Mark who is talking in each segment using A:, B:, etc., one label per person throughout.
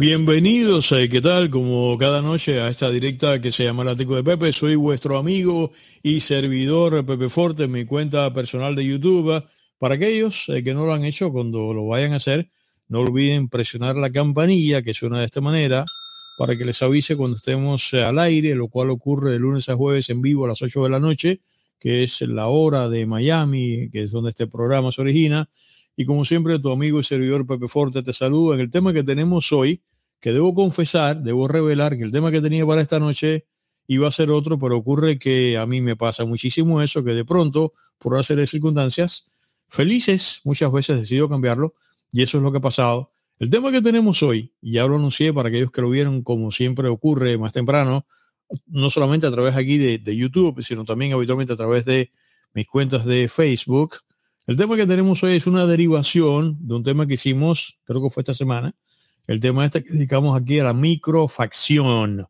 A: Bienvenidos, eh, ¿qué tal? Como cada noche a esta directa que se llama La Tico de Pepe, soy vuestro amigo y servidor Pepe Forte en mi cuenta personal de YouTube. Para aquellos eh, que no lo han hecho, cuando lo vayan a hacer, no olviden presionar la campanilla que suena de esta manera para que les avise cuando estemos eh, al aire, lo cual ocurre de lunes a jueves en vivo a las 8 de la noche, que es la hora de Miami, que es donde este programa se origina y como siempre, tu amigo y servidor Pepe Forte te saluda en el tema que tenemos hoy, que debo confesar, debo revelar que el tema que tenía para esta noche iba a ser otro, pero ocurre que a mí me pasa muchísimo eso, que de pronto, por serie de circunstancias felices, muchas veces decido cambiarlo, y eso es lo que ha pasado. El tema que tenemos hoy, ya lo anuncié para aquellos que lo vieron, como siempre ocurre más temprano, no solamente a través aquí de, de YouTube, sino también habitualmente a través de mis cuentas de Facebook, el tema que tenemos hoy es una derivación de un tema que hicimos, creo que fue esta semana, el tema este que dedicamos aquí a la microfacción.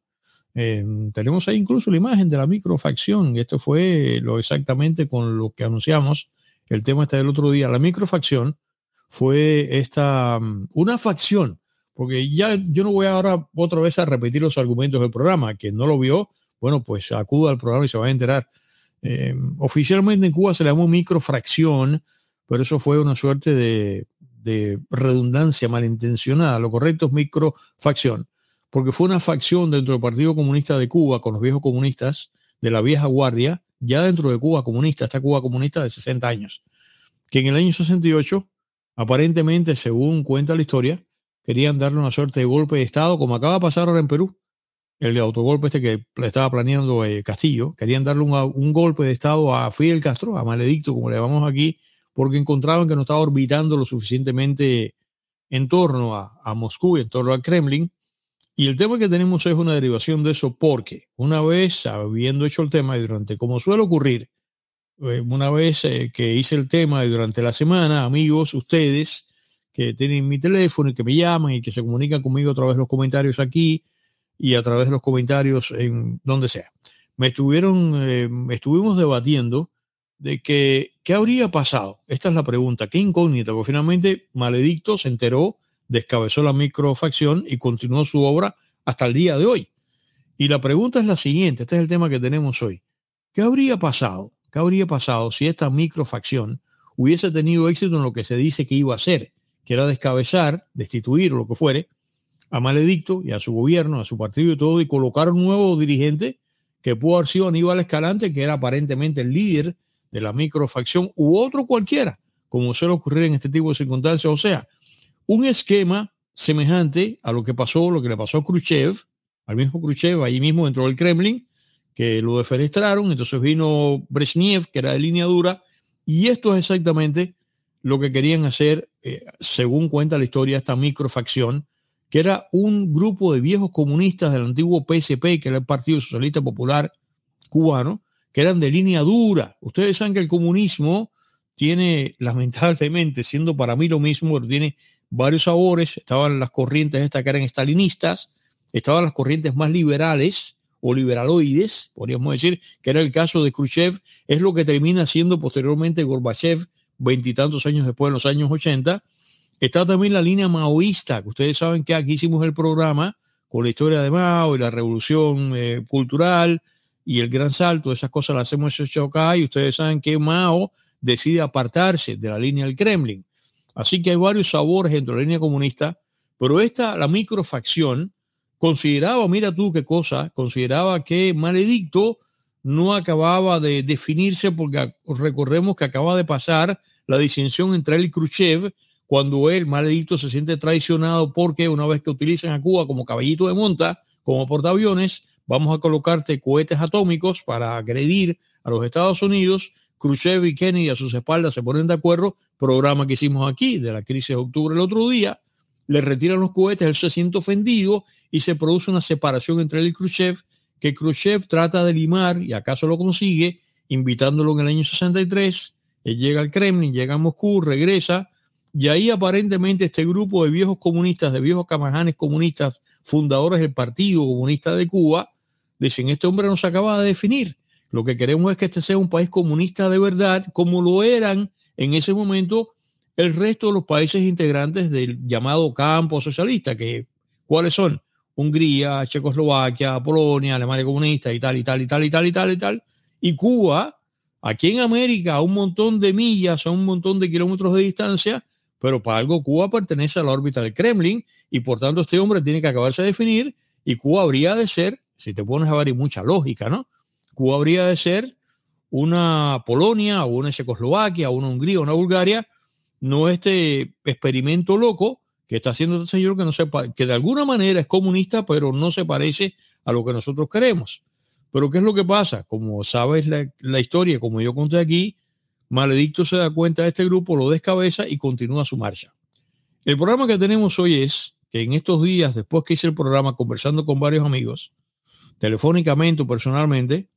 A: Eh, tenemos ahí incluso la imagen de la microfacción, y esto fue lo exactamente con lo que anunciamos, el tema este del otro día. La microfacción fue esta, una facción, porque ya yo no voy ahora otra vez a repetir los argumentos del programa, que no lo vio, bueno, pues acuda al programa y se va a enterar. Eh, oficialmente en Cuba se le llamó microfracción, pero eso fue una suerte de, redundancia malintencionada. Lo correcto es microfacción, porque fue una facción dentro del Partido Comunista de Cuba con los viejos comunistas de la vieja guardia, ya dentro de Cuba comunista, esta Cuba comunista de 60 años, que en el año 68, aparentemente, según cuenta la historia, querían darle una suerte de golpe de Estado, como acaba de pasar ahora en Perú, el autogolpe este que estaba planeando eh, Castillo, querían darle un, golpe de Estado a Fidel Castro, a Maledicto, como le llamamos aquí, porque encontraban que no estaba orbitando lo suficientemente en torno a, Moscú y en torno al Kremlin. Y el tema que tenemos es una derivación de eso, porque una vez habiendo hecho el tema y durante, como suele ocurrir, eh, una vez eh, que hice el tema y durante la semana, amigos, ustedes que tienen mi teléfono y que me llaman y que se comunican conmigo a través de los comentarios aquí, y a través de los comentarios en donde sea. Me estuvieron, eh, estuvimos debatiendo de que, ¿qué habría pasado? Esta es la pregunta, qué incógnita, porque finalmente Maledicto se enteró, descabezó la microfacción y continuó su obra hasta el día de hoy. Y la pregunta es la siguiente, este es el tema que tenemos hoy. ¿Qué habría pasado? ¿Qué habría pasado si esta microfacción hubiese tenido éxito en lo que se dice que iba a hacer, que era descabezar, destituir lo que fuere, a Maledicto y a su gobierno, a su partido y todo, y colocar un nuevo dirigente que pudo haber sido Aníbal Escalante, que era aparentemente el líder de la microfacción, u otro cualquiera, como suele ocurrir en este tipo de circunstancias. O sea, un esquema semejante a lo que pasó, lo que le pasó a Khrushchev, al mismo Khrushchev, ahí mismo dentro del Kremlin, que lo defenestraron, entonces vino Brezhnev, que era de línea dura, y esto es exactamente lo que querían hacer, eh, según cuenta la historia, esta microfacción, que era un grupo de viejos comunistas del antiguo PSP, que era el Partido Socialista Popular Cubano, que eran de línea dura. Ustedes saben que el comunismo tiene, lamentablemente, siendo para mí lo mismo, tiene varios sabores. Estaban las corrientes estas que eran estalinistas, estaban las corrientes más liberales o liberaloides, podríamos decir, que era el caso de Khrushchev, es lo que termina siendo posteriormente Gorbachev, veintitantos años después, en los años 80, Está también la línea maoísta, que ustedes saben que aquí hicimos el programa con la historia de Mao y la revolución eh, cultural y el gran salto, esas cosas las hemos hecho acá y ustedes saben que Mao decide apartarse de la línea del Kremlin. Así que hay varios sabores dentro de la línea comunista, pero esta, la microfacción, consideraba, mira tú qué cosa, consideraba que Maledicto no acababa de definirse porque recordemos que acaba de pasar la disensión entre él y Khrushchev cuando él, maledicto, se siente traicionado porque una vez que utilizan a Cuba como caballito de monta, como portaaviones, vamos a colocarte cohetes atómicos para agredir a los Estados Unidos. Khrushchev y Kennedy a sus espaldas se ponen de acuerdo, programa que hicimos aquí de la crisis de octubre el otro día, le retiran los cohetes, él se siente ofendido y se produce una separación entre él y Khrushchev, que Khrushchev trata de limar y acaso lo consigue, invitándolo en el año 63, él llega al Kremlin, llega a Moscú, regresa, y ahí aparentemente este grupo de viejos comunistas, de viejos camajanes comunistas, fundadores del Partido Comunista de Cuba, dicen, este hombre nos acaba de definir. Lo que queremos es que este sea un país comunista de verdad, como lo eran en ese momento el resto de los países integrantes del llamado campo socialista, que ¿Cuáles son? Hungría, Checoslovaquia, Polonia, Alemania comunista y tal, y tal, y tal, y tal, y tal, y tal. Y Cuba, aquí en América, a un montón de millas, a un montón de kilómetros de distancia, pero para algo Cuba pertenece a la órbita del Kremlin y por tanto este hombre tiene que acabarse de definir y Cuba habría de ser, si te pones a ver y mucha lógica, ¿no? Cuba habría de ser una Polonia o una Checoslovaquia o una Hungría o una Bulgaria, no este experimento loco que está haciendo este señor que no sepa, que de alguna manera es comunista, pero no se parece a lo que nosotros queremos. Pero ¿qué es lo que pasa? Como sabes la, la historia, como yo conté aquí, Maledicto se da cuenta de este grupo, lo descabeza y continúa su marcha. El programa que tenemos hoy es que en estos días, después que hice el programa conversando con varios amigos, telefónicamente o personalmente,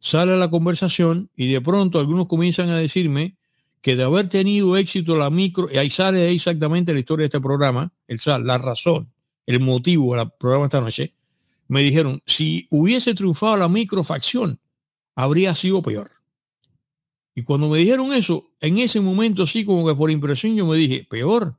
A: sale la conversación y de pronto algunos comienzan a decirme que de haber tenido éxito la micro, y ahí sale exactamente la historia de este programa, el, la razón, el motivo del programa esta noche, me dijeron, si hubiese triunfado la microfacción, habría sido peor. Y cuando me dijeron eso, en ese momento sí, como que por impresión yo me dije, peor.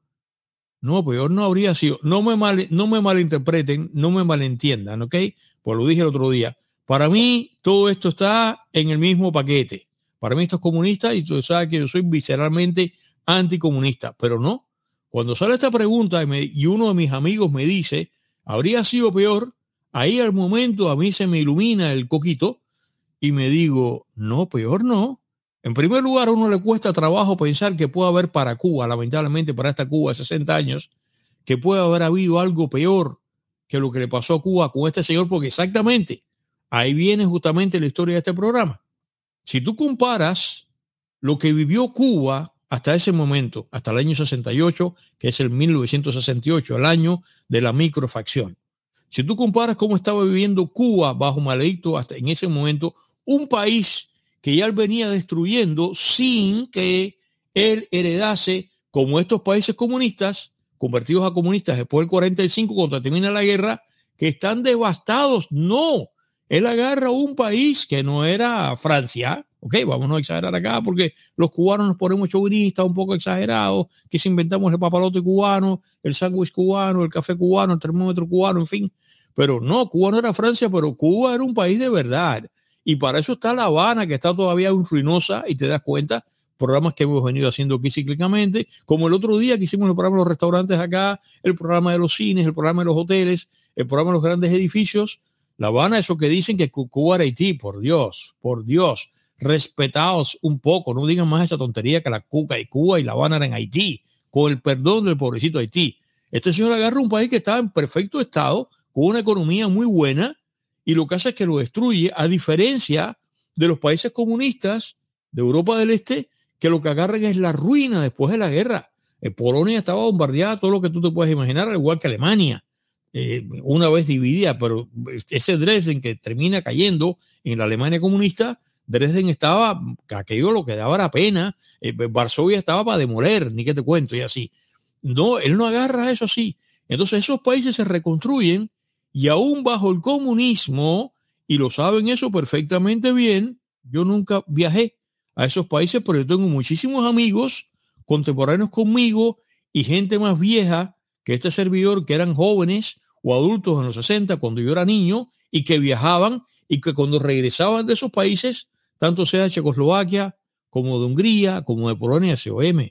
A: No, peor no habría sido. No me, mal, no me malinterpreten, no me malentiendan, ¿ok? Pues lo dije el otro día. Para mí todo esto está en el mismo paquete. Para mí esto es comunista y tú sabes que yo soy visceralmente anticomunista, pero no. Cuando sale esta pregunta y, y uno de mis amigos me dice, habría sido peor, ahí al momento a mí se me ilumina el coquito y me digo, no, peor no. En primer lugar, a uno le cuesta trabajo pensar que puede haber para Cuba, lamentablemente para esta Cuba de 60 años, que puede haber habido algo peor que lo que le pasó a Cuba con este señor, porque exactamente ahí viene justamente la historia de este programa. Si tú comparas lo que vivió Cuba hasta ese momento, hasta el año 68, que es el 1968, el año de la microfacción. Si tú comparas cómo estaba viviendo Cuba bajo Maledicto hasta en ese momento, un país que ya él venía destruyendo sin que él heredase, como estos países comunistas, convertidos a comunistas después del 45, cuando termina la guerra, que están devastados. No, él agarra un país que no era Francia, ok, vamos a exagerar acá porque los cubanos nos ponemos chauvinistas, un poco exagerados, que si inventamos el papalote cubano, el sándwich cubano, el café cubano, el termómetro cubano, en fin. Pero no, Cuba no era Francia, pero Cuba era un país de verdad. Y para eso está La Habana, que está todavía ruinosa y te das cuenta, programas que hemos venido haciendo aquí cíclicamente, como el otro día que hicimos el programa de los restaurantes acá, el programa de los cines, el programa de los hoteles, el programa de los grandes edificios. La Habana, eso que dicen que Cuba era Haití, por Dios, por Dios, respetaos un poco, no digan más esa tontería que la Cuca y Cuba y La Habana eran Haití, con el perdón del pobrecito Haití. Este señor agarra un país que estaba en perfecto estado, con una economía muy buena, y lo que hace es que lo destruye, a diferencia de los países comunistas de Europa del Este, que lo que agarran es la ruina después de la guerra. Eh, Polonia estaba bombardeada, todo lo que tú te puedes imaginar, al igual que Alemania, eh, una vez dividida, pero ese Dresden que termina cayendo en la Alemania comunista, Dresden estaba, aquello lo que daba la pena, eh, Varsovia estaba para demoler, ni que te cuento, y así. No, él no agarra eso así. Entonces esos países se reconstruyen y aún bajo el comunismo, y lo saben eso perfectamente bien, yo nunca viajé a esos países, pero yo tengo muchísimos amigos contemporáneos conmigo y gente más vieja que este servidor, que eran jóvenes o adultos en los 60, cuando yo era niño, y que viajaban y que cuando regresaban de esos países, tanto sea de Checoslovaquia como de Hungría, como de Polonia, COM,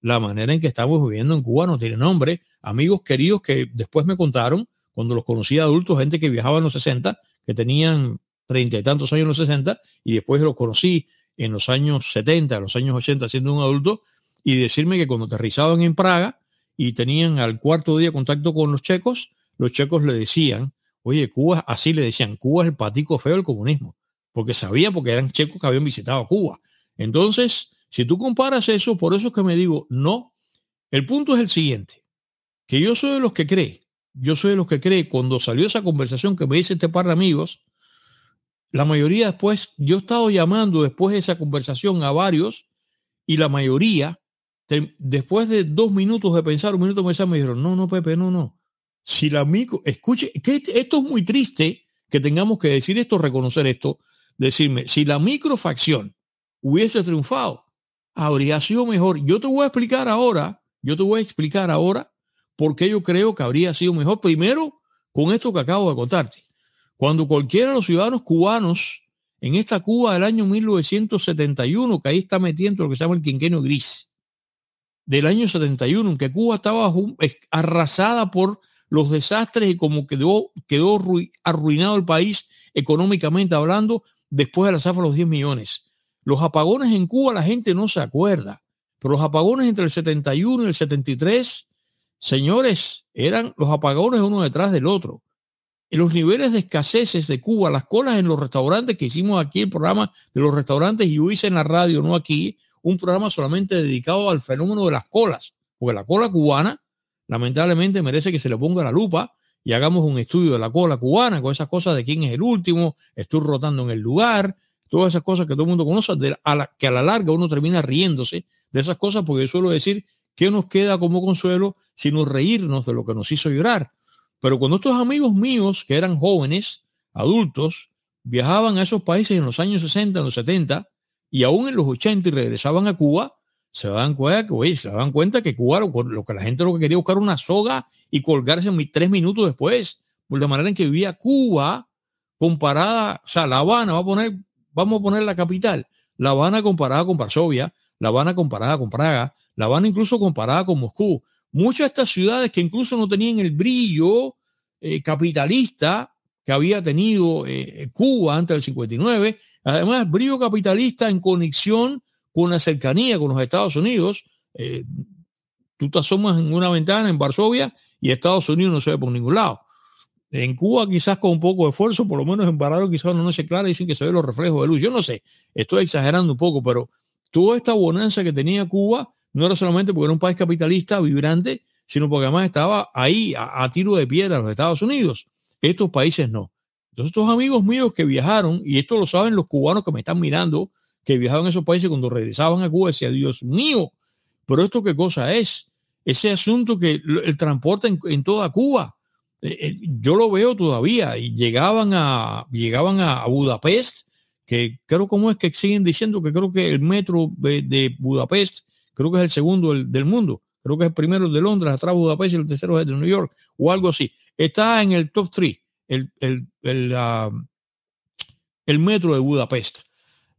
A: la manera en que estamos viviendo en Cuba no tiene nombre. Amigos queridos que después me contaron cuando los conocí adultos, gente que viajaba en los 60, que tenían treinta y tantos años en los 60, y después los conocí en los años 70, en los años 80 siendo un adulto, y decirme que cuando aterrizaban en Praga y tenían al cuarto día contacto con los checos, los checos le decían, oye, Cuba, así le decían, Cuba es el patico feo del comunismo, porque sabía, porque eran checos que habían visitado Cuba. Entonces, si tú comparas eso, por eso es que me digo, no, el punto es el siguiente, que yo soy de los que cree yo soy de los que cree, cuando salió esa conversación que me dice este par de amigos, la mayoría después, yo he estado llamando después de esa conversación a varios y la mayoría, después de dos minutos de pensar, un minuto de me dijeron, no, no, Pepe, no, no. Si la micro, escuche, que esto es muy triste que tengamos que decir esto, reconocer esto, decirme, si la microfacción hubiese triunfado, habría sido mejor. Yo te voy a explicar ahora, yo te voy a explicar ahora porque yo creo que habría sido mejor. Primero, con esto que acabo de contarte. Cuando cualquiera de los ciudadanos cubanos en esta Cuba del año 1971, que ahí está metiendo lo que se llama el quinquenio gris, del año 71, en que Cuba estaba arrasada por los desastres y como quedó, quedó arruinado el país económicamente hablando después de la zafa de los 10 millones. Los apagones en Cuba la gente no se acuerda, pero los apagones entre el 71 y el 73, señores, eran los apagones uno detrás del otro. En los niveles de escaseces de Cuba, las colas en los restaurantes que hicimos aquí, el programa de los restaurantes, y yo hice en la radio, no aquí, un programa solamente dedicado al fenómeno de las colas, porque la cola cubana lamentablemente merece que se le ponga la lupa y hagamos un estudio de la cola cubana con esas cosas de quién es el último, estoy rotando en el lugar, todas esas cosas que todo el mundo conoce, que a la larga uno termina riéndose de esas cosas porque yo suelo decir que nos queda como consuelo sino reírnos de lo que nos hizo llorar. Pero cuando estos amigos míos, que eran jóvenes, adultos, viajaban a esos países en los años 60, en los 70 y aún en los 80 y regresaban a Cuba, se dan cuenta que, se dan cuenta que Cuba, lo, que la gente lo que quería buscar una soga y colgarse tres minutos después, por la manera en que vivía Cuba comparada, o sea, La Habana, va a poner, vamos a poner la capital, La Habana comparada con Varsovia, La Habana comparada con Praga, La Habana incluso comparada con Moscú. Muchas de estas ciudades que incluso no tenían el brillo eh, capitalista que había tenido eh, Cuba antes del 59, además brillo capitalista en conexión con la cercanía con los Estados Unidos. Eh, tú te asomas en una ventana en Varsovia y Estados Unidos no se ve por ningún lado. En Cuba quizás con un poco de esfuerzo, por lo menos en Barrio quizás no se clara, dicen que se ve los reflejos de luz. Yo no sé, estoy exagerando un poco, pero toda esta bonanza que tenía Cuba no era solamente porque era un país capitalista vibrante, sino porque además estaba ahí a, tiro de piedra los Estados Unidos. Estos países no. Entonces estos amigos míos que viajaron, y esto lo saben los cubanos que me están mirando, que viajaban a esos países cuando regresaban a Cuba, decía, Dios mío, pero esto qué cosa es? Ese asunto que el transporte en, toda Cuba, eh, eh, yo lo veo todavía, y llegaban a, llegaban a, Budapest, que creo como es que siguen diciendo que creo que el metro de, Budapest, creo que es el segundo del, mundo, creo que es el primero de Londres, atrás Budapest y el tercero es de New York, o algo así. Está en el top 3, el, el, el, ah, el metro de Budapest.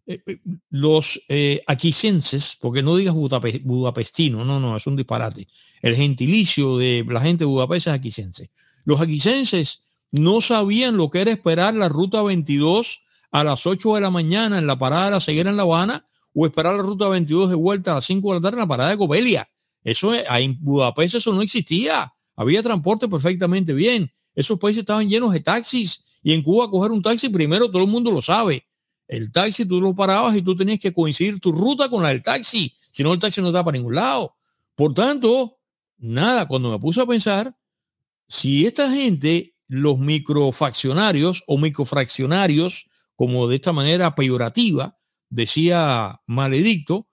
A: Eh, eh, los eh, aquisenses, porque no digas budapestino, no, no, es un disparate. El gentilicio de la gente de Budapest es aquisense. Los aquisenses no sabían lo que era esperar la ruta 22 a las 8 de la mañana en la parada de la Ceguera en La Habana o esperar la ruta 22 de vuelta a las 5 de la tarde en la parada de Cobelia. Eso en Budapest eso no existía. Había transporte perfectamente bien. Esos países estaban llenos de taxis y en Cuba coger un taxi primero todo el mundo lo sabe el taxi tú lo parabas y tú tenías que coincidir tu ruta con la del taxi, si no el taxi no está para ningún lado. Por tanto, nada, cuando me puse a pensar, si esta gente, los microfaccionarios o microfraccionarios, como de esta manera peyorativa, decía Maledicto,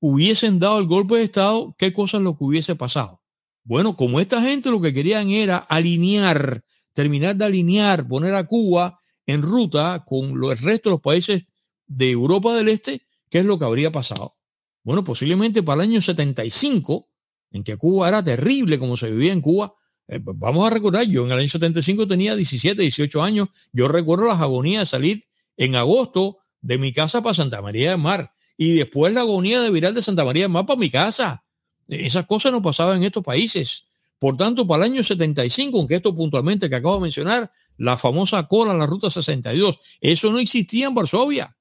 A: hubiesen dado el golpe de Estado, ¿qué cosas lo que hubiese pasado? Bueno, como esta gente lo que querían era alinear, terminar de alinear, poner a Cuba en ruta con el resto de los países de Europa del Este, ¿qué es lo que habría pasado? Bueno, posiblemente para el año 75, en que Cuba era terrible como se vivía en Cuba, eh, pues vamos a recordar, yo en el año 75 tenía 17, 18 años, yo recuerdo las agonías de salir en agosto de mi casa para Santa María del Mar y después la agonía de virar de Santa María del Mar para mi casa. Esas cosas no pasaban en estos países. Por tanto, para el año 75, aunque esto puntualmente que acabo de mencionar, la famosa cola, la ruta 62. Eso no existía en Varsovia.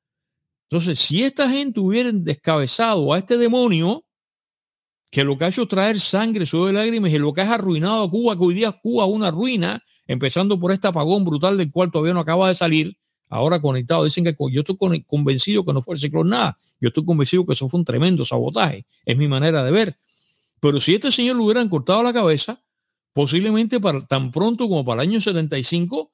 A: Entonces, si esta gente hubiera descabezado a este demonio, que lo que ha hecho traer sangre, sobre lágrimas y lo que ha arruinado a Cuba, que hoy día Cuba es una ruina, empezando por este apagón brutal del cual todavía no acaba de salir, ahora conectado. Dicen que yo estoy convencido que no fue el ciclón nada. Yo estoy convencido que eso fue un tremendo sabotaje. Es mi manera de ver. Pero si este señor le hubieran cortado la cabeza, posiblemente para tan pronto como para el año 75,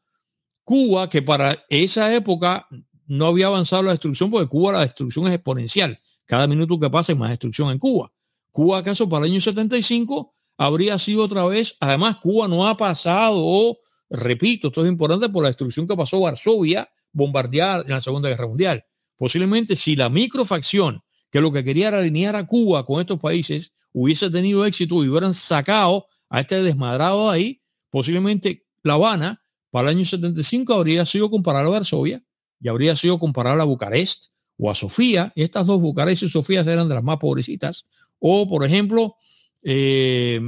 A: Cuba, que para esa época no había avanzado la destrucción, porque Cuba la destrucción es exponencial. Cada minuto que pasa hay más destrucción en Cuba. Cuba, acaso para el año 75, habría sido otra vez, además Cuba no ha pasado, repito, esto es importante por la destrucción que pasó Varsovia bombardeada en la Segunda Guerra Mundial. Posiblemente si la microfacción, que lo que quería era alinear a Cuba con estos países, hubiese tenido éxito y hubieran sacado a este desmadrado ahí, posiblemente La Habana para el año 75 habría sido comparable a Varsovia y habría sido comparable a Bucarest o a Sofía. Estas dos, Bucarest y Sofía, eran de las más pobrecitas. O, por ejemplo, eh,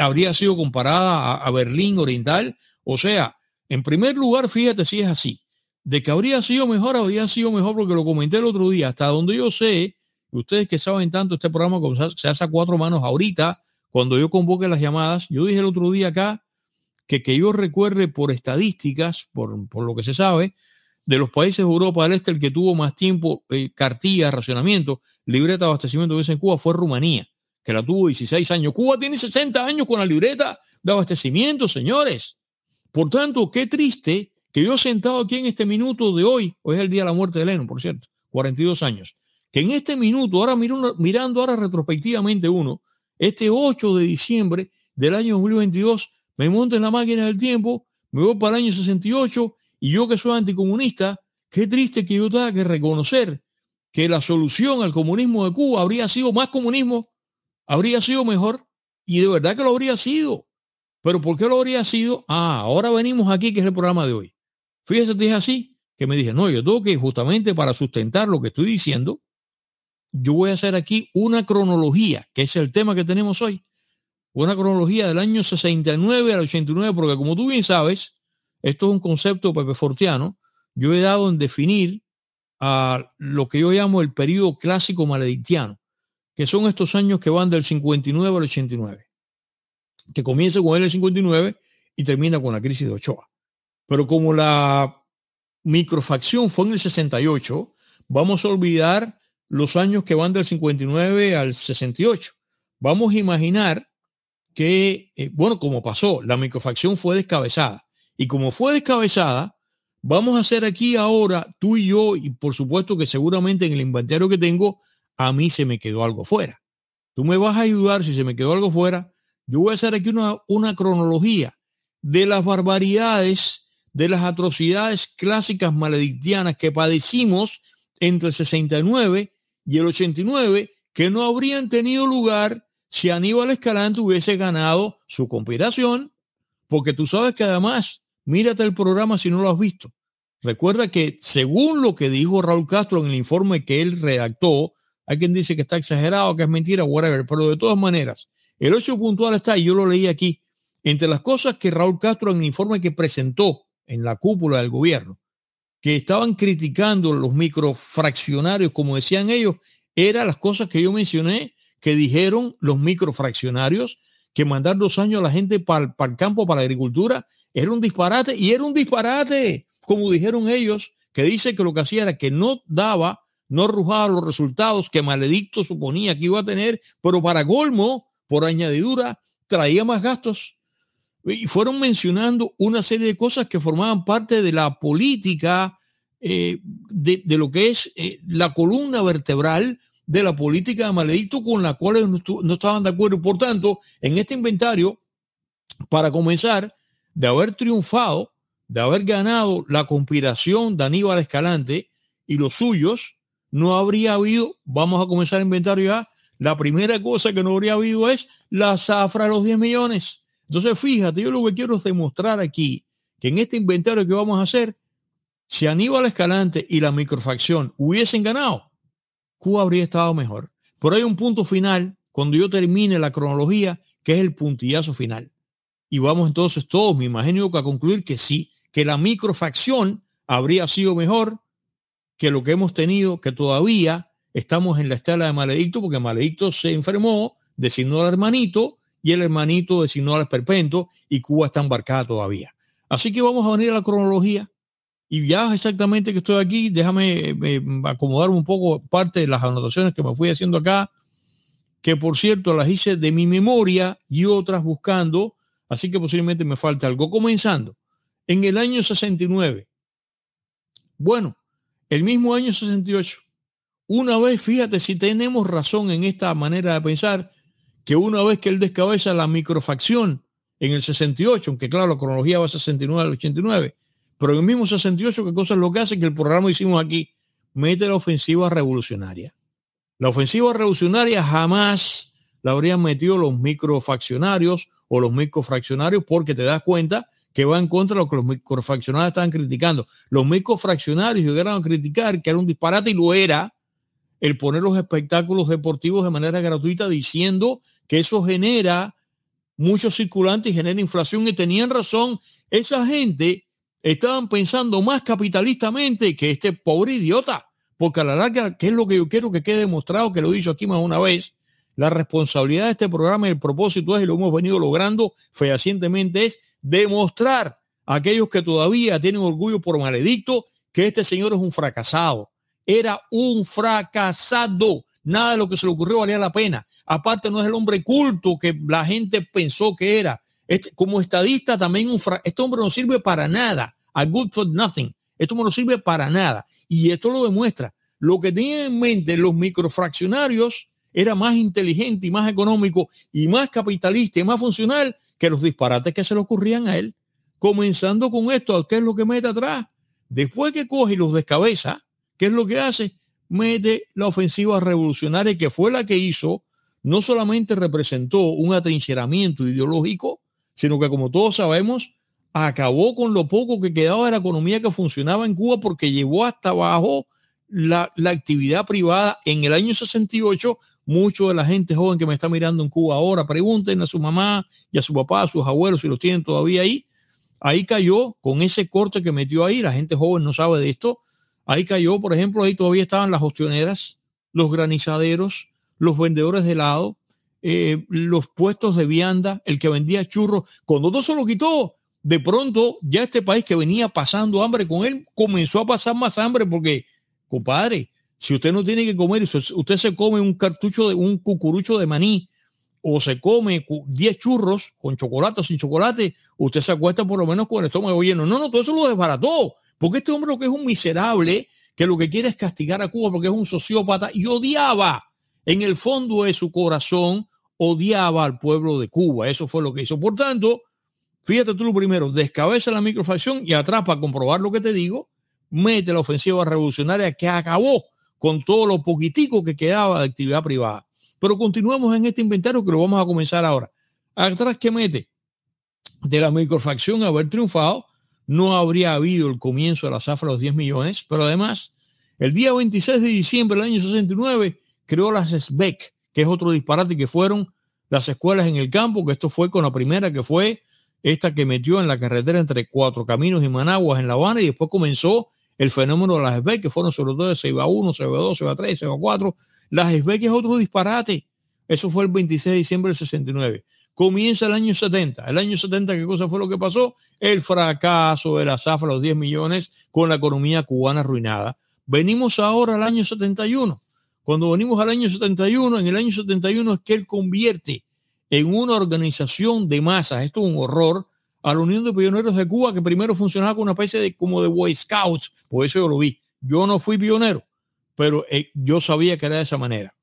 A: habría sido comparada a, Berlín Oriental. O sea, en primer lugar, fíjate si es así. De que habría sido mejor, habría sido mejor porque lo comenté el otro día, hasta donde yo sé, ustedes que saben tanto este programa como se hace a cuatro manos ahorita, cuando yo convoque las llamadas, yo dije el otro día acá que que yo recuerde por estadísticas, por, por lo que se sabe, de los países de Europa del Este, el que tuvo más tiempo eh, cartilla, racionamiento, libreta de abastecimiento de en Cuba fue Rumanía, que la tuvo 16 años. Cuba tiene 60 años con la libreta de abastecimiento, señores. Por tanto, qué triste que yo sentado aquí en este minuto de hoy, hoy es el día de la muerte de Lennon, por cierto, 42 años, que en este minuto, ahora mirando ahora retrospectivamente uno, este 8 de diciembre del año 2022, me monto en la máquina del tiempo, me voy para el año 68 y yo que soy anticomunista, qué triste que yo tenga que reconocer que la solución al comunismo de Cuba habría sido más comunismo, habría sido mejor y de verdad que lo habría sido. Pero ¿por qué lo habría sido? Ah, ahora venimos aquí, que es el programa de hoy. Fíjese, dije así, que me dije, no, yo tengo que justamente para sustentar lo que estoy diciendo, yo voy a hacer aquí una cronología, que es el tema que tenemos hoy. Una cronología del año 69 al 89, porque como tú bien sabes, esto es un concepto Pepe Fortiano. Yo he dado en definir a lo que yo llamo el periodo clásico maledictiano, que son estos años que van del 59 al 89, que comienza con el 59 y termina con la crisis de Ochoa. Pero como la microfacción fue en el 68, vamos a olvidar los años que van del 59 al 68. Vamos a imaginar que, eh, bueno, como pasó, la microfacción fue descabezada. Y como fue descabezada, vamos a hacer aquí ahora, tú y yo, y por supuesto que seguramente en el inventario que tengo, a mí se me quedó algo fuera. Tú me vas a ayudar si se me quedó algo fuera. Yo voy a hacer aquí una, una cronología de las barbaridades, de las atrocidades clásicas maledictianas que padecimos entre el 69 y el 89, que no habrían tenido lugar si Aníbal Escalante hubiese ganado su conspiración, porque tú sabes que además, mírate el programa si no lo has visto. Recuerda que según lo que dijo Raúl Castro en el informe que él redactó, hay quien dice que está exagerado, que es mentira, whatever, pero de todas maneras, el hecho puntual está, y yo lo leí aquí, entre las cosas que Raúl Castro en el informe que presentó en la cúpula del gobierno, que estaban criticando los microfraccionarios, como decían ellos, eran las cosas que yo mencioné que dijeron los microfraccionarios que mandar dos años a la gente para el campo, para la agricultura, era un disparate y era un disparate, como dijeron ellos, que dice que lo que hacía era que no daba, no arrojaba los resultados que Maledicto suponía que iba a tener, pero para colmo, por añadidura, traía más gastos. Y fueron mencionando una serie de cosas que formaban parte de la política, eh, de, lo que es eh, la columna vertebral de la política de Maledicto con la cual no, estaban de acuerdo. Por tanto, en este inventario, para comenzar, de haber triunfado, de haber ganado la conspiración de Escalante y los suyos, no habría habido, vamos a comenzar el inventario ya, la primera cosa que no habría habido es la zafra de los 10 millones. Entonces, fíjate, yo lo que quiero es demostrar aquí que en este inventario que vamos a hacer, si Aníbal Escalante y la microfacción hubiesen ganado, Cuba habría estado mejor. Pero hay un punto final, cuando yo termine la cronología, que es el puntillazo final. Y vamos entonces todos, me imagino, a concluir que sí, que la microfacción habría sido mejor que lo que hemos tenido, que todavía estamos en la estela de Maledicto, porque Maledicto se enfermó, designó al hermanito y el hermanito designó al esperpento y Cuba está embarcada todavía. Así que vamos a venir a la cronología y ya exactamente que estoy aquí, déjame eh, acomodar un poco parte de las anotaciones que me fui haciendo acá, que por cierto las hice de mi memoria y otras buscando, así que posiblemente me falta algo. Comenzando, en el año 69, bueno, el mismo año 68, una vez, fíjate si tenemos razón en esta manera de pensar, que una vez que él descabeza la microfacción en el 68, aunque claro, la cronología va a 69 al 89, pero en el mismo 68, ¿qué cosa es lo que hace? Que el programa hicimos aquí, mete la ofensiva revolucionaria. La ofensiva revolucionaria jamás la habrían metido los microfaccionarios o los microfraccionarios porque te das cuenta que va en contra de lo que los microfraccionarios estaban criticando. Los microfraccionarios llegaron a criticar que era un disparate y lo era el poner los espectáculos deportivos de manera gratuita diciendo que eso genera muchos circulantes y genera inflación y tenían razón. Esa gente estaban pensando más capitalistamente que este pobre idiota, porque a la larga, ¿qué es lo que yo quiero que quede demostrado? Que lo he dicho aquí más una vez, la responsabilidad de este programa y el propósito es, y lo hemos venido logrando fehacientemente, es demostrar a aquellos que todavía tienen orgullo por maledicto que este señor es un fracasado. Era un fracasado. Nada de lo que se le ocurrió valía la pena. Aparte, no es el hombre culto que la gente pensó que era. Este, como estadista, también un este hombre no sirve para nada. A good for nothing. Esto no sirve para nada. Y esto lo demuestra. Lo que tenían en mente los microfraccionarios era más inteligente y más económico y más capitalista y más funcional que los disparates que se le ocurrían a él. Comenzando con esto, ¿qué es lo que mete atrás? Después que coge y los descabeza, ¿qué es lo que hace? Mete la ofensiva revolucionaria que fue la que hizo, no solamente representó un atrincheramiento ideológico, sino que como todos sabemos, acabó con lo poco que quedaba de la economía que funcionaba en Cuba porque llevó hasta abajo la, la actividad privada en el año 68 mucho de la gente joven que me está mirando en Cuba ahora, pregunten a su mamá y a su papá, a sus abuelos si los tienen todavía ahí. Ahí cayó con ese corte que metió ahí, la gente joven no sabe de esto. Ahí cayó, por ejemplo, ahí todavía estaban las ostioneras, los granizaderos, los vendedores de helado, eh, los puestos de vianda, el que vendía churros. Cuando todo se lo quitó, de pronto ya este país que venía pasando hambre con él comenzó a pasar más hambre porque, compadre, si usted no tiene que comer, usted se come un cartucho de un cucurucho de maní o se come 10 churros con chocolate o sin chocolate, usted se acuesta por lo menos con el estómago lleno. No, no, todo eso lo desbarató. Porque este hombre lo que es un miserable, que lo que quiere es castigar a Cuba porque es un sociópata y odiaba en el fondo de su corazón, odiaba al pueblo de Cuba. Eso fue lo que hizo. Por tanto, fíjate tú lo primero, descabeza la microfacción y atrás para comprobar lo que te digo, mete la ofensiva revolucionaria que acabó con todo lo poquitico que quedaba de actividad privada. Pero continuemos en este inventario que lo vamos a comenzar ahora. Atrás que mete de la microfacción haber triunfado, no habría habido el comienzo de la zafra de los 10 millones, pero además, el día 26 de diciembre del año 69 creó las SBEC, que es otro disparate que fueron las escuelas en el campo, que esto fue con la primera que fue esta que metió en la carretera entre Cuatro Caminos y Managuas en La Habana y después comenzó el fenómeno de las SBEC, que fueron sobre todo de CEBA 1, CEBA 2, CEBA 3, CEBA 4. Las SBEC es otro disparate. Eso fue el 26 de diciembre del 69. Comienza el año 70. El año 70, ¿qué cosa fue lo que pasó? El fracaso de la zafra, los 10 millones, con la economía cubana arruinada. Venimos ahora al año 71. Cuando venimos al año 71, en el año 71 es que él convierte en una organización de masas, esto es un horror, a la Unión de Pioneros de Cuba, que primero funcionaba como una especie de como de Boy Scouts, por eso yo lo vi. Yo no fui pionero, pero eh, yo sabía que era de esa manera.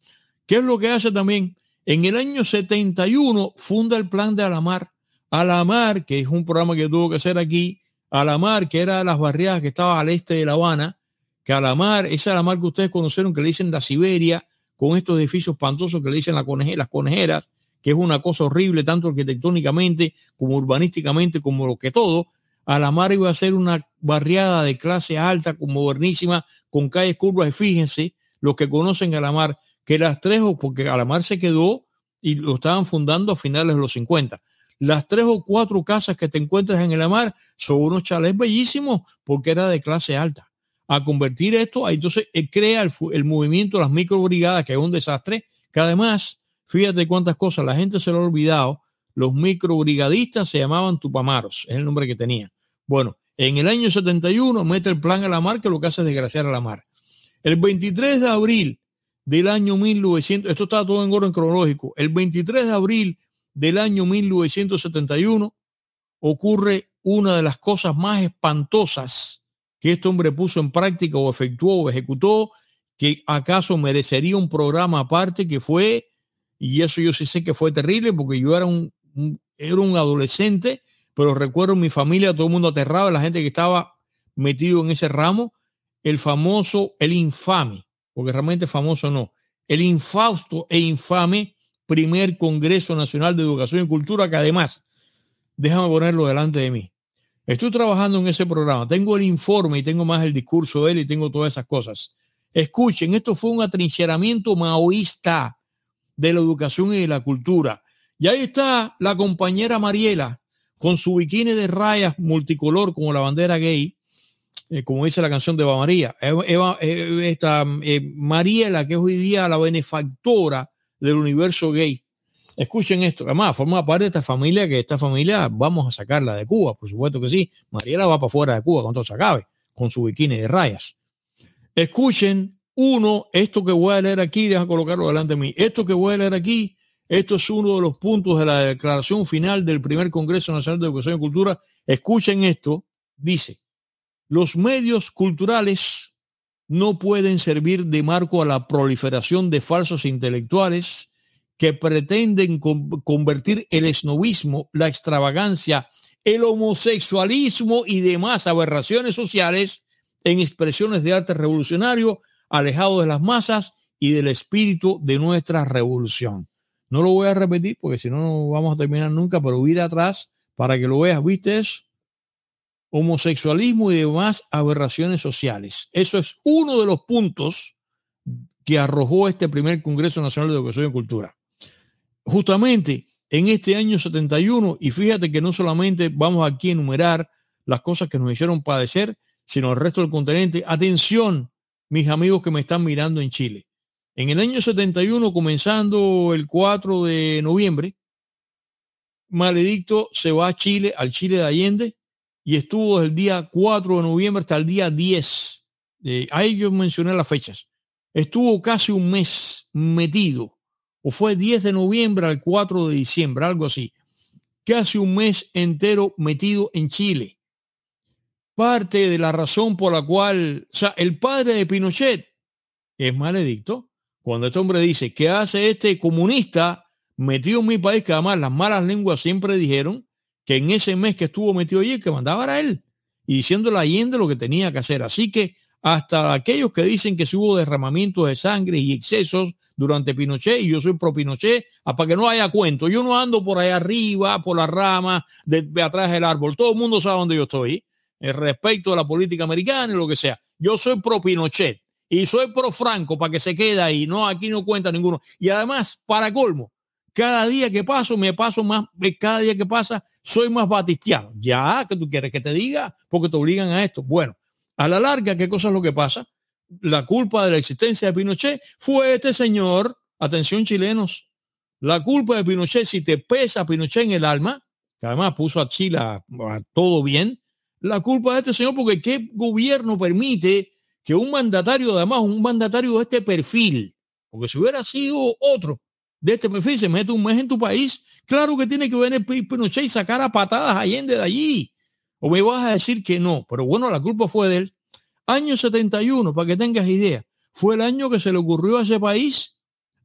A: ¿Qué es lo que hace también? En el año 71 funda el plan de Alamar. Alamar, que es un programa que tuvo que hacer aquí, Alamar, que era de las barriadas que estaba al este de La Habana, que Alamar, esa Alamar que ustedes conocieron, que le dicen la Siberia, con estos edificios espantosos que le dicen las conejeras, que es una cosa horrible, tanto arquitectónicamente como urbanísticamente, como lo que todo. Alamar iba a ser una barriada de clase alta, modernísima, con calles curvas. Y fíjense, los que conocen Alamar, que las tres, porque Alamar se quedó y lo estaban fundando a finales de los 50. Las tres o cuatro casas que te encuentras en Alamar son unos chalés bellísimos porque era de clase alta. A convertir esto, entonces eh, crea el, el movimiento de las microbrigadas, que es un desastre, que además Fíjate cuántas cosas la gente se lo ha olvidado. Los microbrigadistas se llamaban Tupamaros, es el nombre que tenían. Bueno, en el año 71 mete el plan a la mar que lo que hace es desgraciar a la mar. El 23 de abril del año 1900, esto está todo en orden cronológico, el 23 de abril del año 1971 ocurre una de las cosas más espantosas que este hombre puso en práctica o efectuó o ejecutó, que acaso merecería un programa aparte, que fue y eso yo sí sé que fue terrible porque yo era un, era un adolescente, pero recuerdo mi familia, todo el mundo aterrado, la gente que estaba metido en ese ramo, el famoso, el infame, porque realmente famoso no, el infausto e infame primer Congreso Nacional de Educación y Cultura, que además, déjame ponerlo delante de mí, Estoy trabajando en ese programa. Tengo el informe y tengo más el discurso de él y tengo todas esas cosas. Escuchen, esto fue un atrincheramiento maoísta de la educación y de la cultura. Y ahí está la compañera Mariela con su bikini de rayas multicolor como la bandera gay, eh, como dice la canción de Eva María. Eva, eh, esta, eh, Mariela, que es hoy día la benefactora del universo gay. Escuchen esto, además forma parte de esta familia, que esta familia vamos a sacarla de Cuba, por supuesto que sí. Mariela va para fuera de Cuba cuando se acabe, con su bikini de rayas. Escuchen, uno, esto que voy a leer aquí, deja colocarlo delante de mí. Esto que voy a leer aquí, esto es uno de los puntos de la declaración final del primer Congreso Nacional de Educación y Cultura. Escuchen esto, dice, los medios culturales no pueden servir de marco a la proliferación de falsos intelectuales que pretenden convertir el esnovismo, la extravagancia, el homosexualismo y demás aberraciones sociales en expresiones de arte revolucionario, alejado de las masas y del espíritu de nuestra revolución. No lo voy a repetir porque si no, no vamos a terminar nunca, pero huir atrás para que lo veas, ¿viste? Homosexualismo y demás aberraciones sociales. Eso es uno de los puntos que arrojó este primer Congreso Nacional de Educación y Cultura justamente en este año 71, y fíjate que no solamente vamos aquí a enumerar las cosas que nos hicieron padecer, sino el resto del continente. Atención, mis amigos que me están mirando en Chile. En el año 71, comenzando el 4 de noviembre, Maledicto se va a Chile, al Chile de Allende, y estuvo desde el día 4 de noviembre hasta el día 10. Eh, ahí yo mencioné las fechas. Estuvo casi un mes metido o fue 10 de noviembre al 4 de diciembre, algo así. Casi un mes entero metido en Chile. Parte de la razón por la cual, o sea, el padre de Pinochet es maledicto. Cuando este hombre dice, ¿qué hace este comunista metido en mi país? Que además las malas lenguas siempre dijeron que en ese mes que estuvo metido allí, que mandaba era él. Y diciendo la Allende lo que tenía que hacer. Así que hasta aquellos que dicen que se hubo derramamiento de sangre y excesos durante Pinochet y yo soy pro Pinochet, ah, para que no haya cuento. Yo no ando por ahí arriba, por la rama, de, atrás del árbol. Todo el mundo sabe dónde yo estoy, eh, respecto a la política americana y lo que sea. Yo soy pro Pinochet y soy pro Franco para que se quede ahí. No, aquí no cuenta ninguno. Y además, para colmo, cada día que paso, me paso más, eh, cada día que pasa, soy más batistiano. Ya, que tú quieres que te diga, porque te obligan a esto. Bueno, a la larga, ¿qué cosa es lo que pasa? la culpa de la existencia de Pinochet fue este señor, atención chilenos, la culpa de Pinochet, si te pesa Pinochet en el alma, que además puso a Chile a, todo bien, la culpa de este señor, porque qué gobierno permite que un mandatario, además un mandatario de este perfil, porque si hubiera sido otro de este perfil, se mete un mes en tu país, claro que tiene que venir Pinochet y sacar a patadas a Allende de allí. O me vas a decir que no, pero bueno, la culpa fue de él. Año 71, para que tengas idea, fue el año que se le ocurrió a ese país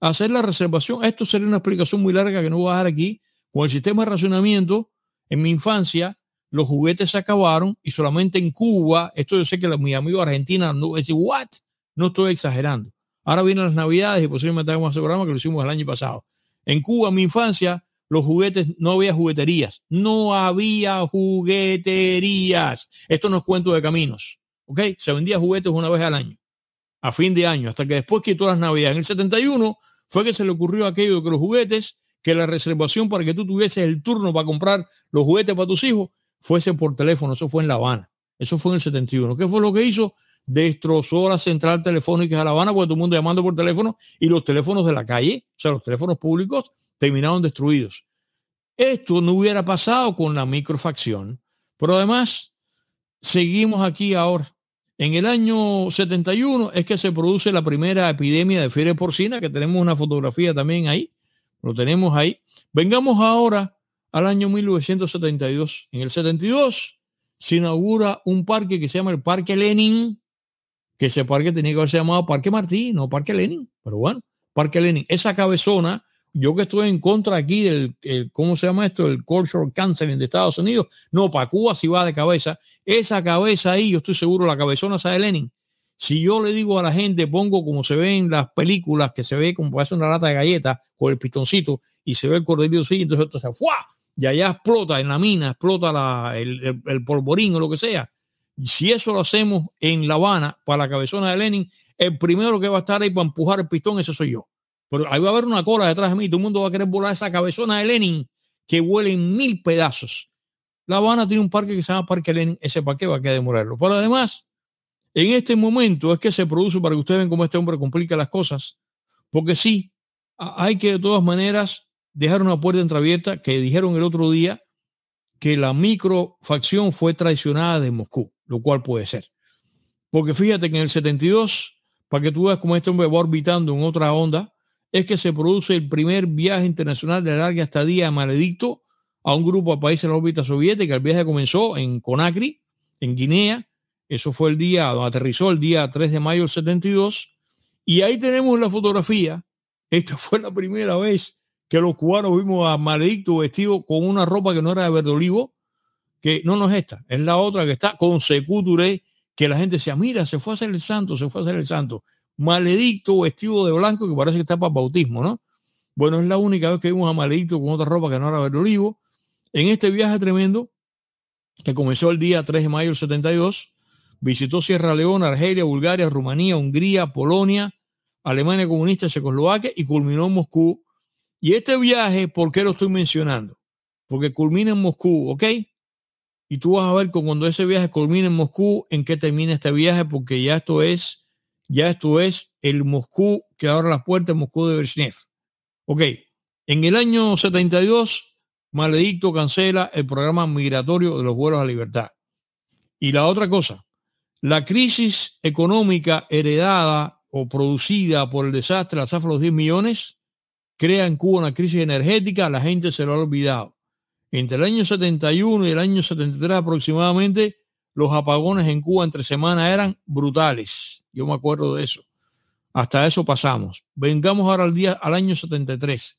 A: hacer la reservación. Esto sería una explicación muy larga que no voy a dar aquí. Con el sistema de racionamiento, en mi infancia, los juguetes se acabaron y solamente en Cuba, esto yo sé que mi amigo argentina no decir, ¿what? No estoy exagerando. Ahora vienen las navidades y posiblemente hagamos ese programa que lo hicimos el año pasado. En Cuba, en mi infancia, los juguetes, no había jugueterías. No había jugueterías. Esto no es cuento de caminos. ¿ok? Se vendía juguetes una vez al año, a fin de año, hasta que después quitó las navidades. En el 71 fue que se le ocurrió aquello de que los juguetes, que la reservación para que tú tuvieses el turno para comprar los juguetes para tus hijos, fuese por teléfono. Eso fue en La Habana. Eso fue en el 71. ¿Qué fue lo que hizo? Destrozó la central telefónica de La Habana porque todo el mundo llamando por teléfono y los teléfonos de la calle, o sea, los teléfonos públicos, terminaron destruidos. Esto no hubiera pasado con la microfacción, pero además seguimos aquí ahora. En el año 71 es que se produce la primera epidemia de fiebre porcina, que tenemos una fotografía también ahí. Lo tenemos ahí. Vengamos ahora al año 1972. En el 72 se inaugura un parque que se llama el Parque Lenin, que ese parque tenía que haberse llamado Parque Martín, no Parque Lenin, pero bueno, Parque Lenin. Esa cabezona, yo que estoy en contra aquí del, ¿cómo se llama esto? El Cultural Counseling de Estados Unidos. No, para Cuba sí va de cabeza. Esa cabeza ahí, yo estoy seguro, la cabezona esa de Lenin. Si yo le digo a la gente, pongo como se ve en las películas, que se ve como hace una lata de galleta con el pistoncito y se ve el corderito así, entonces esto se ¡fua! y allá explota en la mina, explota la, el, el, polvorín o lo que sea. Si eso lo hacemos en La Habana para la cabezona de Lenin, el primero que va a estar ahí para empujar el pistón, ese soy yo. Pero ahí va a haber una cola detrás de mí, todo el mundo va a querer volar esa cabezona de Lenin que huele en mil pedazos. La Habana tiene un parque que se llama Parque Lenin, ese parque va a quedar demorarlo. Pero además, en este momento es que se produce para que ustedes vean cómo este hombre complica las cosas, porque sí, hay que de todas maneras dejar una puerta entreabierta que dijeron el otro día que la microfacción fue traicionada de Moscú, lo cual puede ser. Porque fíjate que en el 72, para que tú veas cómo este hombre va orbitando en otra onda, es que se produce el primer viaje internacional de larga estadía maledicto a un grupo de países de la órbita soviética. El viaje comenzó en Conakry, en Guinea, eso fue el día, aterrizó el día 3 de mayo del 72. Y ahí tenemos la fotografía. Esta fue la primera vez que los cubanos vimos a Maledicto vestido con una ropa que no era de verde olivo, que no, no es esta, es la otra que está con que la gente decía, mira, se fue a hacer el santo, se fue a hacer el santo. Maledicto vestido de blanco que parece que está para bautismo, ¿no? Bueno, es la única vez que vimos a Maledicto con otra ropa que no era verde olivo. En este viaje tremendo, que comenzó el día 3 de mayo del 72, Visitó Sierra Leona, Argelia, Bulgaria, Rumanía, Hungría, Polonia, Alemania comunista, Checoslovaquia y culminó en Moscú. Y este viaje, ¿por qué lo estoy mencionando? Porque culmina en Moscú, ¿ok? Y tú vas a ver cuando ese viaje culmina en Moscú, en qué termina este viaje, porque ya esto es, ya esto es el Moscú que abre las puertas, Moscú de Brezhnev. Ok, en el año 72, Maledicto cancela el programa migratorio de los vuelos a libertad. Y la otra cosa, la crisis económica heredada o producida por el desastre de la de los 10 millones crea en Cuba una crisis energética, la gente se lo ha olvidado. Entre el año 71 y el año 73 aproximadamente, los apagones en Cuba entre semanas eran brutales. Yo me acuerdo de eso. Hasta eso pasamos. Vengamos ahora al, día, al año 73.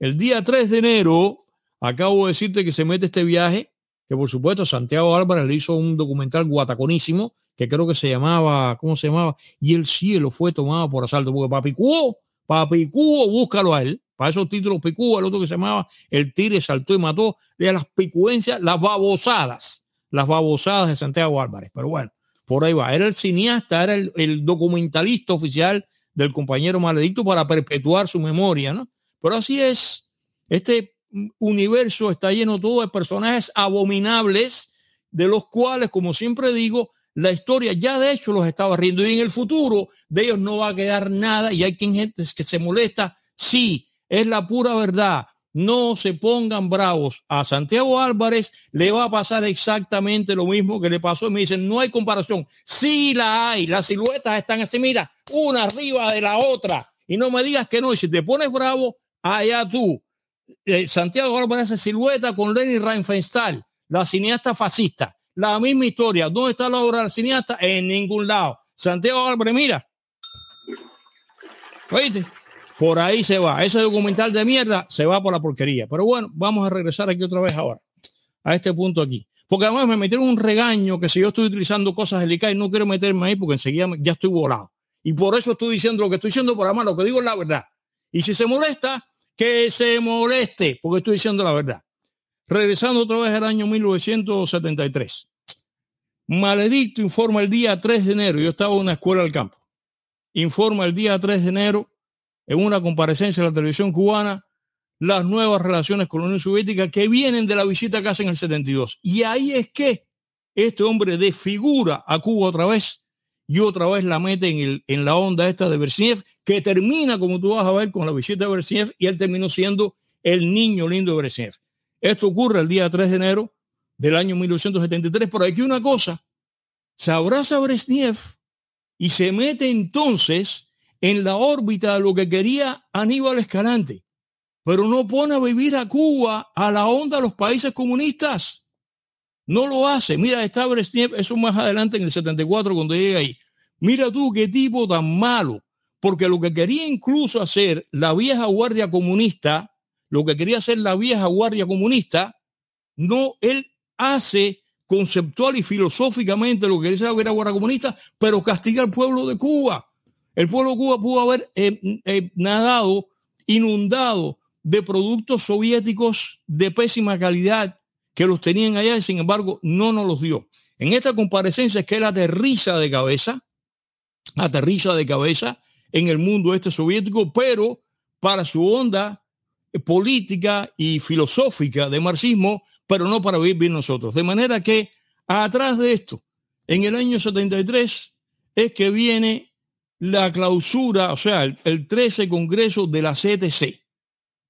A: El día 3 de enero, acabo de decirte que se mete este viaje, que por supuesto Santiago Álvarez le hizo un documental guataconísimo que creo que se llamaba, ¿cómo se llamaba? Y el cielo fue tomado por asalto, porque Papi Cubo, Papi búscalo a él, para esos títulos Picuo, el otro que se llamaba El Tire saltó y mató, de las picuencias, las babosadas, las babosadas de Santiago Álvarez. Pero bueno, por ahí va. Era el cineasta, era el, el documentalista oficial del compañero maledicto para perpetuar su memoria, ¿no? Pero así es. Este universo está lleno todo de personajes abominables, de los cuales, como siempre digo, la historia ya de hecho los estaba riendo y en el futuro de ellos no va a quedar nada y hay quien gente que se molesta. Sí, es la pura verdad. No se pongan bravos. A Santiago Álvarez le va a pasar exactamente lo mismo que le pasó. Me dicen, no hay comparación. Sí la hay. Las siluetas están así, mira, una arriba de la otra. Y no me digas que no. Y si te pones bravo, allá tú. Eh, Santiago Álvarez hace silueta con Lenny Reinfenstahl, la cineasta fascista. La misma historia. ¿Dónde está la obra del cineasta? En ningún lado. Santiago Álvarez, mira. ¿Oíste? Por ahí se va. Ese documental de mierda se va por la porquería. Pero bueno, vamos a regresar aquí otra vez ahora. A este punto aquí. Porque además me metieron un regaño que si yo estoy utilizando cosas delicadas y no quiero meterme ahí porque enseguida ya estoy volado. Y por eso estoy diciendo lo que estoy diciendo, por además lo que digo es la verdad. Y si se molesta, que se moleste, porque estoy diciendo la verdad. Regresando otra vez al año 1973. Maledicto informa el día 3 de enero, yo estaba en una escuela del campo, informa el día 3 de enero en una comparecencia de la televisión cubana las nuevas relaciones con la Unión Soviética que vienen de la visita que hacen en el 72. Y ahí es que este hombre desfigura a Cuba otra vez y otra vez la mete en, el, en la onda esta de Brezhnev, que termina, como tú vas a ver, con la visita de Brezhnev y él terminó siendo el niño lindo de Brezhnev. Esto ocurre el día 3 de enero del año 1973. Pero aquí una cosa, se abraza Brezhnev y se mete entonces en la órbita de lo que quería Aníbal Escalante, pero no pone a vivir a Cuba a la onda de los países comunistas. No lo hace. Mira, está Brezhnev, eso más adelante en el 74 cuando llega ahí. Mira tú qué tipo tan malo, porque lo que quería incluso hacer la vieja guardia comunista lo que quería hacer la vieja guardia comunista, no, él hace conceptual y filosóficamente lo que dice la guardia comunista, pero castiga al pueblo de Cuba. El pueblo Cuba pudo haber eh, eh, nadado, inundado de productos soviéticos de pésima calidad que los tenían allá y sin embargo no nos los dio. En esta comparecencia es que él aterriza de cabeza, aterriza de cabeza en el mundo este soviético, pero para su onda política y filosófica de marxismo, pero no para vivir bien nosotros. De manera que atrás de esto, en el año 73, es que viene la clausura, o sea, el, el 13 Congreso de la CTC.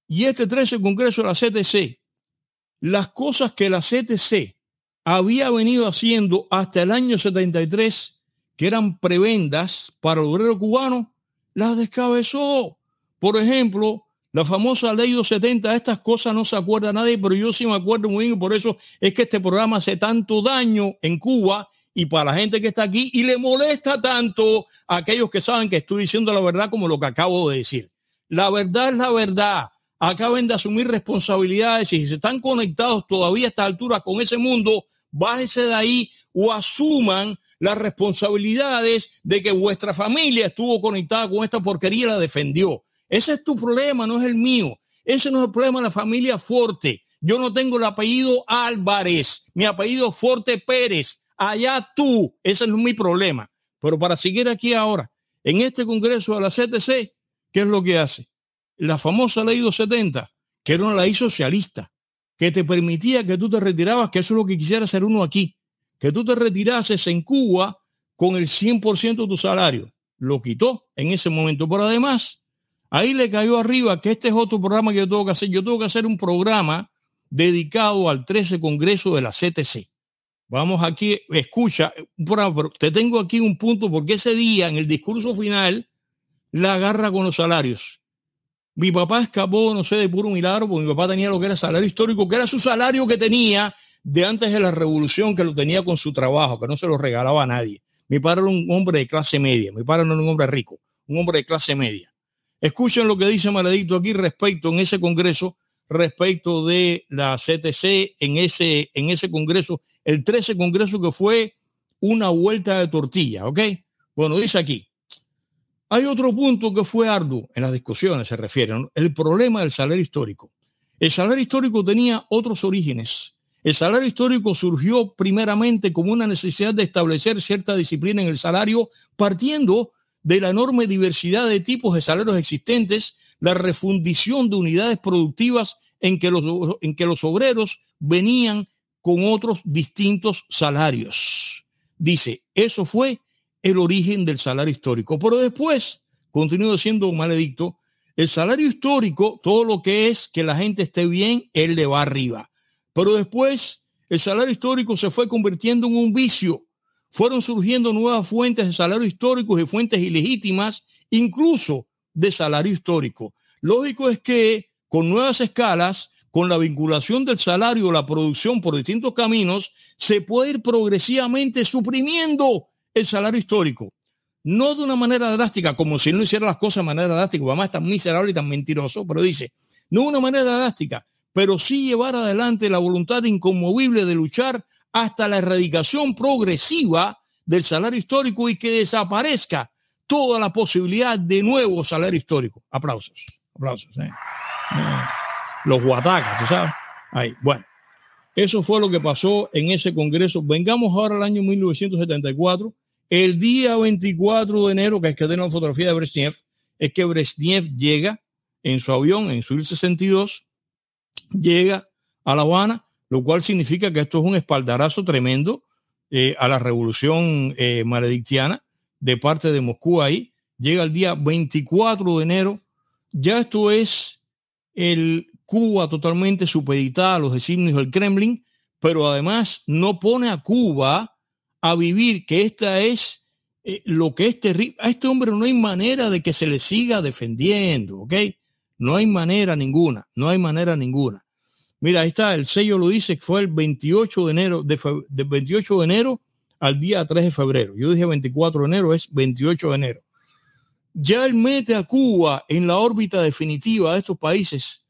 A: Y este 13 Congreso de la CTC, las cosas que la CTC había venido haciendo hasta el año 73, que eran prebendas para el obrero cubano, las descabezó. Por ejemplo, la famosa ley 270, estas cosas no se acuerda nadie, pero yo sí me acuerdo muy bien, por eso es que este programa hace tanto daño en Cuba y para la gente que está aquí y le molesta tanto a aquellos que saben que estoy diciendo la verdad como lo que acabo de decir. La verdad es la verdad. Acaben de asumir responsabilidades y si se están conectados todavía a esta altura con ese mundo, bájense de ahí o asuman las responsabilidades de que vuestra familia estuvo conectada con esta porquería y la defendió. Ese es tu problema, no es el mío. Ese no es el problema de la familia Forte. Yo no tengo el apellido Álvarez, mi apellido Forte Pérez. Allá tú, ese no es mi problema. Pero para seguir aquí ahora, en este Congreso de la CTC, ¿qué es lo que hace? La famosa ley 270, que era una ley socialista, que te permitía que tú te retirabas, que eso es lo que quisiera hacer uno aquí, que tú te retirases en Cuba con el 100% de tu salario. Lo quitó en ese momento. Pero además, ahí le cayó arriba que este es otro programa que yo tengo que hacer. Yo tengo que hacer un programa dedicado al 13 Congreso de la CTC. Vamos aquí, escucha, te tengo aquí un punto porque ese día en el discurso final la agarra con los salarios. Mi papá escapó, no sé, de puro milagro, porque mi papá tenía lo que era salario histórico, que era su salario que tenía de antes de la revolución, que lo tenía con su trabajo, que no se lo regalaba a nadie. Mi padre era un hombre de clase media, mi padre no era un hombre rico, un hombre de clase media. Escuchen lo que dice Maledicto aquí respecto en ese congreso, respecto de la CTC, en ese, en ese congreso, el 13 congreso que fue una vuelta de tortilla, ¿ok? Bueno, dice aquí, hay otro punto que fue arduo en las discusiones, se refiere, el problema del salario histórico. El salario histórico tenía otros orígenes. El salario histórico surgió primeramente como una necesidad de establecer cierta disciplina en el salario, partiendo de la enorme diversidad de tipos de salarios existentes, la refundición de unidades productivas en que los, en que los obreros venían con otros distintos salarios. Dice, eso fue el origen del salario histórico. Pero después, continúa siendo maledicto, el salario histórico, todo lo que es que la gente esté bien, él le va arriba. Pero después, el salario histórico se fue convirtiendo en un vicio. Fueron surgiendo nuevas fuentes de salario histórico y fuentes ilegítimas, incluso de salario histórico. Lógico es que con nuevas escalas, con la vinculación del salario a la producción por distintos caminos, se puede ir progresivamente suprimiendo el salario histórico. No de una manera drástica, como si no hiciera las cosas de manera drástica. Obama es tan miserable y tan mentiroso, pero dice, no de una manera drástica, pero sí llevar adelante la voluntad inconmovible de luchar hasta la erradicación progresiva del salario histórico y que desaparezca toda la posibilidad de nuevo salario histórico. Aplausos, aplausos. ¿eh? Los guatacas, ¿tú sabes? Ahí, bueno. Eso fue lo que pasó en ese congreso. Vengamos ahora al año 1974 el día 24 de enero, que es que tenemos fotografía de Brezhnev, es que Brezhnev llega en su avión, en su Il-62, llega a La Habana, lo cual significa que esto es un espaldarazo tremendo eh, a la revolución eh, maledictiana de parte de Moscú ahí. Llega el día 24 de enero. Ya esto es el Cuba totalmente supeditada a los designios del Kremlin, pero además no pone a Cuba a vivir, que esta es eh, lo que es terrible. A este hombre no hay manera de que se le siga defendiendo, ¿ok? No hay manera ninguna, no hay manera ninguna. Mira, ahí está, el sello lo dice que fue el 28 de enero, de, 28 de enero al día 3 de febrero. Yo dije 24 de enero, es 28 de enero. Ya él mete a Cuba en la órbita definitiva de estos países,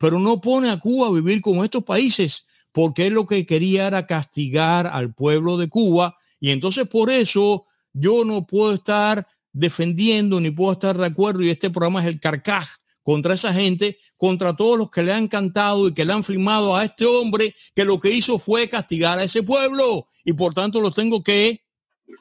A: pero no pone a Cuba a vivir como estos países porque él lo que quería era castigar al pueblo de Cuba y entonces por eso yo no puedo estar defendiendo ni puedo estar de acuerdo y este programa es el carcaj contra esa gente, contra todos los que le han cantado y que le han filmado a este hombre que lo que hizo fue castigar a ese pueblo y por tanto lo tengo que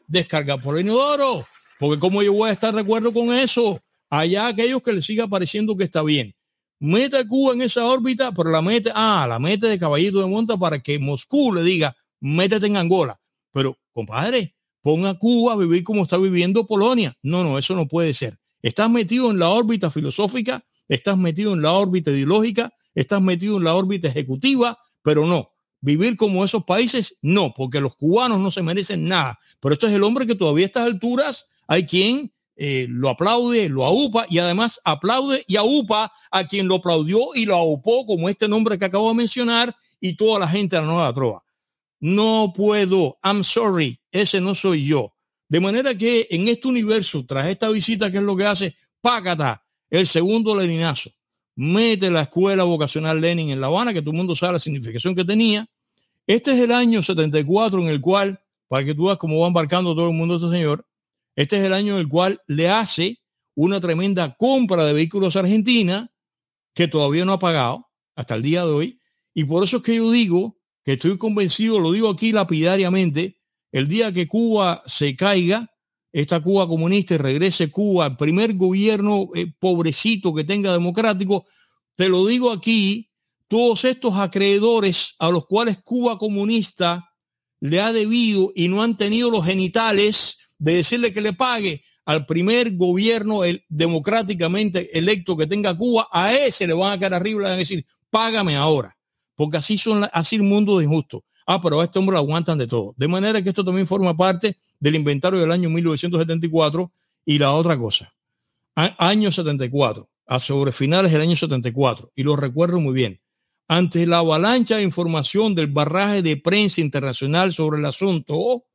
A: descargar por el inodoro. Porque como yo voy a estar de acuerdo con eso, allá aquellos que le siga pareciendo que está bien. Mete a Cuba en esa órbita, pero la mete, ah, la mete de caballito de monta para que Moscú le diga, métete en Angola. Pero, compadre, ponga a Cuba a vivir como está viviendo Polonia. No, no, eso no puede ser. Estás metido en la órbita filosófica, estás metido en la órbita ideológica, estás metido en la órbita ejecutiva, pero no. Vivir como esos países, no, porque los cubanos no se merecen nada. Pero esto es el hombre que todavía a estas alturas hay quien eh, lo aplaude, lo aupa y además aplaude y aupa a quien lo aplaudió y lo aupó, como este nombre que acabo de mencionar, y toda la gente de la nueva trova. No puedo, I'm sorry, ese no soy yo. De manera que en este universo, tras esta visita, ¿qué es lo que hace? Págata, el segundo leninazo. Mete la escuela vocacional Lenin en La Habana, que todo el mundo sabe la significación que tenía. Este es el año 74 en el cual, para que tú veas cómo va embarcando todo el mundo este señor, este es el año en el cual le hace una tremenda compra de vehículos a Argentina que todavía no ha pagado hasta el día de hoy. Y por eso es que yo digo que estoy convencido, lo digo aquí lapidariamente, el día que Cuba se caiga, esta Cuba comunista y regrese Cuba primer gobierno eh, pobrecito que tenga democrático, te lo digo aquí, todos estos acreedores a los cuales Cuba comunista le ha debido y no han tenido los genitales de decirle que le pague al primer gobierno democráticamente electo que tenga Cuba, a ese le van a quedar arriba y le van a decir, págame ahora, porque así son así el mundo de injusto. Ah, pero a este hombre lo aguantan de todo. De manera que esto también forma parte del inventario del año 1974 y la otra cosa. año 74, a sobre finales del año 74, y lo recuerdo muy bien. Ante la avalancha de información del barraje de prensa internacional sobre el asunto,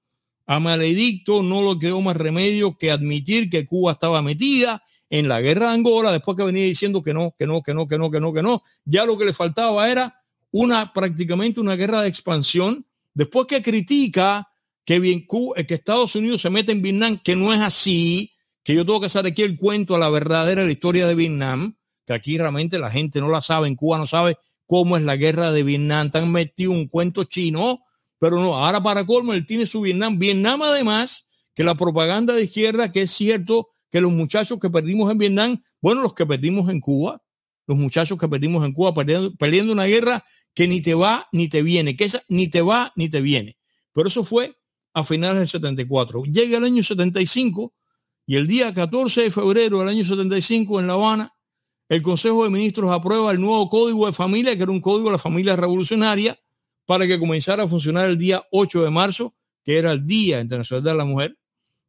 A: a Maledicto no lo quedó más remedio que admitir que Cuba estaba metida en la guerra de Angola, después que venía diciendo que no, que no, que no, que no, que no, que no. Ya lo que le faltaba era una prácticamente una guerra de expansión. Después que critica que, bien, eh, que Estados Unidos se mete en Vietnam, que no es así, que yo tengo que hacer aquí el cuento a la verdadera la historia de Vietnam, que aquí realmente la gente no la sabe, en Cuba no sabe cómo es la guerra de Vietnam, están metido un cuento chino pero no, ahora para colmo él tiene su Vietnam. Vietnam además que la propaganda de izquierda, que es cierto que los muchachos que perdimos en Vietnam, bueno, los que perdimos en Cuba, los muchachos que perdimos en Cuba perdiendo, una guerra que ni te va ni te viene, que esa ni te va ni te viene. Pero eso fue a finales del 74. Llega el año 75 y el día 14 de febrero del año 75 en La Habana, el Consejo de Ministros aprueba el nuevo Código de Familia, que era un código de la familia revolucionaria, para que comenzara a funcionar el día 8 de marzo, que era el Día Internacional de la Mujer.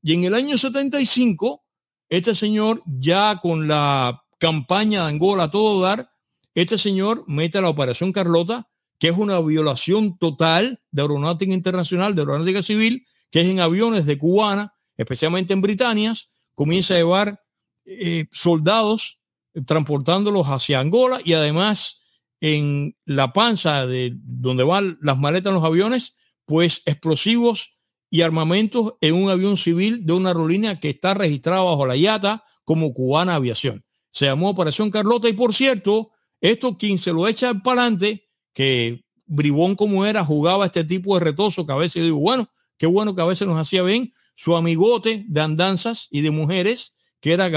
A: Y en el año 75, este señor, ya con la campaña de Angola a todo dar, este señor mete la Operación Carlota, que es una violación total de aeronáutica internacional, de aeronáutica civil, que es en aviones de cubana, especialmente en Britanias, comienza a llevar eh, soldados transportándolos hacia Angola y además en la panza de donde van las maletas en los aviones, pues explosivos y armamentos en un avión civil de una aerolínea que está registrada bajo la IATA como Cubana Aviación. Se llamó Operación Carlota y por cierto, esto quien se lo echa para adelante, que bribón como era, jugaba este tipo de retoso que a veces digo, bueno, qué bueno que a veces nos hacía bien, su amigote de andanzas y de mujeres, que era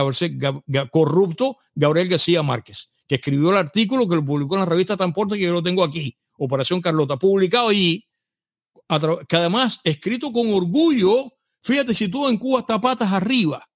A: corrupto Gabriel García Márquez que escribió el artículo que lo publicó en la revista Transporte, que yo lo tengo aquí, Operación Carlota, publicado allí, que además escrito con orgullo, fíjate si tú en Cuba está patas arriba,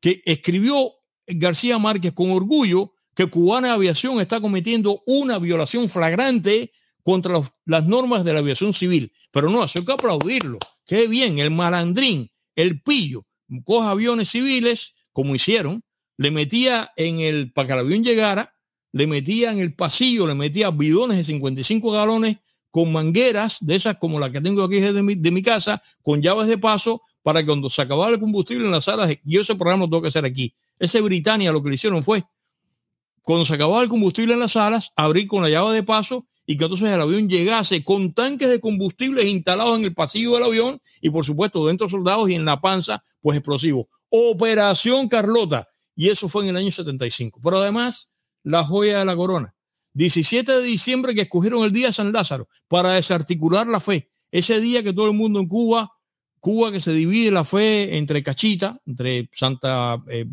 A: que escribió García Márquez con orgullo que Cubana Aviación está cometiendo una violación flagrante contra las normas de la aviación civil. Pero no, eso hay que aplaudirlo. Qué bien, el malandrín, el pillo, coja aviones civiles, como hicieron, le metía en el, para que el avión llegara, le metía en el pasillo, le metía bidones de 55 galones con mangueras de esas como la que tengo aquí de mi, de mi casa, con llaves de paso, para que cuando se acabara el combustible en las salas, yo ese programa lo tengo que hacer aquí. Ese Britannia lo que le hicieron fue, cuando se acababa el combustible en las salas, abrir con la llave de paso y que entonces el avión llegase con tanques de combustible instalados en el pasillo del avión y por supuesto dentro soldados y en la panza, pues explosivos. Operación Carlota. Y eso fue en el año 75. Pero además, la joya de la corona. 17 de diciembre que escogieron el día San Lázaro para desarticular la fe. Ese día que todo el mundo en Cuba, Cuba que se divide la fe entre Cachita, entre Santa, eh,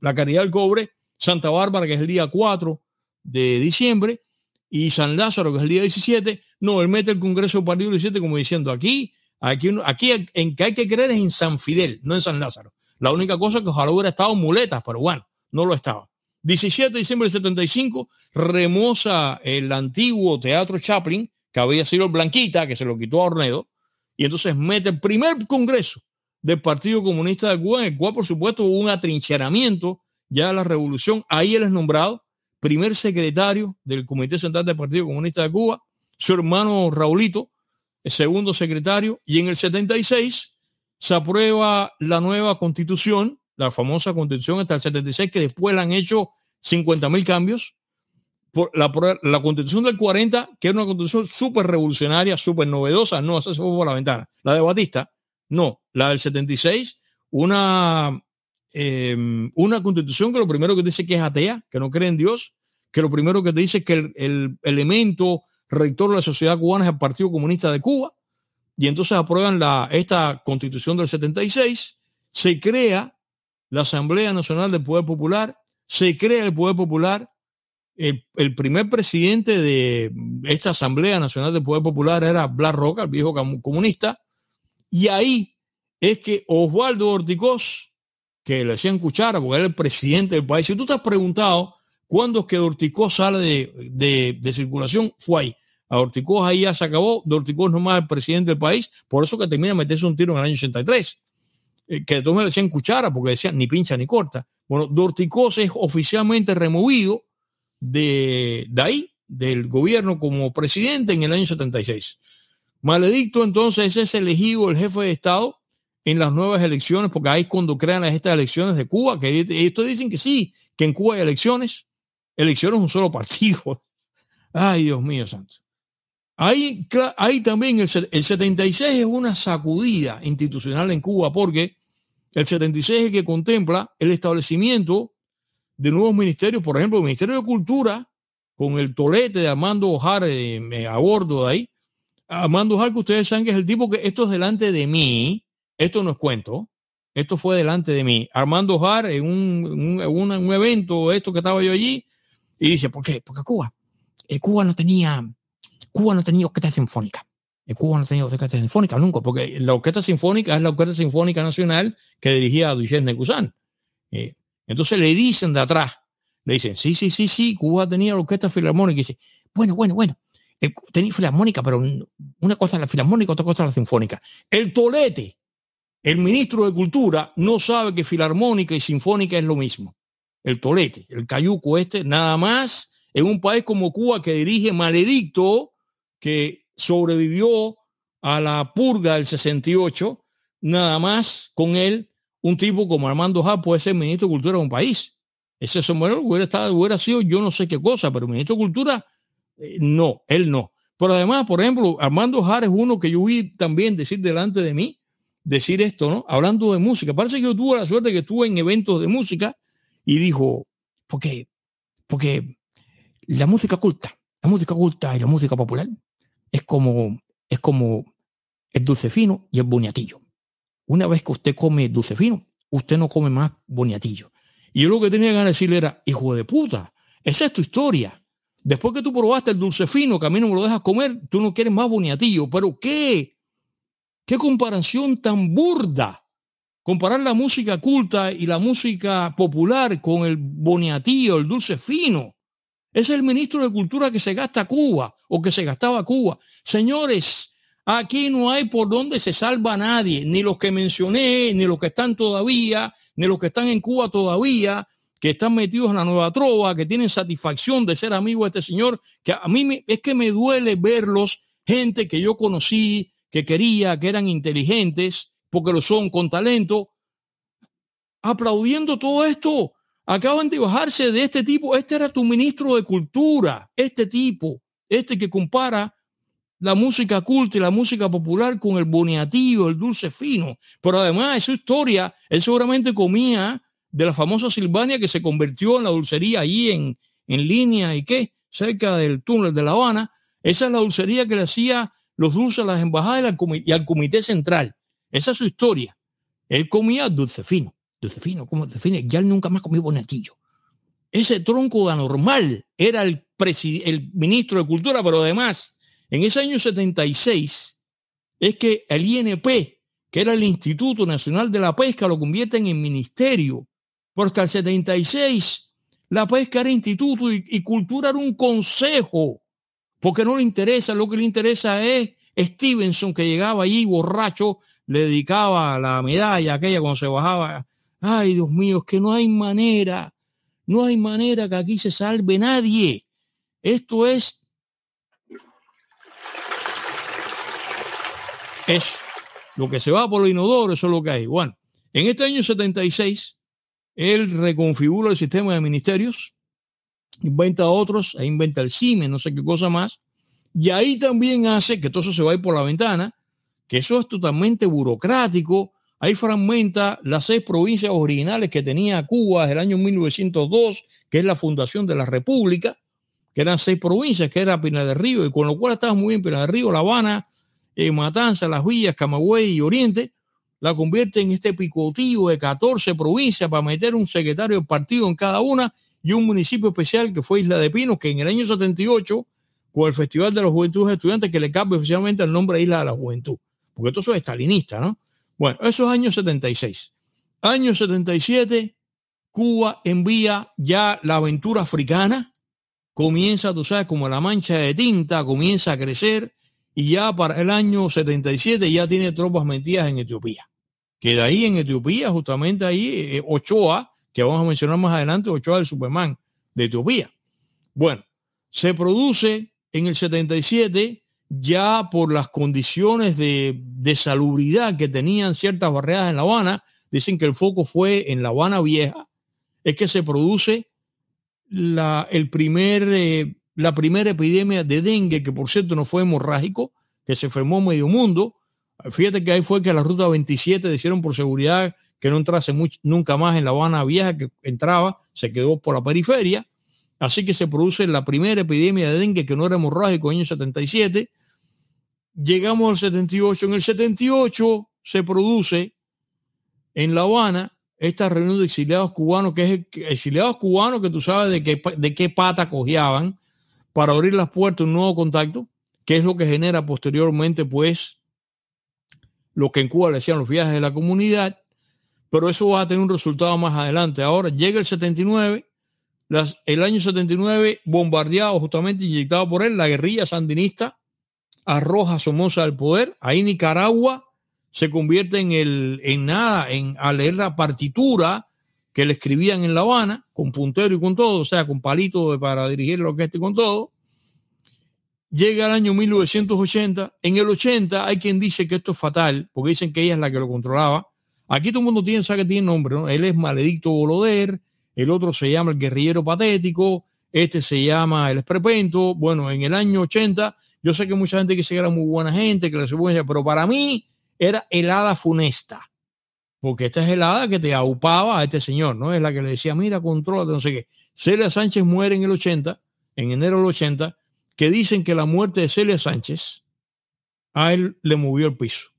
A: la Caridad del Cobre, Santa Bárbara, que es el día 4 de diciembre, y San Lázaro, que es el día 17. No, él mete el Congreso del Partido 17 como diciendo aquí, aquí, aquí en que hay que creer es en San Fidel, no en San Lázaro. La única cosa que ojalá hubiera estado muletas, pero bueno, no lo estaba. 17 de diciembre del 75, remoza el antiguo Teatro Chaplin, que había sido Blanquita, que se lo quitó a Ornedo, y entonces mete el primer congreso del Partido Comunista de Cuba, en el cual, por supuesto, hubo un atrincheramiento ya de la revolución. Ahí él es nombrado primer secretario del Comité Central del Partido Comunista de Cuba, su hermano Raulito, el segundo secretario, y en el 76 se aprueba la nueva constitución, la famosa constitución hasta el 76, que después la han hecho 50 mil cambios. Por la, la, constitución del 40, que era una constitución súper revolucionaria, súper novedosa, no, esa se fue por la ventana. La de Batista, no. La del 76, una, eh, una constitución que lo primero que dice que es atea, que no cree en Dios, que lo primero que te dice es que el, el elemento rector de la sociedad cubana es el Partido Comunista de Cuba, y entonces aprueban la, esta constitución del 76, se crea la Asamblea Nacional del Poder Popular, se crea el Poder Popular, el, primer presidente de esta Asamblea Nacional del Poder Popular era Blas Roca, el viejo comunista, y ahí es que Osvaldo Orticós, que le hacían cuchara porque era el presidente del país, si tú te has preguntado cuándo es que Orticós sale de, de, de circulación, fue ahí. A Orticós ahí ya se acabó. De Orticós no más el presidente del país. Por eso que termina meterse un tiro en el año 83. Eh, que todos me decían cuchara porque decían ni pincha ni corta. Bueno, Dorticós es oficialmente removido de, de ahí, del gobierno como presidente en el año 76. Maledicto entonces es elegido el jefe de Estado en las nuevas elecciones, porque ahí es cuando crean estas elecciones de Cuba, que estos dicen que sí, que en Cuba hay elecciones, elecciones un solo partido. Ay, Dios mío santo. Ahí, también el, el 76 es una sacudida institucional en Cuba porque el 76 es el que contempla el establecimiento de nuevos ministerios, por ejemplo, el Ministerio de Cultura, con el tolete de Armando Ojar eh, a bordo de ahí. Armando Ojar, que ustedes saben que es el tipo que esto es delante de mí, esto no es cuento, esto fue delante de mí. Armando Ojar en un, evento, esto que estaba yo allí, y dice, ¿por qué? Porque Cuba, eh, Cuba no tenía Cuba no tenía orquesta sinfónica. En Cuba no tenía orquesta sinfónica nunca, porque la orquesta sinfónica es la orquesta sinfónica nacional que dirigía a Duchenne Necuzán. Eh, entonces le dicen de atrás, le dicen, sí, sí, sí, sí, Cuba tenía la orquesta filarmónica. Y dice, bueno, bueno, bueno, eh, tenía filarmónica, pero una cosa es la filarmónica, otra cosa es la sinfónica. El tolete, el ministro de Cultura, no sabe que filarmónica y sinfónica es lo mismo. El tolete, el cayuco este, nada más en un país como Cuba que dirige Maledicto, que sobrevivió a la purga del 68, nada más con él, un tipo como Armando Jal puede ser ministro de Cultura de un país. Ese sombrero hubiera, estado, hubiera sido yo no sé qué cosa, pero ministro de Cultura, eh, no, él no. Pero además, por ejemplo, Armando Jar es uno que yo vi también decir delante de mí, decir esto, ¿no? Hablando de música. Parece que yo tuve la suerte que estuve en eventos de música y dijo, porque, porque la música culta, la música culta y la música popular es como, es como el dulce fino y el boniatillo. Una vez que usted come dulce fino, usted no come más boniatillo. Y yo lo que tenía que decirle era, hijo de puta, esa es tu historia. Después que tú probaste el dulce fino, que a mí no me lo dejas comer, tú no quieres más boniatillo. ¿Pero qué? ¿Qué comparación tan burda? Comparar la música culta y la música popular con el boniatillo, el dulce fino. Es el ministro de Cultura que se gasta Cuba o que se gastaba Cuba. Señores, aquí no hay por donde se salva nadie, ni los que mencioné, ni los que están todavía, ni los que están en Cuba todavía, que están metidos en la nueva trova, que tienen satisfacción de ser amigo de este señor, que a mí me, es que me duele verlos, gente que yo conocí, que quería, que eran inteligentes, porque lo son con talento, aplaudiendo todo esto acaban de bajarse de este tipo. Este era tu ministro de cultura, este tipo, este que compara la música culta y la música popular con el boniatillo, el dulce fino. Pero además, su historia, él seguramente comía de la famosa Silvania que se convirtió en la dulcería ahí en, en línea y qué, cerca del túnel de La Habana. Esa es la dulcería que le hacía los dulces a las embajadas y al comité central. Esa es su historia. Él comía dulce fino, dulce fino, como dulce fino. Ya él nunca más comió bonetillo. Ese tronco anormal era el, el ministro de Cultura, pero además, en ese año 76, es que el INP, que era el Instituto Nacional de la Pesca, lo convierten en ministerio. Porque al 76 la pesca era instituto y, y, cultura era un consejo, porque no le interesa, lo que le interesa es Stevenson que llegaba allí borracho le dedicaba la medalla aquella cuando se bajaba. Ay, Dios mío, es que no hay manera, no hay manera que aquí se salve nadie. Esto es... Es lo que se va por el inodoro, eso es lo que hay. Bueno, en este año 76, él reconfigura el sistema de ministerios, inventa otros, ahí inventa el CIME, no sé qué cosa más, y ahí también hace que todo eso se vaya por la ventana, que eso es totalmente burocrático. Ahí fragmenta las seis provincias originales que tenía Cuba desde el año 1902, que es la fundación de la República, que eran seis provincias, que era Pina del Río, y con lo cual estaba muy bien Pina del Río, La Habana, eh, Matanza, Las Villas, Camagüey y Oriente, la convierte en este picotillo de 14 provincias para meter un secretario de partido en cada una y un municipio especial que fue Isla de Pinos, que en el año 78, con el Festival de los Juventudes Estudiantes, que le cambia oficialmente el nombre de Isla de la Juventud porque esto es estalinista, ¿no? Bueno, esos años 76. Año 77, Cuba envía ya la aventura africana, comienza, tú sabes, como la mancha de tinta, comienza a crecer y ya para el año 77 ya tiene tropas metidas en Etiopía. Que de ahí en Etiopía, justamente ahí, eh, Ochoa, que vamos a mencionar más adelante, Ochoa del Superman de Etiopía. Bueno, se produce en el 77 ya por las condiciones de, salubridad que tenían ciertas barriadas en La Habana, dicen que el foco fue en La Habana Vieja, es que se produce la, el primer, eh, la primera epidemia de dengue, que por cierto no fue hemorrágico, que se enfermó medio mundo. Fíjate que ahí fue que la ruta 27 hicieron por seguridad que no entrase nunca más en La Habana Vieja, que entraba, se quedó por la periferia. Así que se produce la primera epidemia de dengue que no era hemorrágico en el año 77. Llegamos al 78. En el 78 se produce en La Habana esta reunión de exiliados cubanos, que es exiliados cubanos que tú sabes de qué, de qué pata cojeaban para abrir las puertas un nuevo contacto, que es lo que genera posteriormente, pues, lo que en Cuba le decían los viajes de la comunidad, pero eso va a tener un resultado más adelante. Ahora llega el 79 el año 79, bombardeado, justamente inyectado por él, la guerrilla sandinista arroja Somoza al poder. Ahí Nicaragua se convierte en el en nada, en a leer la partitura que le escribían en La Habana, con puntero y con todo, o sea, con palito para dirigir la orquesta y con todo. Llega el año 1980. En el 80 hay quien dice que esto es fatal, porque dicen que ella es la que lo controlaba. Aquí todo el mundo tiene, sabe que tiene nombre, ¿no? Él es Maledicto Boloder, el otro se llama el guerrillero patético, este se llama el esprepento. Bueno, en el año 80, yo sé que mucha gente que era muy buena gente, que le pero para mí era helada funesta. Porque esta es helada que te aupaba a este señor, ¿no? Es la que le decía, mira, controla, no sé qué. Celia Sánchez muere en el 80, en enero del 80, que dicen que la muerte de Celia Sánchez a él le movió el piso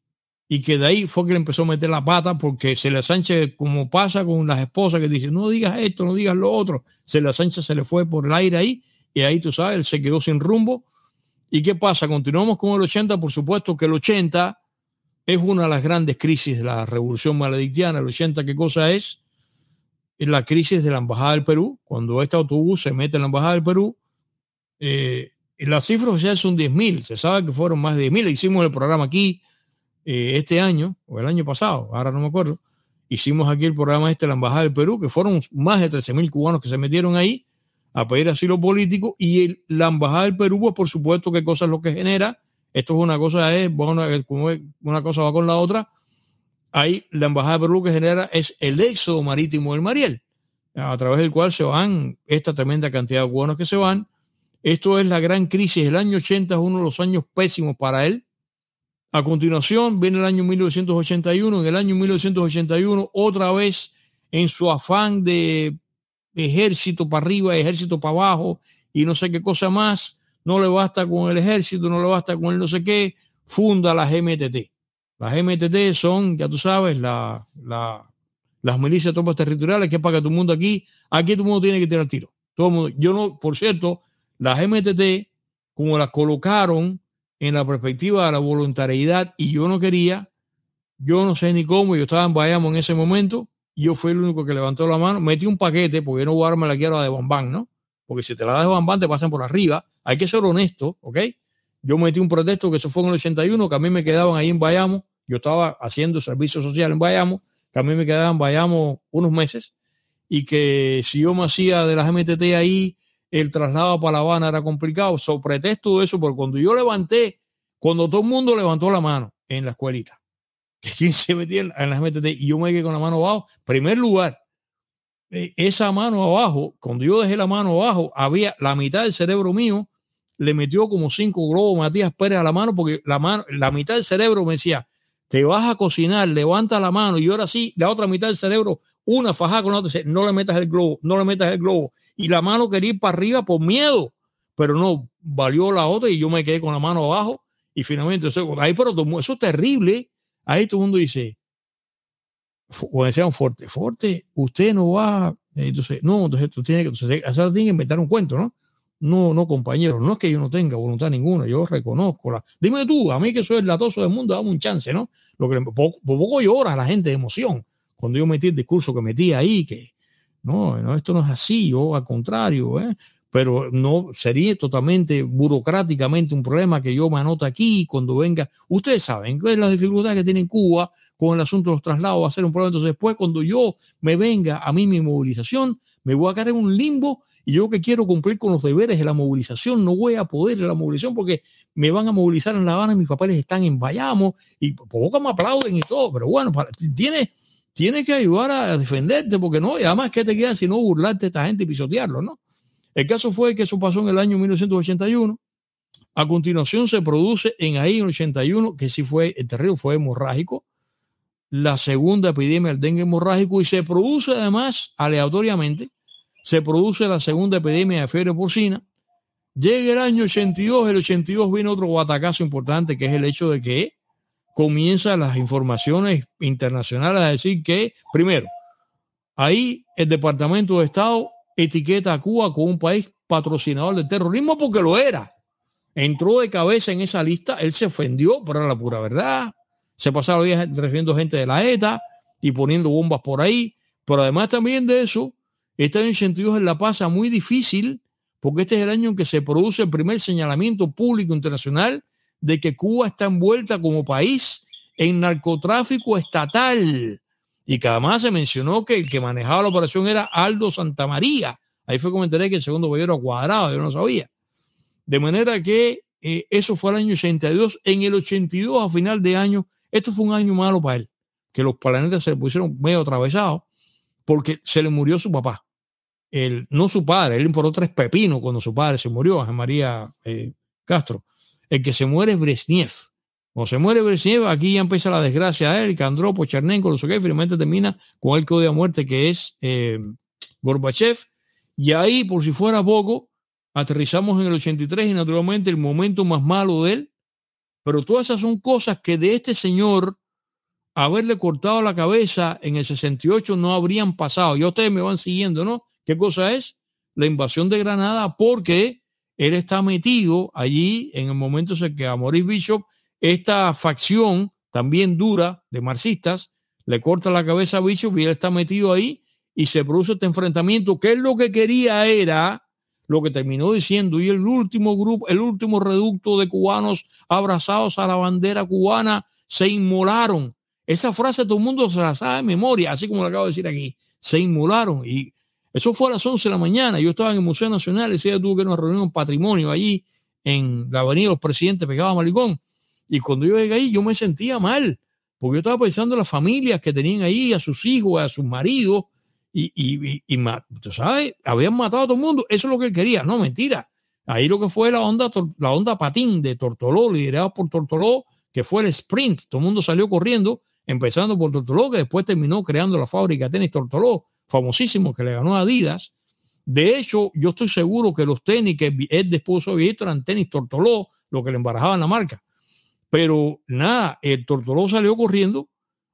A: y que de ahí fue que le empezó a meter la pata porque Celia Sánchez, como pasa con las esposas que dicen, no digas esto, no digas lo otro, Celia Sánchez se le fue por el aire ahí y ahí tú sabes, él se quedó sin rumbo. ¿Y qué pasa? Continuamos con el 80, por supuesto que el 80 es una de las grandes crisis de la revolución maledictiana. El 80, ¿qué cosa es? La crisis de la Embajada del Perú. Cuando este autobús se mete en la Embajada del Perú, eh, las cifras oficiales son 10.000. Se sabe que fueron más de 10.000. Hicimos el programa aquí eh, este año, o el año pasado, ahora no me acuerdo, hicimos aquí el programa este, la Embajada del Perú, que fueron más de 13 mil cubanos que se metieron ahí a pedir asilo político y la Embajada del Perú, pues por supuesto qué cosa es lo que genera. Esto es una cosa, es, bueno, una cosa va con la otra. Ahí la Embajada del Perú que genera es el éxodo marítimo del Mariel, a través del cual se van esta tremenda cantidad de cubanos que se van. Esto es la gran crisis. El año 80 es uno de los años pésimos para él a continuación viene el año 1981. En el año 1981, otra vez, en su afán de, ejército para arriba, ejército para abajo y no sé qué cosa más. No le basta con el ejército, no le basta con el no sé qué. Funda la GMTT. Las GMTT son, ya tú sabes, la, las milicias tropas territoriales, que es para que todo el mundo aquí, aquí todo el mundo tiene que tirar tiro. Yo no, por cierto, las GMTT, como las colocaron en la perspectiva de la voluntariedad y yo no quería, yo no sé ni cómo, yo estaba en Bayamo en ese momento, yo fui el único que levantó la mano, metí un paquete, porque yo no voy a darme la quiero de Bambán, ¿no? Porque si te la das de Bambán te pasan por arriba, hay que ser honesto, ¿ok? Yo metí un protesto que eso fue en el 81, que a mí me quedaban ahí en Bayamo, yo estaba haciendo servicio social en Bayamo, que a mí me quedaban en Bayamo unos meses, y que si yo me hacía de las MTT ahí, el traslado para La Habana era complicado. So pretexto de eso, porque cuando yo levanté, cuando todo el mundo levantó la mano en la escuelita, que quien se metía en, las MTT y yo me quedé con la mano abajo, primer lugar, eh, esa mano abajo, cuando yo dejé la mano abajo, había la mitad del cerebro mío, le metió como cinco globos Matías Pérez a la mano, porque la mano, la mitad del cerebro me decía, te vas a cocinar, levanta la mano, y ahora sí, la otra mitad del cerebro, una fajada con la otra, no le metas el globo, no le metas el globo. Y la mano quería ir para arriba por miedo, pero no, valió la otra y yo me quedé con la mano abajo y finalmente, ahí, pero eso es terrible. Ahí todo el mundo dice, o decían fuerte, fuerte, usted no va, entonces, no, entonces tú tienes que, entonces, tiene que inventar un cuento, ¿no? No, no, compañero, no es que yo no tenga voluntad ninguna, yo reconozco la. Dime tú, a mí que soy el latoso del mundo, dame un chance, ¿no? Lo que poco llora la gente de emoción cuando yo metí el discurso que metí ahí, que no, no, esto no es así, yo al contrario, ¿eh? pero no sería totalmente burocráticamente un problema que yo me anote aquí cuando venga. Ustedes saben que es la dificultad que tiene Cuba con el asunto de los traslados, va a ser un problema. Entonces, después, cuando yo me venga a mí mi movilización, me voy a quedar en un limbo y yo que quiero cumplir con los deberes de la movilización, no voy a poder la movilización porque me van a movilizar en La Habana, mis papeles están en Bayamo y poco me aplauden y todo, pero bueno, tiene tienes que ayudar a defenderte, porque no, y además, ¿qué te queda si no burlarte de esta gente y pisotearlo, no? El caso fue que eso pasó en el año 1981. A continuación se produce en ahí, en el 81, que sí fue, el terrible fue hemorrágico, la segunda epidemia del dengue hemorrágico y se produce además, aleatoriamente, se produce la segunda epidemia de fiebre porcina. Llega el año 82, el 82 viene otro guatacazo importante, que es el hecho de que comienzan las informaciones internacionales a decir que, primero, ahí el Departamento de Estado etiqueta a Cuba como un país patrocinador del terrorismo porque lo era. Entró de cabeza en esa lista, él se ofendió, pero era la pura verdad. Se pasaron días recibiendo gente de la ETA y poniendo bombas por ahí. Pero además también de eso, año 82 en La Paz muy difícil porque este es el año en que se produce el primer señalamiento público internacional de que Cuba está envuelta como país en narcotráfico estatal y que además se mencionó que el que manejaba la operación era Aldo Santamaría. Ahí fue como enteré que el segundo gobierno cuadrado, yo no sabía. De manera que eh, eso fue el año 82. En el 82, a final de año, esto fue un año malo para él, que los planetas se le pusieron medio atravesados porque se le murió su papá. Él, no su padre, él importó tres pepinos cuando su padre se murió, Ángel María eh, Castro. El que se muere es Brezhnev. O se muere Brezhnev, aquí ya empieza la desgracia a él, Kandropov, Chernenko, lo que finalmente termina con el que odia muerte, que es eh, Gorbachev. Y ahí, por si fuera poco, aterrizamos en el 83 y naturalmente el momento más malo de él. Pero todas esas son cosas que de este señor, haberle cortado la cabeza en el 68 no habrían pasado. Ya ustedes me van siguiendo, ¿no? ¿Qué cosa es? La invasión de Granada porque él está metido allí en el momento en que a Maurice Bishop, esta facción también dura de marxistas, le corta la cabeza a Bishop y él está metido ahí y se produce este enfrentamiento, que es lo que quería era lo que terminó diciendo, y el último grupo, el último reducto de cubanos abrazados a la bandera cubana se inmolaron. Esa frase todo el mundo se la sabe de memoria, así como lo acabo de decir aquí, se inmolaron. Y eso fue a las 11 de la mañana. Yo estaba en el Museo Nacional, ese día tuve que ir a una reunión patrimonio allí en la Avenida de los Presidentes, pegado a Malicón. Y cuando yo llegué ahí, yo me sentía mal, porque yo estaba pensando en las familias que tenían ahí, a sus hijos, a sus maridos, y, y, y, tú sabes, habían matado a todo el mundo. Eso es lo que él quería, no, mentira. Ahí lo que fue la onda, la onda patín de Tortoló, liderado por Tortoló, que fue el sprint. Todo el mundo salió corriendo, empezando por Tortoló, que después terminó creando la fábrica de tenis Tortoló famosísimo que le ganó a Adidas, De hecho, yo estoy seguro que los tenis que es de esposo visto eran tenis Tortoló, lo que le embarajaban la marca. Pero nada, el Tortoló salió corriendo.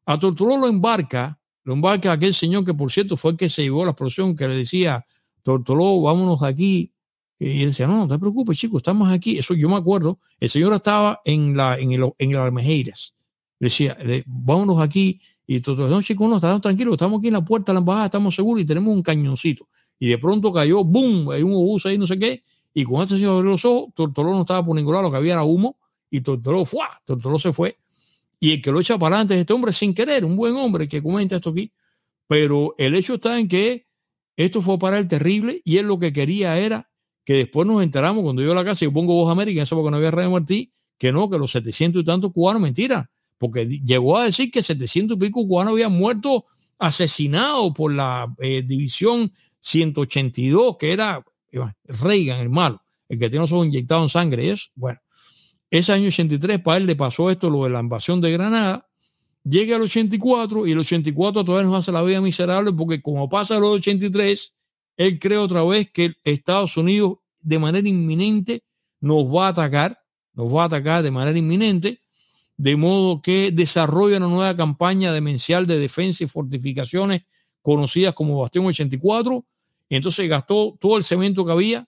A: A Tortoló lo embarca, lo embarca aquel señor que por cierto fue el que se llevó a la explosión, que le decía, Tortoló, vámonos de aquí. Y decía, no, no te preocupes, chicos, estamos aquí. Eso yo me acuerdo. El señor estaba en la, en el, en el Almejeiras. Le decía, vámonos aquí. Y Tortoló, no, chicos, no, estamos tranquilos, estamos aquí en la puerta de la embajada, estamos seguros y tenemos un cañoncito. Y de pronto cayó, ¡boom! Hay un obús ahí, no sé qué. Y con este señor abrió los ojos, Tortoló no estaba por ningún lado, lo que había era humo. Y Tortoló, ¡fua! Tortoló se fue. Y el que lo echa para adelante es este hombre sin querer, un buen hombre que comenta esto aquí. Pero el hecho está en que esto fue para él terrible y él lo que quería era que después nos enteramos cuando yo a la casa y pongo Voz América, eso porque no había Radio Martí, que no, que los 700 y tantos cubanos, mentira, porque llegó a decir que 700 y pico cubanos habían muerto asesinados por la eh, división 182, que era Reagan, el malo, el que tiene los ojos inyectados en sangre. Es, bueno, ese año 83 para él le pasó esto, lo de la invasión de Granada, llega al 84 y el 84 todavía nos hace la vida miserable porque como pasa el 83, él cree otra vez que Estados Unidos de manera inminente nos va a atacar, nos va a atacar de manera inminente, de modo que desarrolla una nueva campaña demencial de defensa y fortificaciones conocidas como Bastión 84, y entonces gastó todo el cemento que había.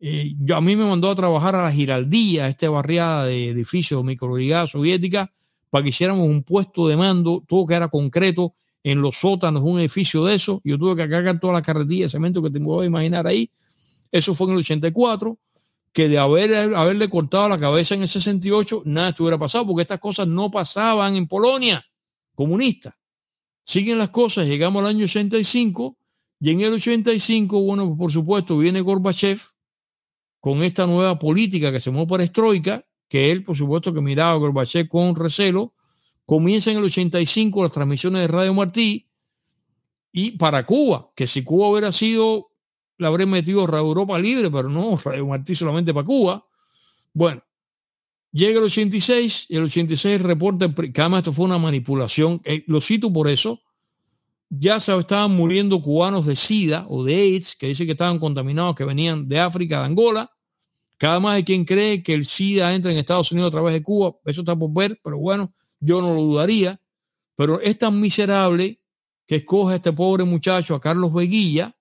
A: Eh, yo, a mí me mandó a trabajar a la Giraldía, esta barriada de edificios microbrigada soviética, para que hiciéramos un puesto de mando, todo que era concreto, en los sótanos, un edificio de eso. Yo tuve que cargar toda la carretilla de cemento que te puedo imaginar ahí. Eso fue en el 84, que de haber, haberle cortado la cabeza en el 68, nada estuviera pasado, porque estas cosas no pasaban en Polonia comunista. Siguen las cosas, llegamos al año 85 y en el 85, bueno, por supuesto, viene Gorbachev con esta nueva política que se mueve para Estroika, que él, por supuesto, que miraba a Gorbachev con recelo. Comienza en el 85 las transmisiones de Radio Martí y para Cuba, que si Cuba hubiera sido, la habría metido Radio Europa libre, pero no, Radio Martí solamente para Cuba. Bueno, llega el 86 y el 86 reporta, que además esto fue una manipulación, eh, lo cito por eso, ya se estaban muriendo cubanos de SIDA o de AIDS, que dice que estaban contaminados, que venían de África, de Angola, cada más hay quien cree que el SIDA entra en Estados Unidos a través de Cuba. Eso está por ver, pero bueno, yo no lo dudaría. Pero es tan miserable que escoge a este pobre muchacho, a Carlos Veguilla,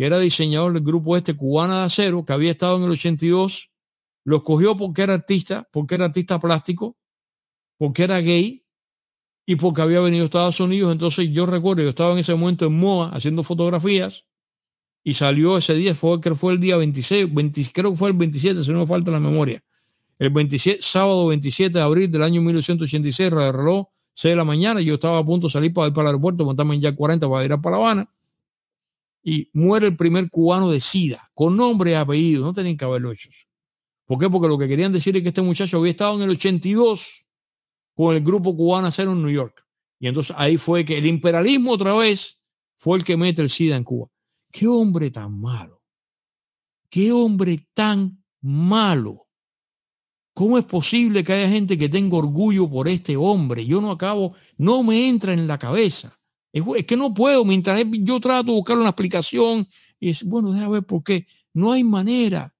A: que era diseñador del grupo este Cubana de Acero, que había estado en el 82. Lo escogió porque era artista, porque era artista plástico, porque era gay y porque había venido a Estados Unidos. Entonces yo recuerdo, yo estaba en ese momento en MOA haciendo fotografías y salió ese día, fue, que fue el día 26, creo que fue el 27, si no me falta la memoria. El 27, sábado 27 de abril del año 1986, reloj 6 de la mañana, yo estaba a punto de salir para ir para el aeropuerto, montarme en ya 40 para ir a La y muere el primer cubano de SIDA, con nombre y apellido, no tenían que haberlo hecho. ¿Por qué? Porque lo que querían decir es que este muchacho había estado en el 82 con el grupo cubano Cero en New York. Y entonces ahí fue que el imperialismo otra vez fue el que mete el SIDA en Cuba. Qué hombre tan malo. Qué hombre tan malo. ¿Cómo es posible que haya gente que tenga orgullo por este hombre? Yo no acabo, no me entra en la cabeza. Es, que no puedo, mientras yo trato de buscar una explicación y es, bueno, déjame ver por qué. No hay manera.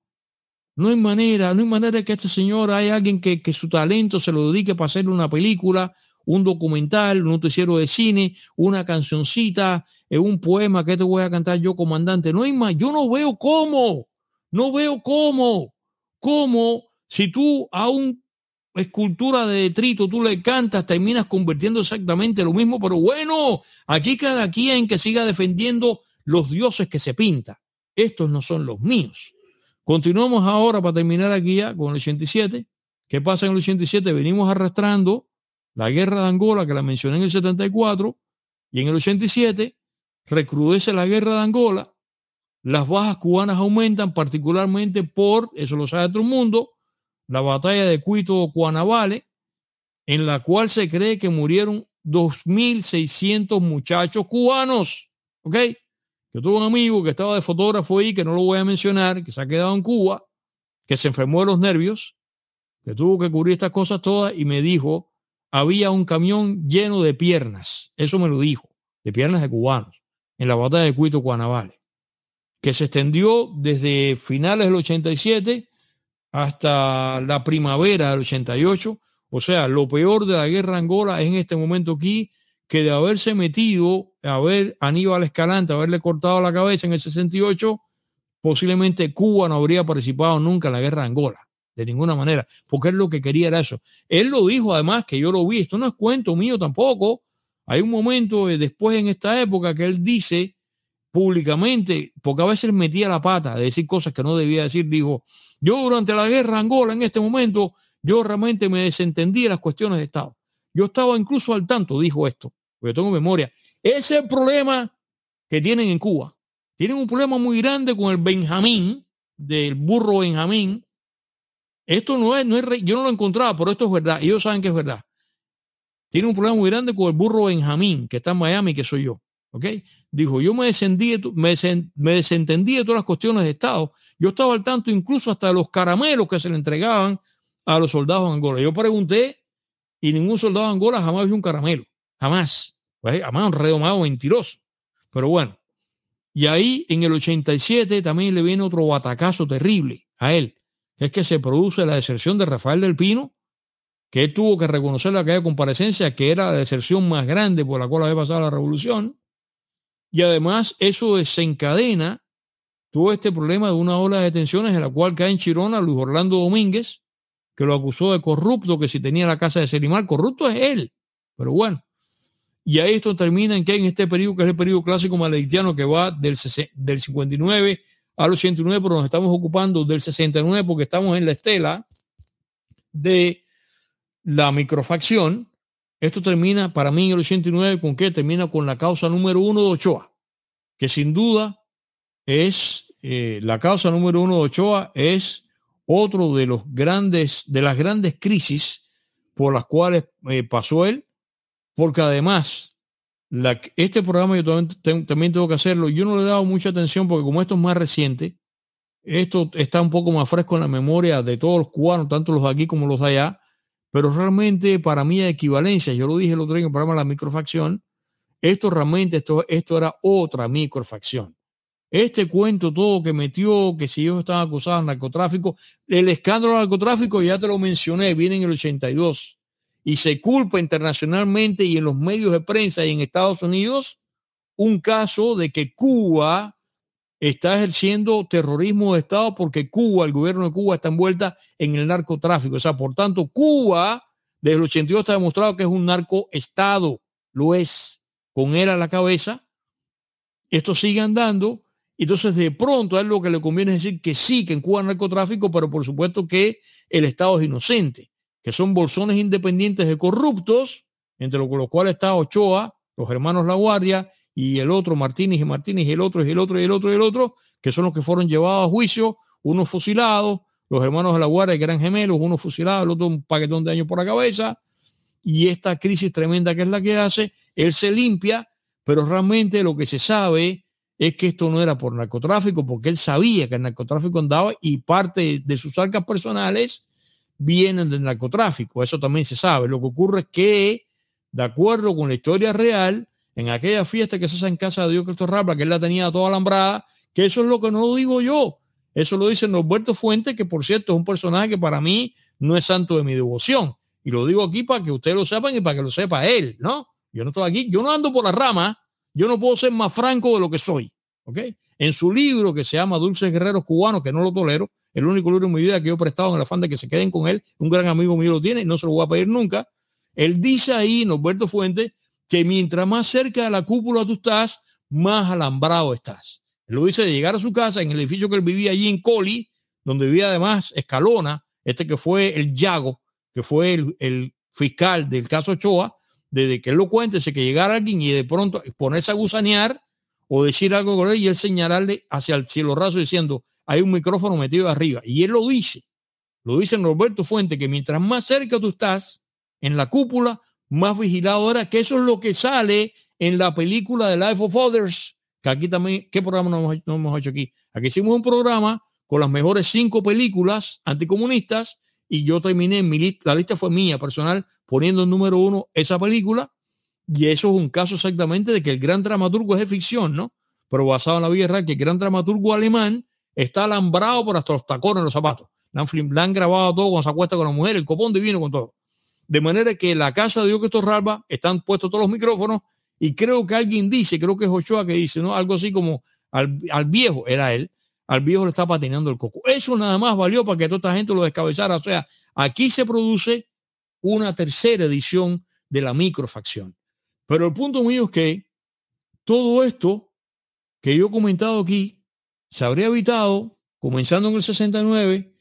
A: No hay manera, no hay manera de que este señor haya alguien que, que su talento se lo dedique para hacer una película, un documental, un noticiero de cine, una cancioncita, es un poema que te voy a cantar yo, comandante. No hay más, yo no veo cómo, no veo cómo, cómo si tú a un escultura de detrito tú le cantas, terminas convirtiendo exactamente lo mismo, pero bueno, aquí cada quien que siga defendiendo los dioses que se pinta. Estos no son los míos. Continuamos ahora para terminar aquí con el 87. ¿Qué pasa en el 87? Venimos arrastrando la guerra de Angola, que la mencioné en el 74, y en el 87 recrudece la guerra de Angola, las bajas cubanas aumentan particularmente por, eso lo sabe todo el mundo, la batalla de Cuito Cuanavale, en la cual se cree que murieron 2.600 muchachos cubanos. ¿Ok? Yo tuve un amigo que estaba de fotógrafo ahí, que no lo voy a mencionar, que se ha quedado en Cuba, que se enfermó de los nervios, que tuvo que cubrir estas cosas todas y me dijo, había un camión lleno de piernas. Eso me lo dijo, de piernas de cubanos en la batalla de Cuito Cuanavale. que se extendió desde finales del 87 hasta la primavera del 88. O sea, lo peor de la guerra Angola es en este momento aquí que de haberse metido, a ver Aníbal Escalante, haberle cortado la cabeza en el 68, posiblemente Cuba no habría participado nunca en la guerra de Angola, de ninguna manera, porque él lo que quería era eso. Él lo dijo además, que yo lo vi, esto no es cuento mío tampoco. Hay un momento eh, después en esta época que él dice públicamente, porque a veces metía la pata de decir cosas que no debía decir, dijo, yo durante la guerra Angola en este momento, yo realmente me desentendí de las cuestiones de Estado. Yo estaba incluso al tanto, dijo esto, porque tengo memoria. Ese es el problema que tienen en Cuba. Tienen un problema muy grande con el Benjamín, del burro Benjamín. Esto no es, no es, yo no lo encontraba, pero esto es verdad. Ellos saben que es verdad. Tienen un problema muy grande con el burro Benjamín, que está en Miami, que soy yo. ¿Ok? Dijo, yo me, descendí, me, me desentendí de todas las cuestiones de Estado. Yo estaba al tanto incluso hasta de los caramelos que se le entregaban a los soldados de Angola. Yo pregunté y ningún soldado de Angola jamás vio un caramelo. Jamás. Pues, jamás un redomado mentiroso. Pero bueno. Y ahí en el 87 también le viene otro batacazo terrible a él, que es que se produce la deserción de Rafael del Pino, que él tuvo que reconocer la aquella comparecencia que era la deserción más grande por la cual había pasado la revolución. Y además eso desencadena todo este problema de una ola de detenciones en la cual cae en Chirona Luis Orlando Domínguez, que lo acusó de corrupto, que si tenía la casa de Selimar, corrupto es él. Pero bueno, y ahí esto termina en que en este periodo, que es el periodo clásico maledictiano, que va del, del 59 al 89, pero nos estamos ocupando del 69 porque estamos en la estela de la microfacción. Esto termina para mí en el 89 con que termina con la causa número uno de Ochoa, que sin duda es eh, la causa número uno de Ochoa es otro de los grandes de las grandes crisis por las cuales eh, pasó él porque además este programa yo también, también, tengo que hacerlo. Yo no le he dado mucha atención porque como esto es más reciente, esto está un poco más fresco en la memoria de todos los cubanos, tanto los de aquí como los de allá, pero realmente para mí hay equivalencia. Yo lo dije el otro día en el programa La Microfacción. Esto realmente, esto, esto era otra microfacción. Este cuento todo que metió, que si ellos estaban acusados de narcotráfico, el escándalo del narcotráfico ya te lo mencioné, viene en el 82 y se culpa internacionalmente y en los medios de prensa y en Estados Unidos un caso de que Cuba está ejerciendo terrorismo de Estado porque Cuba, el gobierno de Cuba está envuelta en el narcotráfico. O sea, por tanto, Cuba desde el 82 está demostrado que es un narcoestado. Lo es. Con él a la cabeza. Esto sigue andando. Entonces, de pronto, a él lo que le conviene es decir que sí, que en Cuba hay narcotráfico, pero por supuesto que el Estado es inocente que son bolsones independientes de corruptos, entre los, cuales está Ochoa, los hermanos La Guardia y el otro Martínez y Martínez y el otro y el otro y el otro y el otro, que son los que fueron llevados a juicio, unos fusilados, los hermanos de La Guardia que eran gemelos, uno fusilado, el otro un paquetón de años por la cabeza, y esta crisis tremenda que es la que hace, él se limpia, pero realmente lo que se sabe es que esto no era por narcotráfico, porque él sabía que el narcotráfico andaba y parte de sus arcas personales vienen del narcotráfico. Eso también se sabe. Lo que ocurre es que, de acuerdo con la historia real, en aquella fiesta que se hace en casa de Dios Cristo Rabla, que él la tenía toda alambrada, que eso es lo que no digo yo. Eso lo dice Norberto Fuentes, que por cierto es un personaje que para mí no es santo de mi devoción. Y lo digo aquí para que ustedes lo sepan y para que lo sepa él, ¿no? Yo no estoy aquí, yo no ando por la rama, yo no puedo ser más franco de lo que soy, ¿ok? En su libro que se llama Dulces Guerreros Cubanos, que no lo tolero, el único libro en mi vida que yo he prestado en el afán de que se queden con él, un gran amigo mío lo tiene, no se lo voy a pedir nunca. Él dice ahí, Norberto Fuente, que mientras más cerca de la cúpula tú estás, más alambrado estás. Él lo dice de llegar a su casa en el edificio que él vivía allí en Coli, donde vivía además Escalona, este que fue el Yago, que fue el, fiscal del caso Ochoa, desde que él lo cuente, que llegara alguien y de pronto ponerse a gusanear o decir algo con él y él señalarle hacia el cielo raso diciendo, hay un micrófono metido arriba. Y él lo dice, lo dice Roberto Fuente, que mientras más cerca tú estás en la cúpula, más vigilado era, que eso es lo que sale en la película de Life of Others, que aquí también, ¿qué programa no hemos, hecho aquí? Aquí hicimos un programa con las mejores cinco películas anticomunistas y yo terminé mi lista, la lista fue mía personal, poniendo en número uno esa película y eso es un caso exactamente de que el gran dramaturgo es de ficción, ¿no? pero basado en la vida real, que el gran dramaturgo alemán está alambrado por hasta los tacones en los zapatos. Le han, han, grabado todo cuando se acuesta con la mujer, el copón divino con todo. De manera que en la casa de esto Ralba están puestos todos los micrófonos y creo que alguien dice, creo que es Ochoa que dice, ¿no? Algo así como al, al viejo, era él, al viejo le está patinando el coco. Eso nada más valió para que toda esta gente lo descabezara. O sea, aquí se produce una tercera edición de la microfacción. Pero el punto mío es que todo esto que yo he comentado aquí se habría evitado comenzando en el 69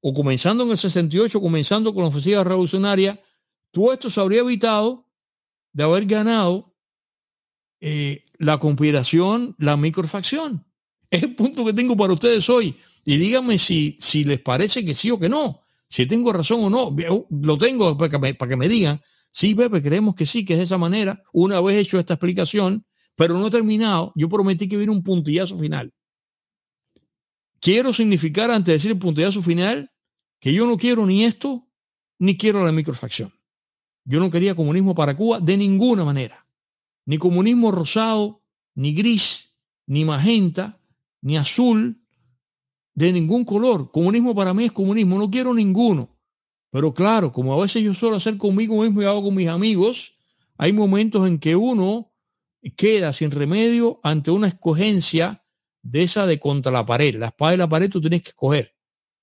A: o comenzando en el 68, comenzando con la ofensiva revolucionaria. Todo esto se habría evitado de haber ganado eh, la conspiración, la microfacción. Es el punto que tengo para ustedes hoy. Y díganme si, si les parece que sí o que no. Si tengo razón o no. Lo tengo para que me, para que me digan. Sí, Pepe, creemos que sí, que es de esa manera. Una vez hecho esta explicación, pero no he terminado, yo prometí que viene un puntillazo final. Quiero significar, antes de decir el puntillazo final, que yo no quiero ni esto, ni quiero la microfacción. Yo no quería comunismo para Cuba de ninguna manera. Ni comunismo rosado, ni gris, ni magenta, ni azul, de ningún color. Comunismo para mí es comunismo, no quiero ninguno. Pero claro, como a veces yo suelo hacer conmigo mismo y hago con mis amigos, hay momentos en que uno queda sin remedio ante una escogencia de esa de contra la pared. La espada y la pared tú tienes que escoger.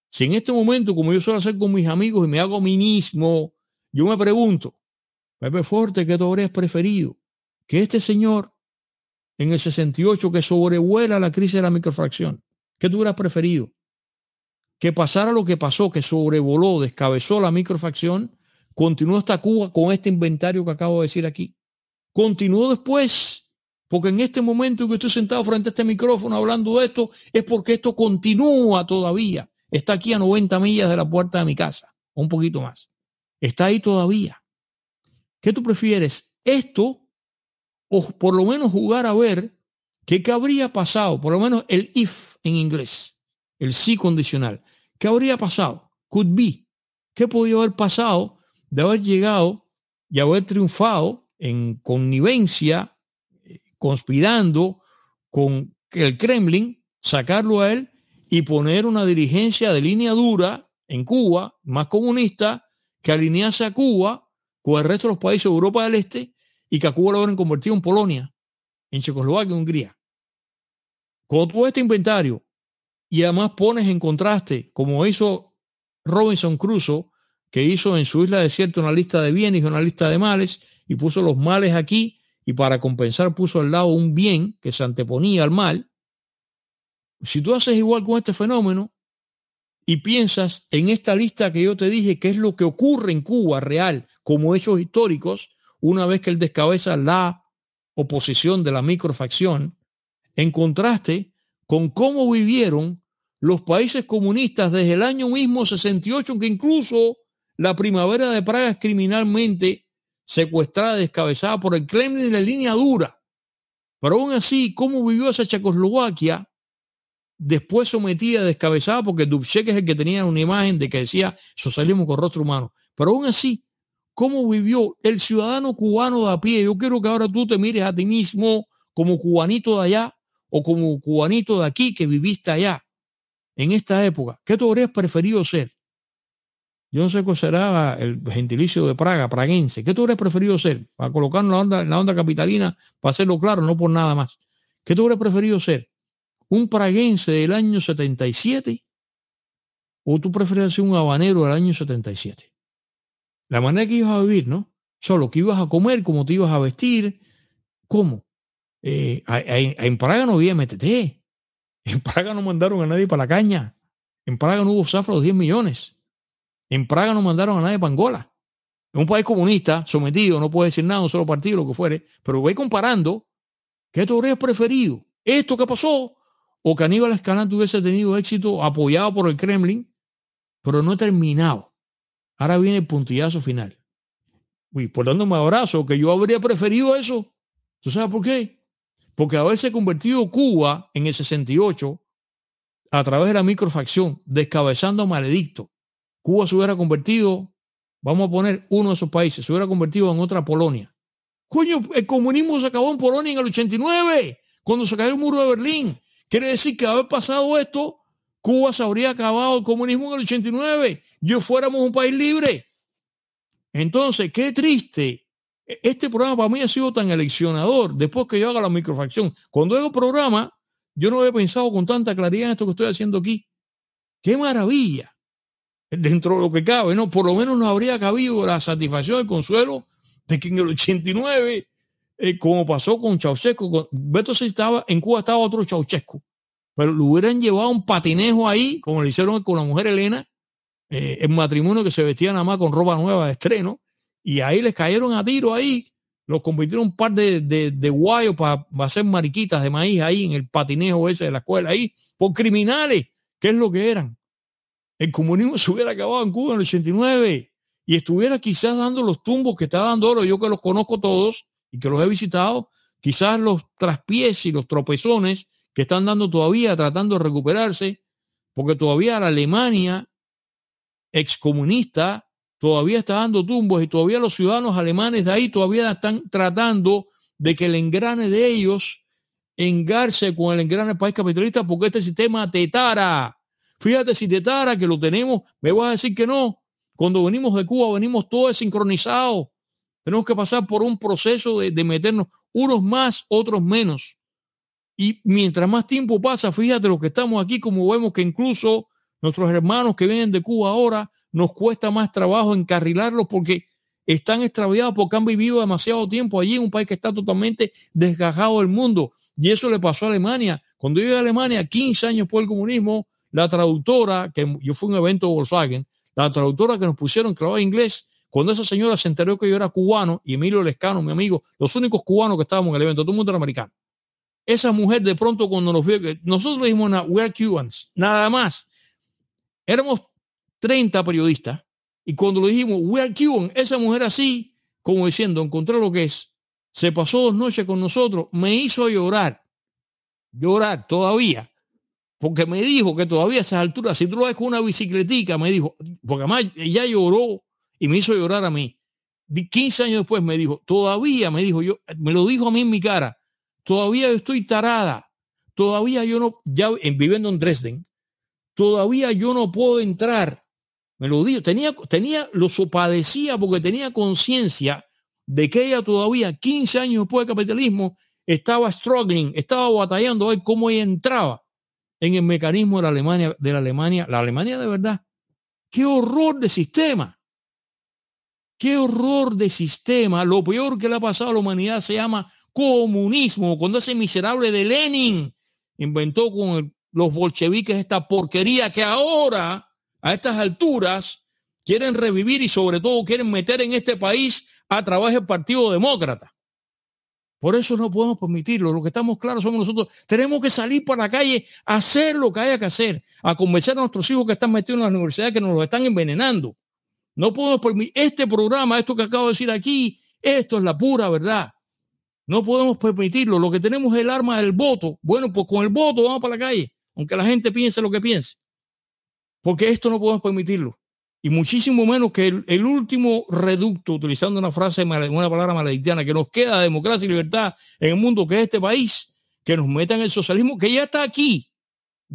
A: Si en este momento, como yo suelo hacer con mis amigos y me hago a mí mismo, yo me pregunto, Pepe Forte, ¿qué tú habrías preferido? Que este señor en el 68 que sobrevuela la crisis de la microfracción, ¿qué tú hubieras preferido? que pasara lo que pasó, que sobrevoló, descabezó la microfacción, continuó hasta Cuba con este inventario que acabo de decir aquí. Continuó después, porque en este momento que estoy sentado frente a este micrófono hablando de esto, es porque esto continúa todavía. Está aquí a 90 millas de la puerta de mi casa, un poquito más. Está ahí todavía. ¿Qué tú prefieres? Esto, o por lo menos jugar a ver qué habría pasado, por lo menos el if en inglés, el sí condicional. ¿Qué habría pasado? Could be. ¿Qué podía haber pasado de haber llegado y haber triunfado en connivencia, conspirando con el Kremlin, sacarlo a él y poner una dirigencia de línea dura en Cuba, más comunista, que alinease a Cuba con el resto de los países de Europa del Este y que a Cuba lo hubieran convertido en Polonia, en Checoslovaquia, Hungría. Con todo este inventario y además pones en contraste, como hizo Robinson Crusoe, que hizo en su isla desierta una lista de bienes y una lista de males, y puso los males aquí, y para compensar puso al lado un bien que se anteponía al mal. Si tú haces igual con este fenómeno y piensas en esta lista que yo te dije, que es lo que ocurre en Cuba real, como hechos históricos, una vez que él descabeza la oposición de la microfacción, en contraste con cómo vivieron los países comunistas desde el año mismo 68, que incluso la primavera de Praga es criminalmente secuestrada, descabezada por el Kremlin la línea dura. Pero aún así, ¿cómo vivió esa Checoslovaquia? Después sometida, descabezada, porque Dubček es el que tenía una imagen de que decía socialismo con rostro humano. Pero aún así, ¿cómo vivió el ciudadano cubano de a pie? Yo quiero que ahora tú te mires a ti mismo como cubanito de allá o como cubanito de aquí que viviste allá en esta época, ¿qué tú habrías preferido ser? Yo no sé cuál será el gentilicio de Praga, praguense. ¿Qué tú habrías preferido ser? Para colocarlo en la onda, la onda capitalina, para hacerlo claro, no por nada más. ¿Qué tú habrías preferido ser? ¿Un praguense del año 77? ¿O tú prefieres ser un habanero del año 77? La manera que ibas a vivir, ¿no? Solo que ibas a comer, cómo te ibas a vestir, ¿cómo? Eh, en Praga no había MTT. En Praga no mandaron a nadie para la caña. En Praga no hubo zafra de 10 millones. En Praga no mandaron a nadie para Angola. Es un país comunista, sometido, no puede decir nada, un solo partido, lo que fuere. Pero voy comparando, ¿qué tú habrías preferido? ¿Esto que pasó? ¿O que Aníbal Escalante hubiese tenido éxito apoyado por el Kremlin, pero no terminado? Ahora viene el puntillazo final. Uy, por dándome abrazo, que yo habría preferido eso. ¿Tú sabes por qué? Porque haberse convertido Cuba en el 68 a través de la microfacción, descabezando a Maledicto, Cuba se hubiera convertido, vamos a poner uno de esos países, se hubiera convertido en otra Polonia. Coño, el comunismo se acabó en Polonia en el 89. cuando se cayó el muro de Berlín. Quiere decir que haber pasado esto, Cuba se habría acabado el comunismo en el 89. Yo fuéramos un país libre. Entonces, qué triste. Este programa para mí ha sido tan eleccionador después que yo haga la microfacción. Cuando hago programa, yo no había pensado con tanta claridad en esto que estoy haciendo aquí. Qué maravilla. Dentro de lo que cabe, ¿no? Por lo menos nos habría cabido la satisfacción, el consuelo de que en el 89, eh, como pasó con Ceausescu, con, Beto se estaba, en Cuba estaba otro Ceausescu, pero le hubieran llevado un patinejo ahí, como le hicieron con la mujer Elena, eh, en matrimonio que se vestían nada más con ropa nueva de estreno, y ahí les cayeron a tiro ahí, los convirtieron un par de, de, guayos para hacer mariquitas de maíz ahí en el patinejo ese de la escuela ahí, por criminales, que es lo que eran. El comunismo se hubiera acabado en Cuba en el 89 y estuviera quizás dando los tumbos que está dando ahora, yo que los conozco todos y que los he visitado, quizás los traspiés y los tropezones que están dando todavía tratando de recuperarse, porque todavía la Alemania excomunista todavía está dando tumbos y todavía los ciudadanos alemanes de ahí todavía están tratando de que el engrane de ellos engarce con el engrane del país capitalista porque este sistema tetara. Fíjate si tetara que lo tenemos, me vas a decir que no. Cuando venimos de Cuba venimos todos sincronizados. Tenemos que pasar por un proceso de, de meternos unos más, otros menos. Y mientras más tiempo pasa, fíjate los que estamos aquí, como vemos que incluso nuestros hermanos que vienen de Cuba ahora, nos cuesta más trabajo encarrilarlos porque están extraviados porque han vivido demasiado tiempo allí en un país que está totalmente desgajado del mundo. Y eso le pasó a Alemania. Cuando yo llegué a Alemania, 15 años por el comunismo, la traductora, que yo fui a un evento de Volkswagen, la traductora que nos pusieron que hablaba inglés, cuando esa señora se enteró que yo era cubano y Emilio Lescano, mi amigo, los únicos cubanos que estábamos en el evento, todo el mundo era americano. Esa mujer de pronto cuando nos vio, nosotros dijimos, we are Cubans, nada más. Éramos 30 periodistas y cuando le dijimos, we are Cuban, esa mujer así, como diciendo, encontré lo que es, se pasó dos noches con nosotros, me hizo llorar, llorar todavía porque me dijo que todavía a esas alturas, si tú lo ves con una bicicletica, me dijo, porque además ella lloró y me hizo llorar a mí. 15 años después me dijo, todavía, me dijo yo, me lo dijo a mí en mi cara, todavía estoy tarada, todavía yo no, ya viviendo en Dresden, todavía yo no puedo entrar. Me lo dijo, tenía, tenía, lo padecía porque tenía conciencia de que ella todavía, 15 años después del capitalismo, estaba struggling, estaba batallando a ver cómo ella entraba en el mecanismo de la Alemania, de la Alemania, la Alemania de verdad. Qué horror de sistema. Qué horror de sistema. Lo peor que le ha pasado a la humanidad se llama comunismo. Cuando ese miserable de Lenin inventó con los bolcheviques esta porquería que ahora, a estas alturas, quieren revivir y sobre todo quieren meter en este país a través del Partido Demócrata. Por eso no podemos permitirlo. Lo que estamos claros somos nosotros. Tenemos que salir para la calle, a hacer lo que haya que hacer, a convencer a nuestros hijos que están metidos en la universidad que nos lo están envenenando. No podemos permitir este programa, esto que acabo de decir aquí, esto es la pura verdad. No podemos permitirlo. Lo que tenemos es el arma del voto. Bueno, pues con el voto vamos para la calle, aunque la gente piense lo que piense. Porque esto no podemos permitirlo y muchísimo menos que el, último reducto, utilizando una frase, una palabra maledictiana, que nos queda democracia y libertad en el mundo que es este país, que nos meta en el socialismo, que ya está aquí,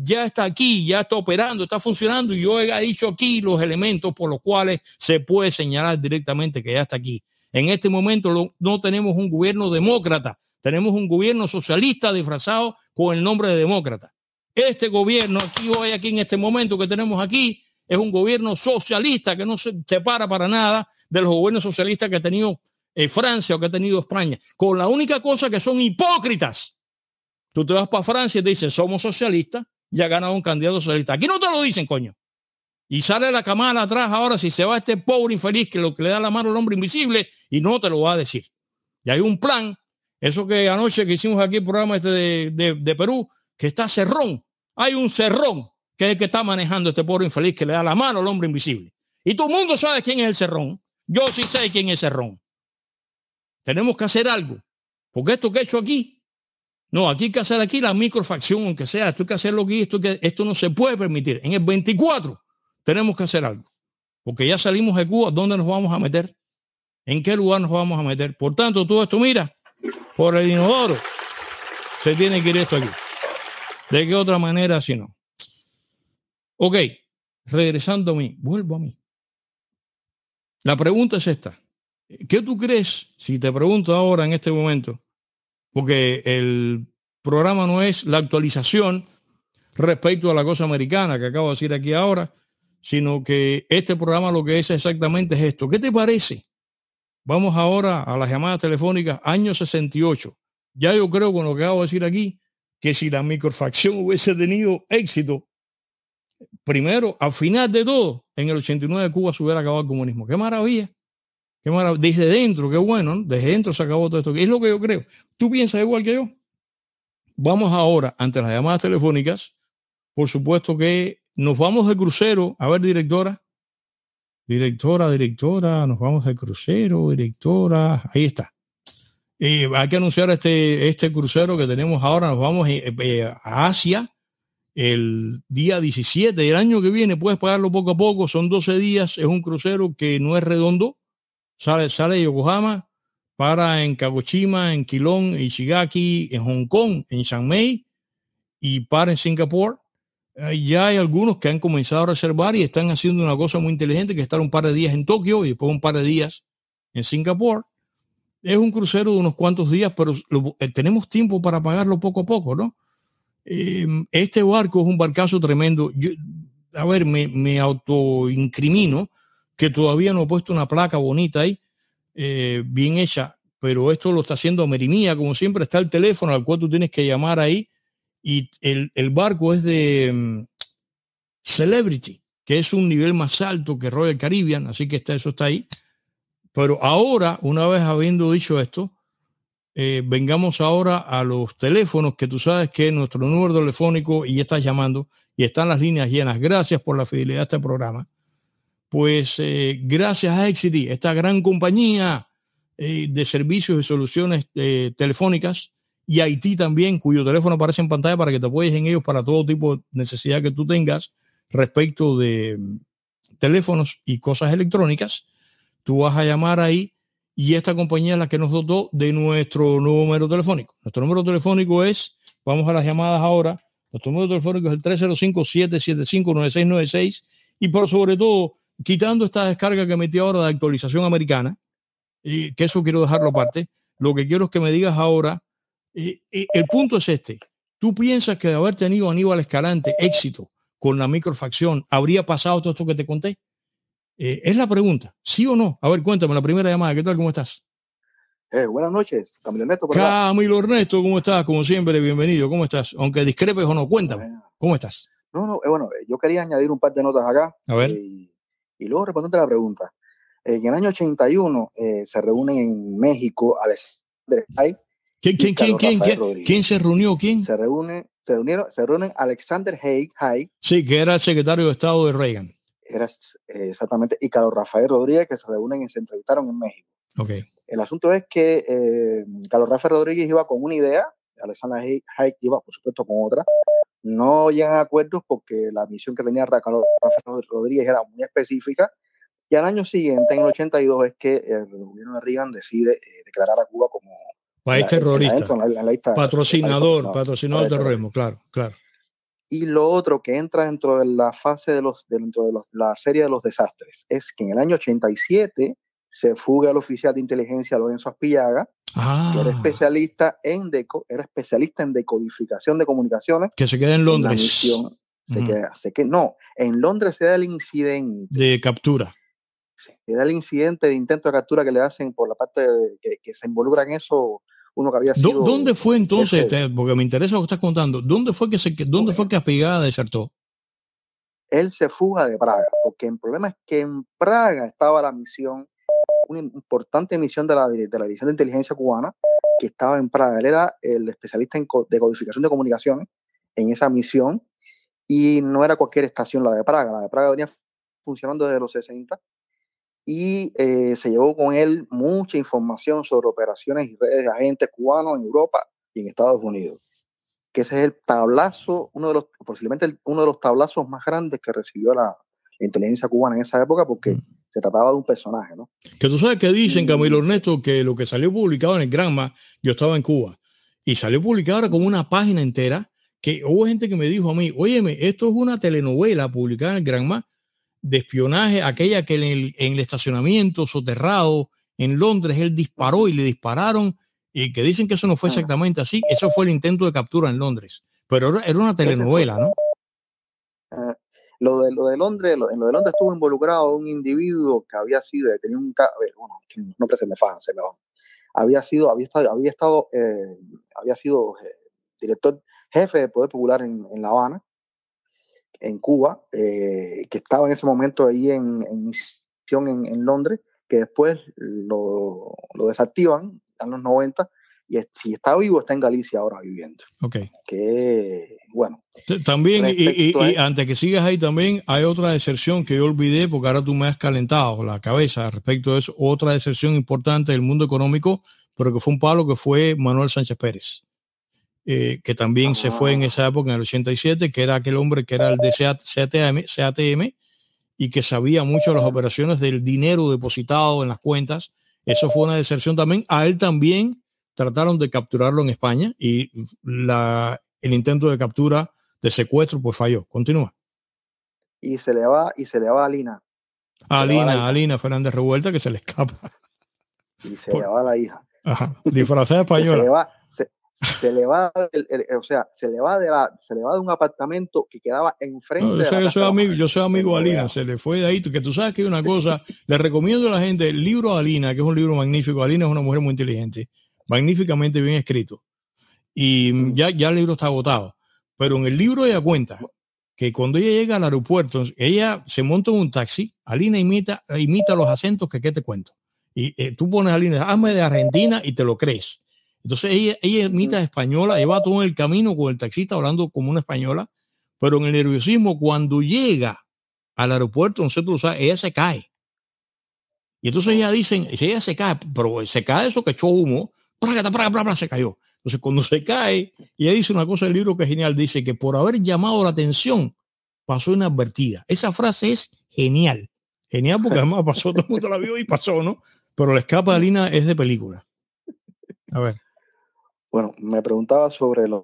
A: ya está aquí, ya está operando, está funcionando, y yo he dicho aquí los elementos por los cuales se puede señalar directamente que ya está aquí. En este momento no tenemos un gobierno demócrata, tenemos un gobierno socialista disfrazado con el nombre de demócrata. Este gobierno aquí hoy, aquí en este momento que tenemos aquí, es un gobierno socialista que no se separa para nada de los gobiernos socialistas que ha tenido eh, Francia o que ha tenido España, con la única cosa que son hipócritas. Tú te vas para Francia y te dicen, somos socialistas, y ha ganado un candidato socialista. Aquí no te lo dicen, coño. Y sale la camada atrás ahora si se va este pobre infeliz que lo que le da la mano al hombre invisible y no te lo va a decir. Y hay un plan, eso que anoche que hicimos aquí el programa este de, de Perú, que está cerrón. Hay un cerrón que es el que está manejando este pobre infeliz que le da la mano al hombre invisible. Y todo el mundo sabe quién es el cerrón. Yo sí sé quién es el cerrón. Tenemos que hacer algo. Porque esto que he hecho aquí, no, aquí hay que hacer aquí la microfacción, aunque sea, esto hay que hacerlo aquí, esto, que, esto no se puede permitir. En el 24 tenemos que hacer algo. Porque ya salimos de Cuba, ¿dónde nos vamos a meter? ¿En qué lugar nos vamos a meter? Por tanto, todo esto, mira, por el inodoro. Se tiene que ir esto aquí. ¿De qué otra manera si no? Ok, regresando a mí, vuelvo a mí. La pregunta es esta. ¿Qué tú crees, si te pregunto ahora en este momento, porque el programa no es la actualización respecto a la cosa americana que acabo de decir aquí ahora, sino que este programa lo que es exactamente es esto. ¿Qué te parece? Vamos ahora a las llamadas telefónicas año 68. Ya yo creo con lo que acabo de decir aquí, que si la microfacción hubiese tenido éxito, primero, al final de todo, en el 89 Cuba se hubiera acabado el comunismo. ¡Qué maravilla! ¡Qué! Desde dentro, qué bueno, ¿no? Desde dentro se acabó todo esto. Es lo que yo creo. ¿Tú piensas igual que yo? Vamos ahora, ante las llamadas telefónicas, por supuesto que nos vamos de crucero. A ver, directora. Directora, directora, nos vamos de crucero, directora. Ahí está. Hay que anunciar este, este crucero que tenemos ahora. Nos vamos eh, eh, a Asia el día 17 del año que viene. Puedes pagarlo poco a poco. Son 12 días. Es un crucero que no es redondo. Sale, sale de Yokohama, para en Kagoshima, en Kilong, en Shigaki, en Hong Kong, en Shanghai y para en Singapur eh, ya hay algunos que han comenzado a reservar y están haciendo una cosa muy inteligente, que estar un par de días en Tokio y después un par de días en Singapur. Es un crucero de unos cuantos días, pero eh, tenemos tiempo para pagarlo poco a poco, ¿no? Em, este barco es un barcazo tremendo. a ver, me, me autoincrimino que todavía no he puesto una placa bonita ahí, eh, bien hecha, pero esto lo está haciendo Merimía, como siempre está el teléfono al cual tú tienes que llamar ahí y el, el barco es de mm, Celebrity, que es un nivel más alto que Royal Caribbean, así que está, eso está ahí. Pero ahora, una vez habiendo dicho esto, eh, vengamos ahora a los teléfonos que tú sabes que nuestro número telefónico y ya estás llamando y están las líneas llenas. Gracias por la fidelidad a este programa. Pues eh, gracias a Exity, esta gran compañía eh, de servicios y soluciones telefónicas, y Haití también, cuyo teléfono aparece en pantalla para que te apoyes en ellos para todo tipo de necesidad que tú tengas respecto de mm, teléfonos y cosas electrónicas. Tú vas a llamar ahí y esta compañía es la que nos dotó de nuestro número telefónico. Nuestro número telefónico es, vamos a las llamadas ahora, nuestro número telefónico es el 305-775-9696 y por sobre todo, quitando esta descarga que metí ahora de actualización americana, y que eso quiero dejarlo aparte, lo que quiero es que me digas ahora el punto es este. ¿Tú piensas que de haber tenido Aníbal Escalante éxito con la microfacción habría pasado todo esto que te conté? Eh, es la pregunta, ¿sí o no? A ver, cuéntame la primera llamada. ¿Qué tal? ¿Cómo estás?
B: Eh, buenas noches, Camilo Ernesto.
A: Camilo Ernesto, ¿cómo estás? Como siempre, bienvenido. ¿Cómo estás? Aunque discrepes o no, cuéntame. ¿Cómo estás?
B: No, no, eh, bueno, yo quería añadir un par de notas acá.
A: A ver.
B: y luego responderte la pregunta. en el año 81 se reúnen en México Alexander
A: ¿Quién, quién, quién, quién, quién, se reunió? ¿Quién?
B: Se reúne, se reunieron, se reúnen Alexander Haig, Haig.
A: Sí, que era el secretario de Estado de Reagan.
B: Era eh, exactamente, y Carlos Rafael Rodríguez, que se reúnen y se entrevistaron en México.
A: Okay.
B: El asunto es que eh, Carlos Rafael Rodríguez iba con una idea, Alexander Haig iba, por supuesto, con otra. No llegan a acuerdos porque la misión que tenía Rafael Rodríguez era muy específica. Y al año siguiente, en el 82, es que el gobierno de Reagan decide eh, declarar a Cuba como
A: País terrorista. patrocinador, patrocinador del terrorismo, claro, claro.
B: Y lo otro que entra dentro de la fase de los, dentro de la serie de los desastres es que en el año 87 se fuga el oficial de inteligencia Lorenzo Aspillaga, que era ah. especialista en deco, era especialista en decodificación de comunicaciones.
A: Que se queda en Londres.
B: se, queda, se queda, no, en Londres se da el incidente.
A: De captura.
B: Se da el incidente de intento de captura que le hacen por la parte de, que, que se involucra en eso uno que había sido
A: ¿Dónde fue entonces, porque me interesa lo que estás contando, dónde fue que se, dónde fue que Apigada desertó?
B: Él se fuga de Praga, porque el problema es que en Praga estaba la misión, una importante misión de la, de la División de Inteligencia Cubana, que estaba en Praga. Él era el especialista en de codificación de comunicaciones en esa misión, y no era cualquier estación la de Praga, la de Praga venía funcionando desde los 60 y eh, se llevó con él mucha información sobre operaciones y redes de agentes cubanos en Europa y en Estados Unidos. Que ese es el tablazo, uno de los, posiblemente uno de los tablazos más grandes que recibió la, inteligencia cubana en esa época, porque mm. Se trataba de un personaje, ¿no?
A: Que tú sabes que dicen, Camilo Ernesto, que lo que salió publicado en el Granma, yo estaba en Cuba, y salió publicada como una página entera que hubo gente que me dijo a mí, óyeme, esto es una telenovela publicada en el Granma de espionaje, aquella que en el, en el estacionamiento soterrado en Londres él disparó y le dispararon y que dicen que eso no fue exactamente así, eso fue el intento de captura en Londres, pero era una telenovela, ¿no?
B: Ah, lo de, lo de Londres, en lo de Londres estuvo involucrado un individuo que había sido, tenía un, bueno, no se me faja, se me va. Había sido, había estado, había estado, eh, había sido eh, director, jefe de Poder Popular en, en La Habana, en Cuba, eh, que estaba en ese momento ahí en, misión en, en, Londres, que después lo, lo desactivan en los 90 y si está vivo está en Galicia ahora viviendo.
A: Ok.
B: Que bueno.
A: También, y, antes que sigas ahí también, hay otra deserción que yo olvidé porque ahora tú me has calentado la cabeza respecto a eso, otra deserción importante del mundo económico, pero que fue un palo que fue Manuel Sánchez Pérez. Eh, que también se fue en ah. esa época, en el 87, que era aquel hombre que era el de CATM, CATM y que sabía mucho de las operaciones del dinero depositado en las cuentas. Eso fue una deserción también. A él también trataron de capturarlo en España y la, el intento de captura de secuestro pues falló. Continúa.
B: Y se le va, y se le va a Alina.
A: A Alina, Alina Fernández Revuelta que se le escapa.
B: Y se le va a la hija.
A: Ajá, disfrazada española.
B: se le va, se, le va o sea, se le va de la, se le va de un apartamento que quedaba enfrente.
A: No, yo, soy, amigo, yo soy amigo de Alina, se le fue de ahí, que tú sabes que hay una cosa, le recomiendo a la gente el libro de Alina, que es un libro magnífico. Alina es una mujer muy inteligente magníficamente bien escrito. Y mm. ya, ya el libro está agotado. Pero en el libro ella cuenta que cuando ella llega al aeropuerto, ella se monta en un taxi, Alina imita, imita los acentos que, ¿qué te cuento. Y eh, tú pones a Alina, hazme de Argentina y te lo crees. Entonces ella, ella imita española, lleva todo el camino con el taxista hablando como una española, pero en el nerviosismo, cuando llega al aeropuerto, sabes, ella se cae. Y entonces ella dicen, ella se cae, pero se cae eso que echó humo, se cayó. Entonces, cuando se cae, y ella dice una cosa del libro que es genial, dice que por haber llamado la atención, pasó inadvertida. Esa frase es genial. Genial porque además pasó, todo el mundo la vio y pasó, ¿no? Pero la escapa de Lina es de película. A ver.
B: Bueno, me preguntaba sobre la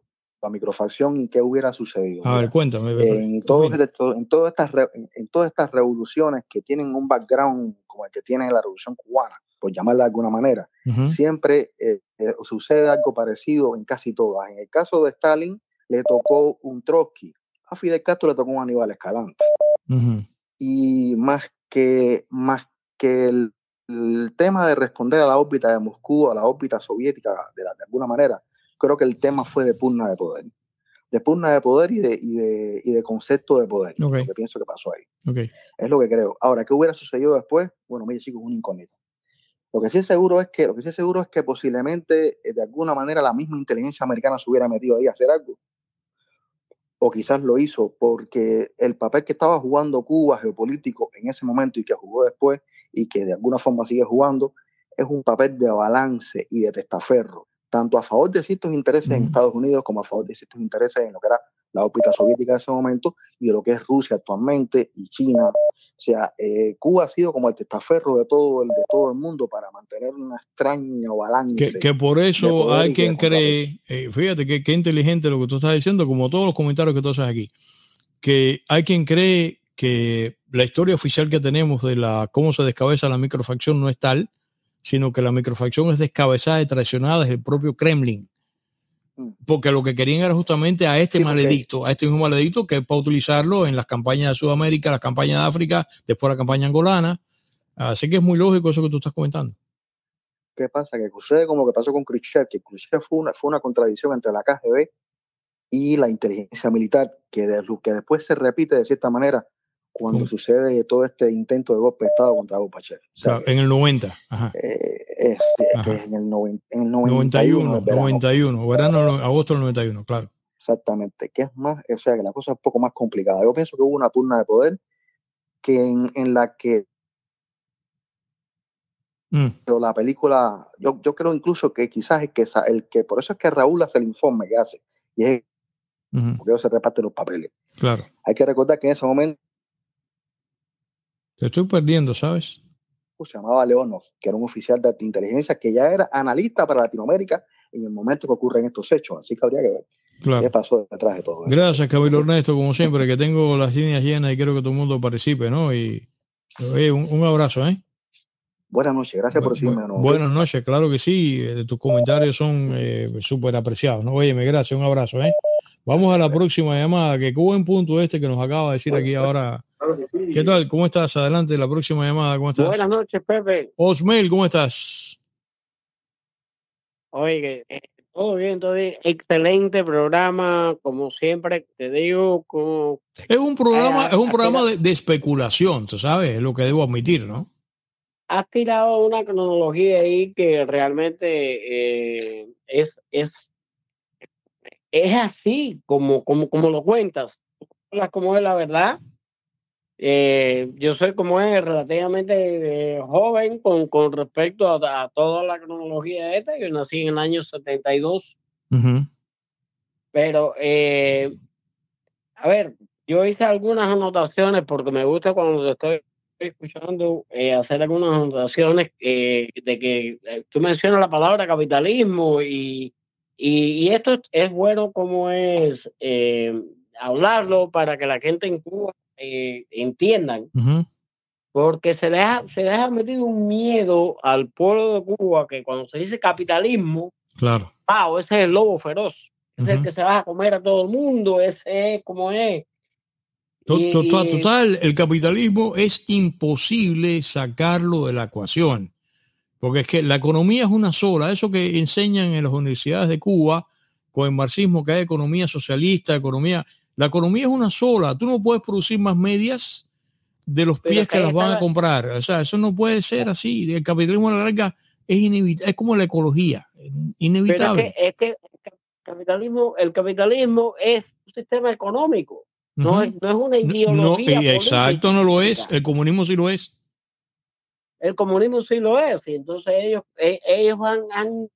B: microfacción y qué hubiera sucedido.
A: A ver, cuéntame.
B: En, todo, en, todas estas, en todas estas revoluciones que tienen un background como el que tiene la revolución cubana, por llamarla de alguna manera, siempre eh, eh, sucede algo parecido en casi todas. En el caso de Stalin, le tocó un Trotsky. A Fidel Castro le tocó un Aníbal Escalante. Y más que, más que el, tema de responder a la órbita de Moscú, a la órbita soviética, de, de alguna manera, creo que el tema fue de pugna de poder. De pugna de poder y de, y de, y de concepto de poder. Lo que pienso que pasó ahí. Es lo que creo. Ahora, ¿qué hubiera sucedido después? Bueno, mire chicos, un incógnito. Lo que sí es seguro es que, lo que sí es seguro es que posiblemente eh, de alguna manera la misma inteligencia americana se hubiera metido ahí a hacer algo. O quizás lo hizo porque el papel que estaba jugando Cuba geopolítico en ese momento y que jugó después y que de alguna forma sigue jugando, es un papel de balance y de testaferro, tanto a favor de ciertos intereses en Estados Unidos como a favor de ciertos intereses en lo que era la órbita soviética en ese momento y de lo que es Rusia actualmente y China o sea, eh, Cuba ha sido como el testaferro de todo el, de todo el mundo para mantener una extraña balance.
A: Que, por eso hay quien cree, eh, fíjate que, inteligente lo que tú estás diciendo, como todos los comentarios que tú haces aquí, que hay quien cree que la historia oficial que tenemos de la cómo se descabeza la microfacción no es tal, sino que la microfacción es descabezada y traicionada desde el propio Kremlin. Porque lo que querían era justamente a este maledicto, a este mismo maledicto que es para utilizarlo en las campañas de Sudamérica, las campañas de África, después la campaña angolana. Así que es muy lógico eso que tú estás comentando.
B: ¿Qué pasa? Que sucede como que pasó con Khrushchev, que Khrushchev fue una, fue una contradicción entre la KGB y la inteligencia militar, que, de, que después se repite de cierta manera cuando sucede todo este intento de golpe de Estado contra Gorbachev.
A: en el 90.
B: Eh, en, el
A: 91. 91, verano, agosto del 91, claro.
B: Exactamente, que es más, o sea, que la cosa es un poco más complicada. Yo pienso que hubo una turna de poder que en, la que mm. pero la película, yo, yo creo incluso que quizás el que, el que, por eso es que Raúl hace el informe que hace, y es porque se reparten los papeles.
A: Claro.
B: Hay que recordar que en ese momento
A: te estoy perdiendo, ¿sabes?
B: Se llamaba Leonov, que era un oficial de inteligencia que ya era analista para Latinoamérica en el momento que ocurren estos hechos. Así que habría que ver qué pasó detrás de todo.
A: Gracias, Camilo Ernesto, como siempre, que tengo las líneas llenas y quiero que todo el mundo participe, ¿no? Y un, abrazo, ¿eh?
B: Buenas noches, gracias por decirme.
A: Buenas noches, claro que sí, eh, tus comentarios son eh, súper apreciados, ¿no? Óyeme, gracias, un abrazo, ¿eh? Vamos a la próxima llamada, que qué buen punto este que nos acaba de decir aquí ahora. ¿Qué tal? ¿Cómo estás? Adelante, la próxima llamada, ¿cómo estás?
C: Buenas noches, Pepe.
A: Osmel, ¿cómo estás?
C: Oye, eh, todo bien, todo bien. Excelente programa, como siempre te digo. Como,
A: es un programa, es un programa de, especulación, tú sabes, es lo que debo admitir, ¿no?
C: Has tirado una cronología ahí que realmente eh, es, es es así como, como, como lo cuentas. Como es la verdad. Eh, yo soy como es relativamente eh, joven con, con respecto a, toda la cronología esta. Yo nací en el año 72. Pero, eh, a ver, yo hice algunas anotaciones porque me gusta cuando estoy escuchando hacer algunas anotaciones de que tú mencionas la palabra capitalismo y, y, esto es bueno como es eh, hablarlo para que la gente en Cuba eh, entiendan. Porque se deja, se deja metido un miedo al pueblo de Cuba que cuando se dice capitalismo,
A: claro.
C: wow, ese es el lobo feroz. es el que se va a comer a todo el mundo, ese es como es.
A: Total, total, el capitalismo es imposible sacarlo de la ecuación. Porque es que la economía es una sola. Eso que enseñan en las universidades de Cuba con el marxismo, que hay economía socialista, economía. La economía es una sola. Tú no puedes producir más medias de los pies que, las van a comprar. O sea, eso no puede ser así. El capitalismo a la larga es inevitable. Es como la ecología, inevitable.
C: es, que, el capitalismo, el capitalismo es un sistema económico. No, es, no es una ideología.
A: No, exacto, no lo es. El comunismo sí lo es
C: el comunismo sí lo es, y entonces ellos, e, ellos han, han,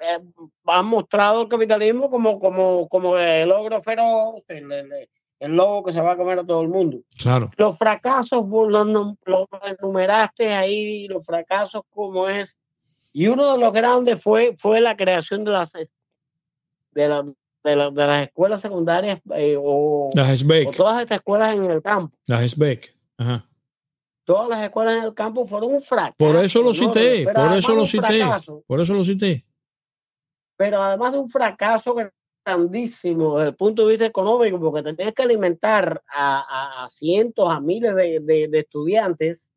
C: eh, han, mostrado el capitalismo como, como, como el logro feroz, el, el, lobo que se va a comer a todo el mundo.
A: Claro.
C: Los fracasos, los, los enumeraste ahí, los fracasos como es. Y uno de los grandes fue, fue la creación de las, de, la, de, la, de las escuelas secundarias eh, o, o, todas estas escuelas en el campo.
A: Las SBEC. Ajá
C: todas las escuelas en el campo fueron un fracaso.
A: Por eso lo cité, por eso lo cité, por eso lo cité.
C: Pero además de un fracaso grandísimo desde el punto de vista económico, porque tenías que alimentar a, cientos, a miles de, estudiantes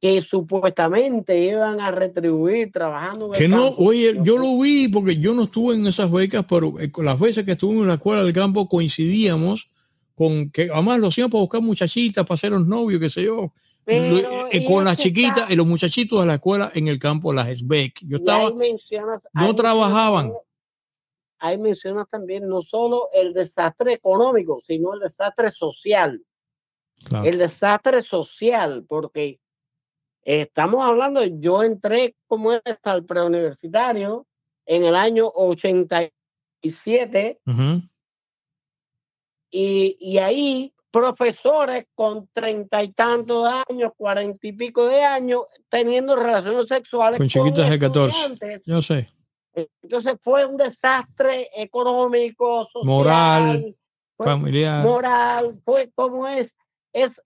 C: que supuestamente iban a retribuir trabajando.
A: que no, oye, yo lo vi porque yo no estuve en esas becas, pero eh, las veces que estuve en la escuela del campo coincidíamos con que además lo hacían para buscar muchachitas, para ser los novios, qué sé yo. Eh, con las chiquitas y los muchachitos de la escuela en el campo, las SBEC. Yo estaba, no trabajaban.
C: Ahí mencionas también no solo el desastre económico, sino el desastre social. El desastre social, porque estamos hablando, yo entré como hasta el preuniversitario en el año 87 y, y ahí profesores con treinta y tantos años, cuarenta y pico de años, teniendo relaciones sexuales
A: con chiquitas de 14. Yo sé.
C: Entonces fue un desastre económico, social,
A: moral, familiar.
C: Moral, fue como es, es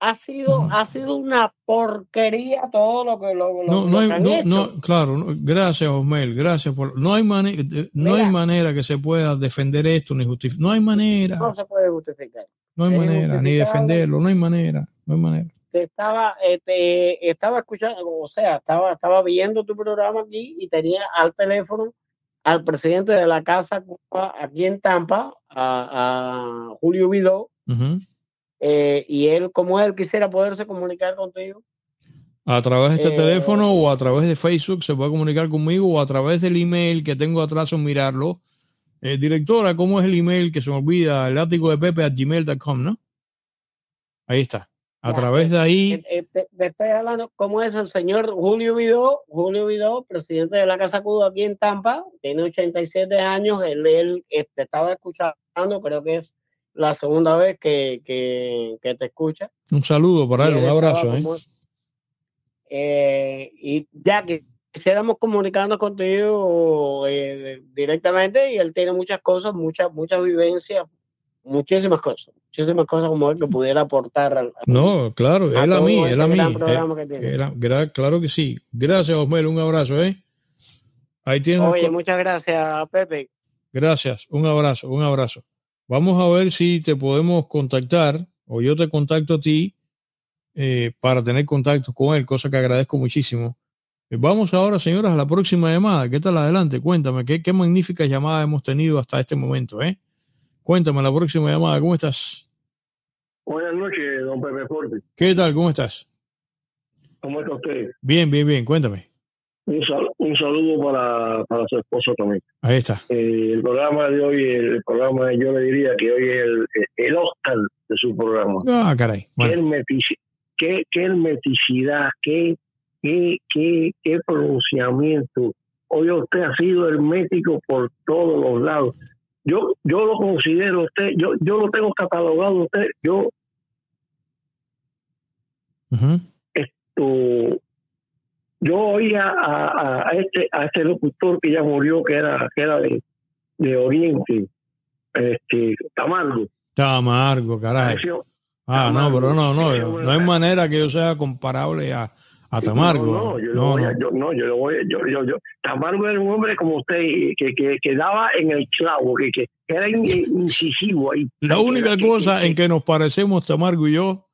C: ha sido, ha sido una porquería todo lo que lo,
A: no, no, hay, no, claro, gracias Osmel, gracias por no hay manera no hay manera que se pueda defender esto ni justificar, no hay manera.
C: No se puede justificar.
A: No hay manera, ni defenderlo, no hay manera, no hay manera.
C: estaba, este, estaba escuchando, o sea, estaba, estaba viendo tu programa aquí y tenía al teléfono al presidente de la Casa aquí en Tampa, a, Julio Vidó, eh, y él, como él quisiera poderse comunicar contigo.
A: A través de este eh, teléfono o a través de Facebook se puede comunicar conmigo o a través del email que tengo atrás en mirarlo, eh, directora, ¿cómo es el email que se me olvida? El ático de Pepe a gmail.com, ¿no? Ahí está. A través de ahí.
C: Eh, eh, te, estoy hablando, ¿cómo es el señor Julio Vidó? Julio Vidó, presidente de la Casa Cuba aquí en Tampa, tiene 87 años. Él, él este, estaba escuchando, creo que es la segunda vez que, que, te escucha.
A: Un saludo para él, un abrazo.
C: y ya que quisiéramos comunicarnos contigo eh, directamente y él tiene muchas cosas, muchas, muchas vivencias, muchísimas cosas, muchísimas cosas como él que pudiera aportar.
A: no, claro, él a mí, él a mí. claro que sí. Gracias, Osmel, un abrazo, ¿eh?
C: Ahí tienes. Oye, muchas gracias, Pepe.
A: Gracias, un abrazo, un abrazo. Vamos a ver si te podemos contactar o yo te contacto a ti eh, para tener contacto con él, cosa que agradezco muchísimo eh, vamos ahora, señoras, a la próxima llamada. ¿Qué tal adelante? Cuéntame, ¿qué, qué magníficas llamadas hemos tenido hasta este momento? ¿eh? Cuéntame la próxima llamada, ¿cómo estás?
D: Buenas noches, don Pepe Forte.
A: ¿Qué tal? ¿Cómo estás?
D: ¿Cómo está usted?
A: Bien, bien, bien, cuéntame.
D: Un, un saludo para, para, su esposo también.
A: Ahí está.
D: Eh, el programa de hoy, el programa, yo le diría que hoy es el, el Oscar de su programa.
A: Ah, caray.
D: Qué, qué hermeticidad, qué qué, qué, qué pronunciamiento. Hoy usted ha sido hermético por todos los lados. Yo, yo lo considero usted, yo, yo lo tengo catalogado usted, yo esto yo oía a, a, este a este locutor que ya murió que era que era de, de Oriente este Tamargo
A: Tamargo caray ah no pero no no no hay manera que yo sea comparable a a Tamargo.
D: No, yo no, yo, no, yo lo voy, yo, yo, yo, Tamargo era un hombre como usted que, que, que daba en el clavo, que, que era incisivo ahí.
A: La única cosa en que nos parecemos Tamargo y yo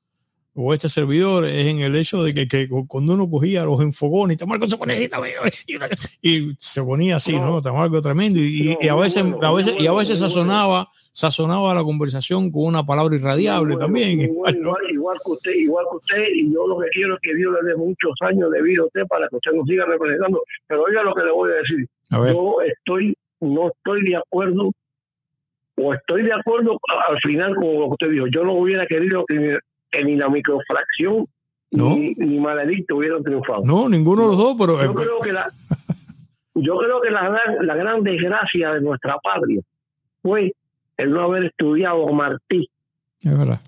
A: o este servidor es en el hecho de que, que cuando uno cogía los enfogones, Tamargo se ponía y, se ponía así, ¿no? Tamargo tremendo y, y, a veces, a veces, y a veces sazonaba, sazonaba la conversación con una palabra irradiable también.
D: Igual, igual, que usted, igual que usted, y yo lo que quiero es que Dios le dé muchos años de vida a usted para que usted nos siga representando. Pero oiga lo que le voy a decir. Yo estoy, no estoy de acuerdo o estoy de acuerdo al final con lo que usted dijo. Yo no hubiera querido que que ni la microfracción ni, ni Maledicto hubieran triunfado.
A: No, ninguno de los dos, pero...
D: Yo creo que la, yo creo que la, la gran desgracia de nuestra patria fue el no haber estudiado Martí.
A: Es verdad.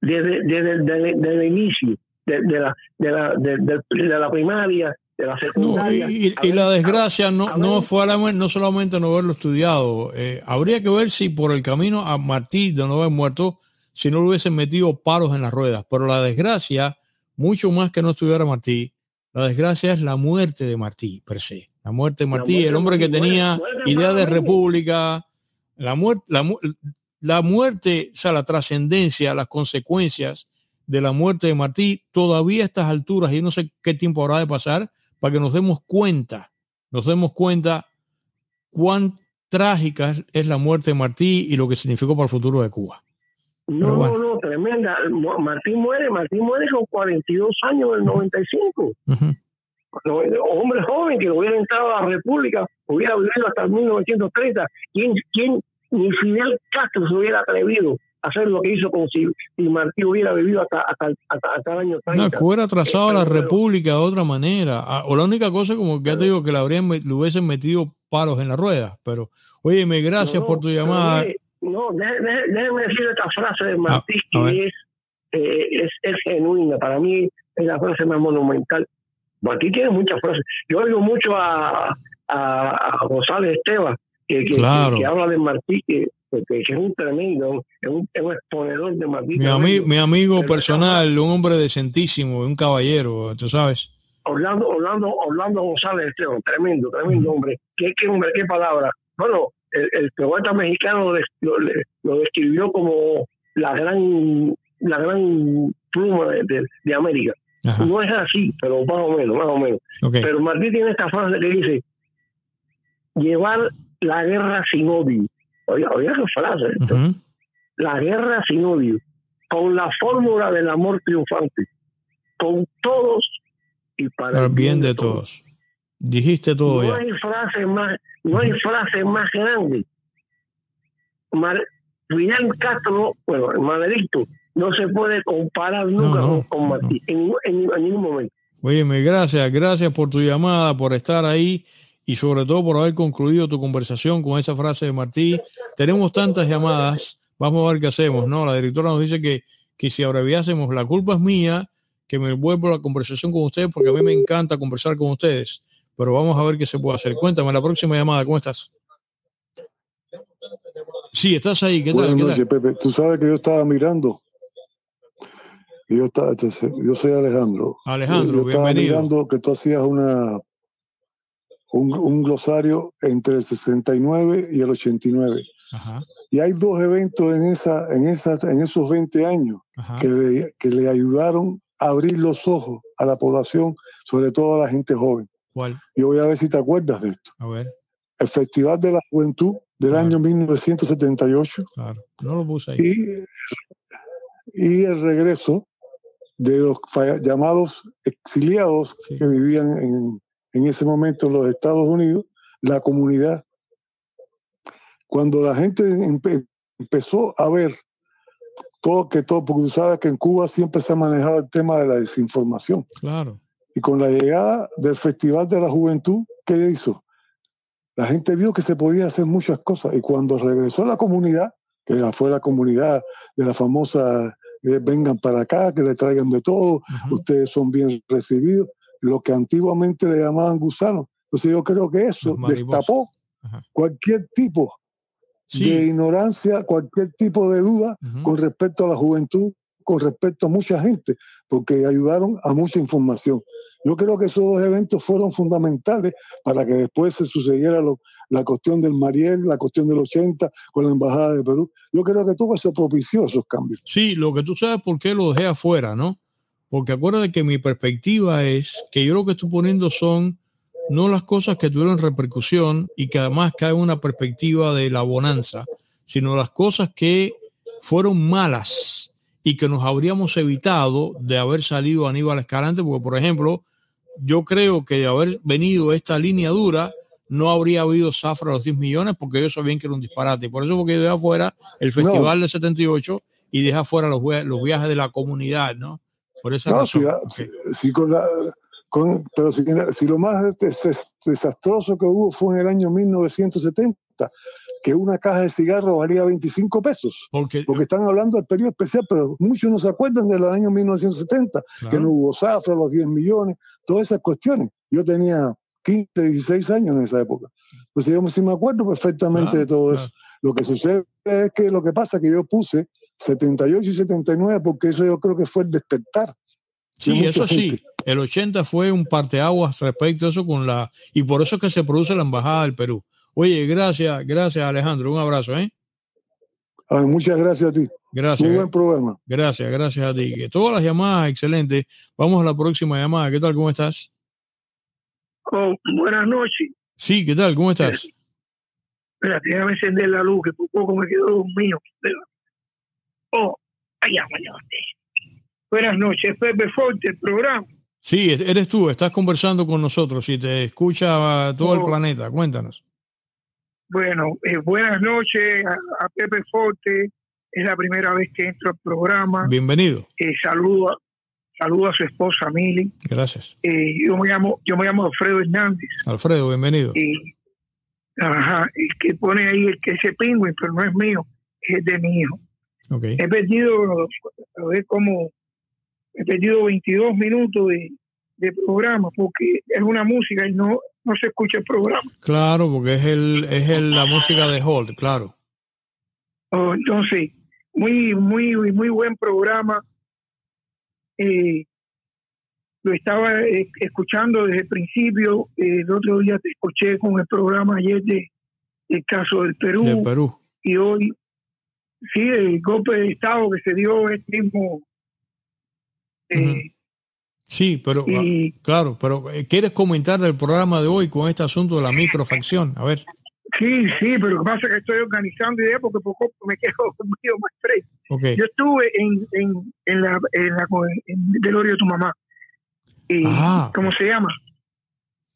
D: Desde, desde, el inicio, de, la, de, la, de, la primaria, de la secundaria.
A: y, la desgracia no, no fue no solamente no haberlo estudiado. Eh, habría que ver si por el camino a Martí de no haber muerto si no le hubiesen metido paros en las ruedas. Pero la desgracia, mucho más que no estudiara Martí, la desgracia es la muerte de Martí, per se. La muerte de Martí, el hombre que tenía idea de república, la muerte, la, muerte, o sea, la trascendencia, las consecuencias de la muerte de Martí, todavía a estas alturas, y no sé qué tiempo habrá de pasar, para que nos demos cuenta, nos demos cuenta cuán trágica es la muerte de Martí y lo que significó para el futuro de Cuba.
D: No, no, tremenda. Martín muere, Martín muere con 42 años del 95. Hombre joven que hubiera entrado a la República, hubiera vivido hasta el 1930. ¿Quién, quién ni Fidel Castro se hubiera atrevido a hacer lo que hizo con si, si Martín hubiera vivido hasta, hasta, el año 30?
A: No, que hubiera trazado a la República de otra manera. Ah, o la única cosa, como que ya te digo, que le, habrían, le hubiesen metido palos en la rueda. Pero, óyeme, gracias por tu llamada.
D: No, déjeme decir esta frase de Martí ah, que es, eh, es, es, genuina. Para mí es la frase más monumental. Martí tiene muchas frases. Yo oigo mucho a, a, González Esteban, que, que, que, habla de Martí, que, que, es un tremendo, es un, exponedor de Martí.
A: Mi, mi amigo personal, un hombre decentísimo, un caballero, tú sabes.
D: Orlando, Orlando, Orlando González Esteban, tremendo, tremendo hombre. ¿Qué, qué hombre, qué palabra. Bueno, el, poeta mexicano lo, describió como la gran la gran pluma de, de, América. No es así, pero más o menos, más o menos. Pero Martí tiene esta frase que dice, llevar la guerra sin odio. Oiga, oiga esa frase. La guerra sin odio, con la fórmula del amor triunfante, con todos y para,
A: el bien de todos. Dijiste todo
D: no Hay frase más, no hay frase más grande. Mar, Fidel Castro, bueno, el Maderito, no se puede comparar nunca con, Martí, en, ningún momento.
A: Óyeme, gracias, gracias por tu llamada, por estar ahí y sobre todo por haber concluido tu conversación con esa frase de Martí. Tenemos tantas llamadas, vamos a ver qué hacemos, ¿no? La directora nos dice que, que si abreviásemos, la culpa es mía, que me vuelvo a la conversación con ustedes porque a mí me encanta conversar con ustedes. Pero vamos a ver qué se puede hacer. Cuéntame la próxima llamada, ¿cómo estás? Sí, estás ahí. ¿Qué tal?
E: Buenas noches, Pepe. Tú sabes que yo estaba mirando. Y yo, estaba, yo soy Alejandro.
A: Alejandro,
E: yo estaba
A: bienvenido.
E: mirando que tú hacías una un, un glosario entre el 69 y el 89.
A: Ajá,
E: Y hay dos eventos en, esa, en, esa, en esos 20 años que le, que le ayudaron a abrir los ojos a la población, sobre todo a la gente joven.
A: ¿Cuál?
E: Yo voy a ver si te acuerdas de esto.
A: A ver,
E: El Festival de la Juventud del
A: Claro.
E: año 1978
A: claro. No lo puse ahí.
E: y, y el regreso de los llamados exiliados
A: Sí.
E: que vivían en, en ese momento en los Estados Unidos, la comunidad. Cuando la gente empe- empezó a ver todo, que todo, porque tú sabes que en Cuba siempre se ha manejado el tema de la desinformación.
A: Claro.
E: Y con la llegada del Festival de la Juventud, ¿qué hizo? La gente vio que se podía hacer muchas cosas. Y cuando regresó a la comunidad, que fue la comunidad de la famosa eh, vengan para acá, que le traigan de todo, ustedes son bien recibidos, lo que antiguamente le llamaban gusanos. Entonces yo creo que eso destapó
A: Ajá.
E: cualquier tipo de ignorancia, cualquier tipo de duda con respecto a la juventud, con respecto a mucha gente, porque ayudaron a mucha información. Yo creo que esos dos eventos fueron fundamentales para que después se sucediera lo- la cuestión del Mariel, la cuestión del 80 con la Embajada de Perú. Yo creo que todo eso propició esos cambios.
A: Sí, lo que tú sabes por qué lo dejé afuera, ¿no? Porque acuérdate que mi perspectiva es que yo lo que estoy poniendo son no las cosas que tuvieron repercusión y que además cae una perspectiva de la bonanza, sino las cosas que fueron malas y que nos habríamos evitado de haber salido Aníbal Escalante, porque por ejemplo, yo creo que de haber venido esta línea dura, no habría habido zafra a los 10 millones porque ellos sabían que era un disparate. Y por eso porque yo dejé afuera el festival del 78 y deja afuera los, via- los viajes de la comunidad, ¿no? Por esa
E: No,
A: razón.
E: si- con la- con- pero si, si lo más des- desastroso que hubo fue en el año 1970, que una caja de cigarros valía 25 pesos.
A: Porque,
E: Porque están hablando del periodo especial, pero muchos no se acuerdan del año 1970, que
A: claro,
E: no hubo zafra, los 10 millones, todas esas cuestiones. Yo tenía 15, 16 años en esa época. Entonces yo sí me acuerdo perfectamente
A: claro,
E: de todo
A: claro.
E: eso. Lo que sucede es que lo que pasa es que yo puse 78 y 79 porque eso yo creo que fue el despertar. de
A: Sí, eso sí. El 80 fue un parteaguas respecto a eso con la y por eso es que se produce la embajada del Perú. Oye, gracias, gracias Alejandro, un abrazo, ¿eh?
E: Ay, muchas gracias a ti.
A: Gracias.
E: Muy buen programa.
A: Gracias, gracias a ti. Que todas las llamadas excelentes. Vamos a la próxima llamada. ¿Qué tal? ¿Cómo estás?
F: Oh, buenas noches.
A: Sí, ¿qué tal? ¿Cómo estás?
F: Espérate, déjame encender la luz, que por poco me quedó mío. Oh, allá, allá. Buenas noches, Pepe Forte, el programa.
A: Sí, eres tú, estás conversando con nosotros y te escucha todo el
F: Oh.
A: planeta. Cuéntanos.
F: Bueno, eh, buenas noches a, a Pepe Forte. Es la primera vez que entro al programa.
A: Bienvenido.
F: Eh, saludo, a- saludo a su esposa Mili.
A: Gracias.
F: Eh, yo me llamo, yo me llamo Alfredo Hernández.
A: Alfredo, bienvenido.
F: Ajá, el que pone ahí el que ese pingüin, pero no es mío, es de mi hijo.
A: Ok.
F: He perdido, a ver cómo, he perdido 22 minutos de, de programa porque es una música y no, no se escucha el programa.
A: Claro, porque es el, es el, la música de Holt, claro.
F: Oh, entonces, muy, muy, muy buen programa. Eh, lo estaba eh, escuchando desde el principio. Eh, el otro día te escuché con el programa ayer de el caso del Perú
A: Perú.
F: y hoy sí el golpe de estado que se dio este mismo eh,
A: Sí, pero
F: y
A: claro, pero eh, ¿quieres comentar del programa de hoy con este asunto de la microfacción? A ver.
F: sí sí pero lo que pasa es que estoy organizando ideas porque por poco me quedo conmigo más fresco
A: Ok.
F: yo estuve en, en, en la en la en el velorio de tu mamá y
A: Ah.
F: cómo se llama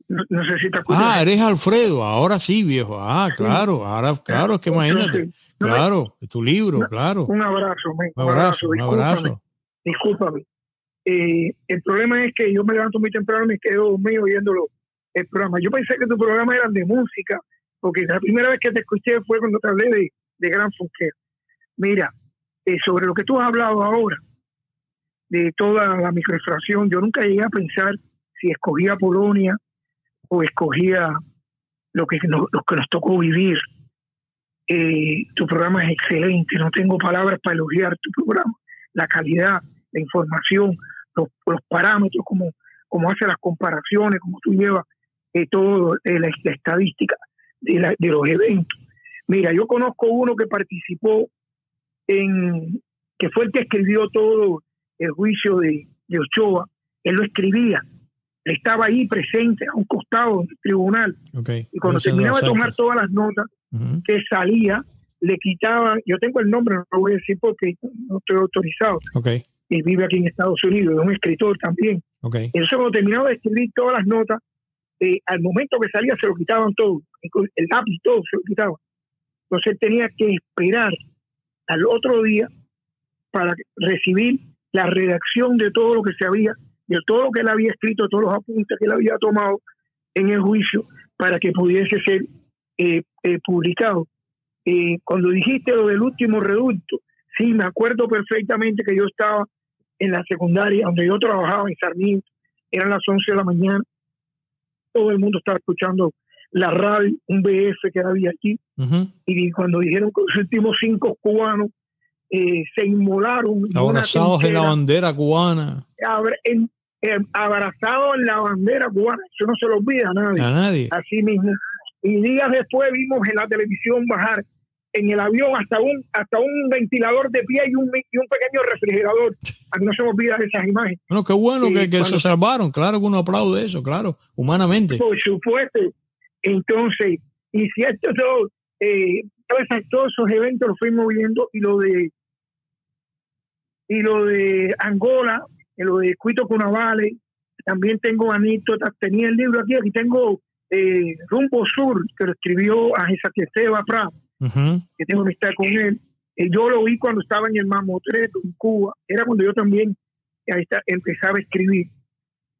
F: no, no sé si te acuerdas
A: Ah, eres Alfredo, ahora sí, viejo. Ah, claro, ahora, claro, es que imagínate.
F: Entonces, no,
A: Claro, tu libro,
F: no,
A: claro.
F: un abrazo men,
A: Un abrazo, un
F: discúlpame,
A: abrazo.
F: discúlpame Eh, el problema es que yo me levanto muy temprano y me quedo dormido oyéndolo el programa yo pensé que tu programa era de música porque la primera vez que te escuché fue cuando te hablé de, de Gran Funquero mira eh, sobre lo que tú has hablado ahora de toda la microinfracción. Yo nunca llegué a pensar si escogía Polonia o escogía lo que nos, lo que nos tocó vivir. Eh, tu programa es excelente, no tengo palabras para elogiar tu programa, la calidad, la información, los, parámetros, como, como hace las comparaciones, como tú llevas eh, todo eh, la, estadística de, de los eventos. Mira, yo conozco uno que participó en, que fue el que escribió todo el juicio de, de Ochoa, él lo escribía, estaba ahí presente a un costado del tribunal. Y cuando terminaba de tomar todas las notas que salía, le quitaban, yo tengo el nombre, no lo voy a decir porque no estoy autorizado. Y vive aquí en Estados Unidos, es un escritor también. Entonces cuando terminaba de escribir todas las notas, eh, al momento que salía se lo quitaban todo, el lápiz todo se lo quitaban. Entonces él tenía que esperar al otro día para recibir la redacción de todo lo que se había, de todo lo que él había escrito, todos los apuntes que él había tomado en el juicio para que pudiese ser eh, eh, publicado. Eh, cuando dijiste lo del último reducto, sí, me acuerdo perfectamente que yo estaba en la secundaria donde yo trabajaba en Sarmiento, eran las 11 de la mañana, todo el mundo estaba escuchando la radio, un BF que había aquí, y cuando dijeron que los últimos cinco cubanos eh, se inmolaron.
A: Abrazados en la bandera cubana.
F: abrazados en la bandera cubana. Eso no se lo olvida a nadie.
A: A nadie.
F: Así mismo. Y días después vimos en la televisión bajar en el avión hasta un hasta un ventilador de pie y un, y un pequeño refrigerador. No se me olvida esas imágenes.
A: Bueno, qué bueno que, que se salvaron. Claro que uno aplaude eso, claro, humanamente.
F: Por supuesto. Entonces, y si esto eh, todos esos eventos los fuimos viendo y lo de y lo de Angola, y lo de Cuito Cunavale, también tengo anécdotas, tenía el libro aquí, aquí tengo eh, Rumbo Sur, que lo escribió a Seba Pra, que tengo amistad con él. Eh, yo lo vi cuando estaba en el Mamotreto, en Cuba, era cuando yo también empezaba a escribir.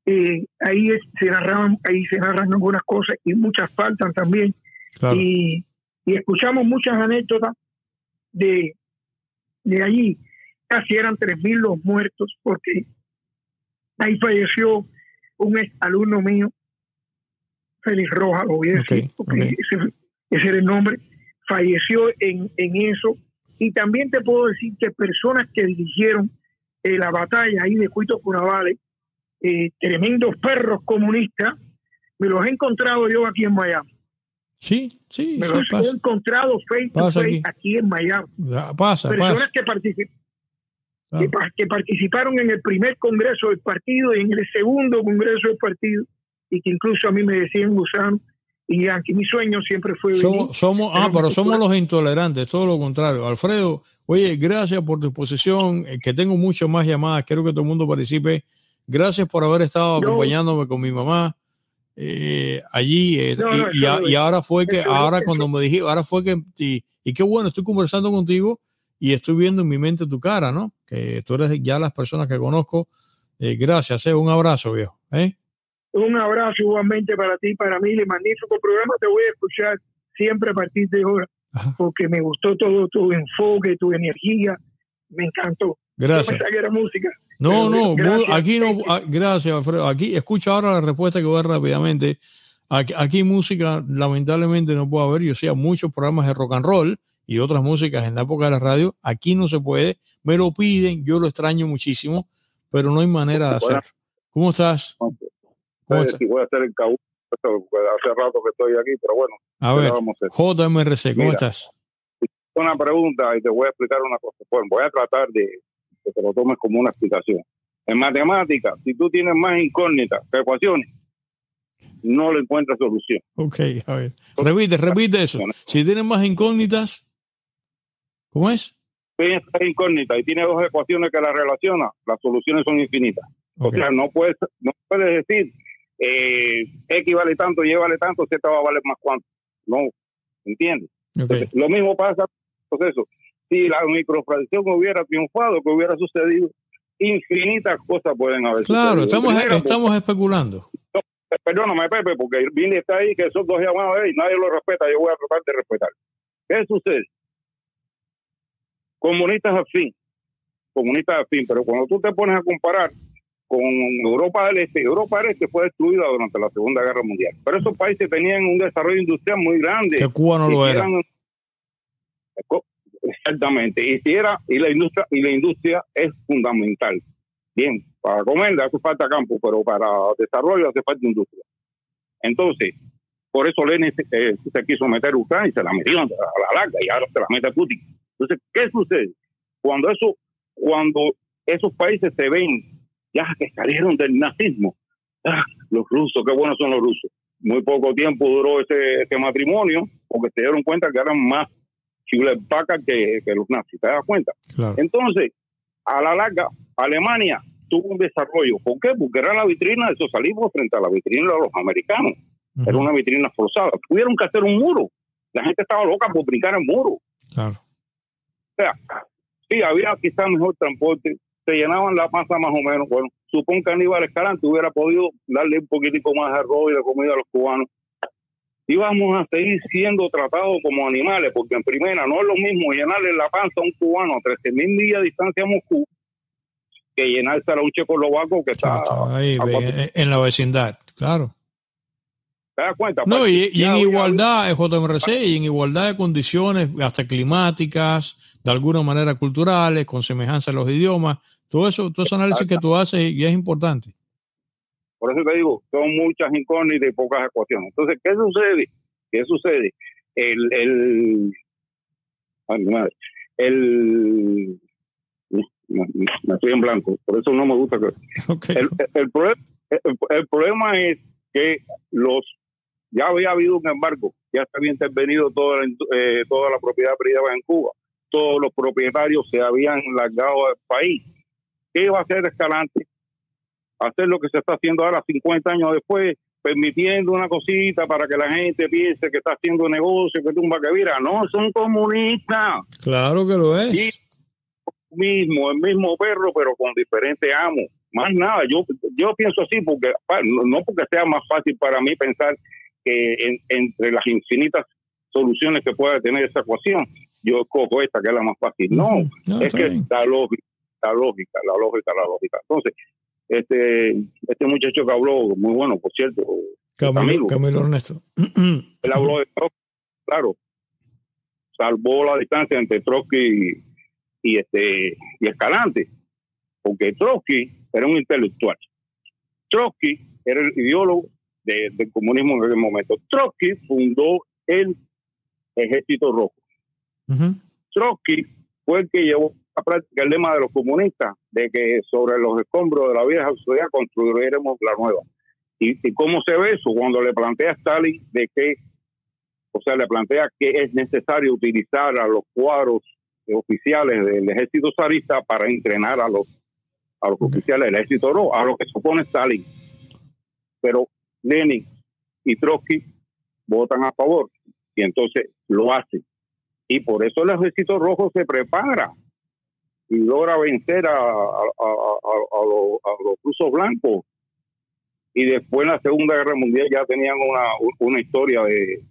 F: Eh, ahí se narraban, ahí se narran algunas cosas y muchas faltan también. Y, y, escuchamos muchas anécdotas de, de allí casi eran 3.000 los muertos, porque ahí falleció un ex alumno mío, Félix Rojas, lo voy a decir, porque Ese, era el nombre, falleció en, en, eso. Y también te puedo decir que personas que dirigieron eh, la batalla ahí de Cuito Curavale, eh, tremendos perros comunistas, me los he encontrado yo aquí en Miami.
A: Sí, sí,
F: me los he encontrado face aquí. en Miami.
A: Pasa,
F: personas que participan que, participaron en el primer congreso del partido y en el segundo congreso del partido, y que incluso a mí me decían gusano, y aunque mi sueño siempre fue...
A: Somos, ah, pero somos los intolerantes, todo lo contrario. Alfredo, oye, gracias por tu exposición, eh, que tengo muchas más llamadas, quiero que todo el mundo participe. Gracias por haber estado acompañándome con mi mamá. Eh, allí eh, y, ahora fue que ahora cuando me dije ahora fue que y qué bueno estoy conversando contigo y estoy viendo en mi mente tu cara, ¿no? Que tú eres ya las personas que conozco. Eh, gracias, eh, un abrazo, viejo. ¿eh?
F: Un abrazo igualmente para ti, para mí, el magnífico programa. Te voy a escuchar siempre a partir de ahora, porque me gustó todo tu enfoque, tu energía, me encantó.
A: Gracias.
F: Yo música.
A: No, no, aquí no, ah, gracias, Alfredo. Aquí escucha ahora la respuesta que voy a dar rápidamente. Aquí, aquí, música, lamentablemente no puedo haber. Yo hacía muchos programas de rock and roll y otras músicas en la época de la radio. Aquí no se puede, me lo piden, yo lo extraño muchísimo, pero no hay manera de hacerlo. ¿Cómo estás?
G: ¿Cómo estás? voy a hacer el hace rato que estoy aquí, pero bueno.
A: A ver, JMRC, ¿cómo estás?
G: Una pregunta y te voy a explicar una cosa. Bueno, voy a tratar de que te lo tomes como una explicación. En matemáticas, si tú tienes más incógnitas que ecuaciones, no le encuentras solución.
A: Ok, a ver. Repite, repite eso. Si tienes más incógnitas, ¿Cómo es?
G: Tienes incógnita y tiene dos ecuaciones que la relaciona, las soluciones son infinitas. O sea, no puedes, no puedes decir eh, X vale tanto, Y vale tanto, Z va a valer más cuánto. No, ¿entiendes? lo mismo pasa con eso. Si la microfracción hubiera triunfado, que hubiera sucedido, infinitas cosas pueden haber
A: Claro, estamos, estamos especulando.
G: perdóname, Pepe, porque Vini está ahí, que esos dos llamados y nadie lo respeta, yo voy a tratar de respetar. ¿Qué sucede? comunistas al fin, comunistas fin, pero cuando tú te pones a comparar con Europa del Este, Europa del Este fue destruida durante la Segunda Guerra Mundial, pero esos países tenían un desarrollo industrial muy grande.
A: Que Cuba no lo era.
G: Exactamente, y si era, y la industria, y la industria es fundamental. Bien, para comer hace falta campo, pero para desarrollo hace falta industria. Entonces, por eso Lenin se, eh, se quiso meter a Ucrania y se la metió a la larga y ahora se la mete a Putin. Entonces, ¿qué sucede? Cuando eso, cuando esos países se ven ya que salieron del nazismo, ah, los rusos, qué buenos son los rusos. Muy poco tiempo duró ese, ese matrimonio porque se dieron cuenta que eran más chiles vacas que, que, los nazis, ¿te das cuenta?
A: Claro.
G: Entonces, a la larga, Alemania tuvo un desarrollo. ¿Por qué? Porque era la vitrina del socialismo frente a la vitrina de los americanos. Era una vitrina forzada. Tuvieron que hacer un muro. La gente estaba loca por brincar el muro.
A: Claro.
G: O sea, sí, había quizás mejor transporte, se llenaban la masa más o menos. Bueno, supongo que Aníbal Escalante hubiera podido darle un poquitico más de arroz y de comida a los cubanos. Íbamos a seguir siendo tratados como animales, porque en primera no es lo mismo llenarle la panza a un cubano a 13 mil millas de distancia a Moscú que llenarse a un checoslovaco que está
A: ahí, en la vecindad, claro.
G: ¿Te das cuenta?
A: No, pues, y, y en igualdad, en JMRC, y en igualdad de condiciones, hasta climáticas, de alguna manera culturales, con semejanza a los idiomas, todo eso, todo ese análisis que tú haces y es importante.
G: Por eso te digo, son muchas incógnitas y pocas ecuaciones. Entonces, ¿qué sucede? ¿Qué sucede? El, el, ay, madre, el, me, estoy en blanco, por eso no me gusta que...
A: Okay.
G: El, el, el, el, problema es que los ya había habido un embargo, ya se había intervenido toda la, eh, toda la propiedad privada en Cuba, todos los propietarios se habían largado del país. ¿Qué iba a hacer Escalante? Hacer lo que se está haciendo ahora 50 años después, permitiendo una cosita para que la gente piense que está haciendo negocio, que tumba que vira. No, son comunistas.
A: Claro que lo es.
G: Y mismo, el mismo perro, pero con diferente amo. Más nada, yo, yo pienso así porque no porque sea más fácil para mí pensar que en, entre las infinitas soluciones que pueda tener esa ecuación, yo escojo esta que es la más fácil. No, no es que la lógica, la lógica, la lógica, la lógica. Entonces, este, este muchacho que habló, muy bueno, por cierto,
A: Camilo, Camilo Ernesto.
G: Él habló de Trotsky, claro, salvó la distancia entre Trotsky y, este, y Escalante, porque Trotsky era un intelectual. Trotsky era el ideólogo de, del comunismo en aquel momento. Trotsky fundó el Ejército Rojo.
A: Uh -huh.
G: Trotsky fue el que llevó a práctica el lema de los comunistas de que sobre los escombros de la vieja sociedad construiremos la nueva. ¿Y, y cómo se ve eso? Cuando le plantea a Stalin de que, o sea, le plantea que es necesario utilizar a los cuadros oficiales del ejército zarista para entrenar a los a los oficiales del ejército rojo, a lo que supone Stalin. Pero Lenin y Trotsky votan a favor y entonces lo hacen. Y por eso el ejército rojo se prepara y logra vencer a, a, a, a los, los rusos blancos. Y después en la Segunda Guerra Mundial ya tenían una, una historia de,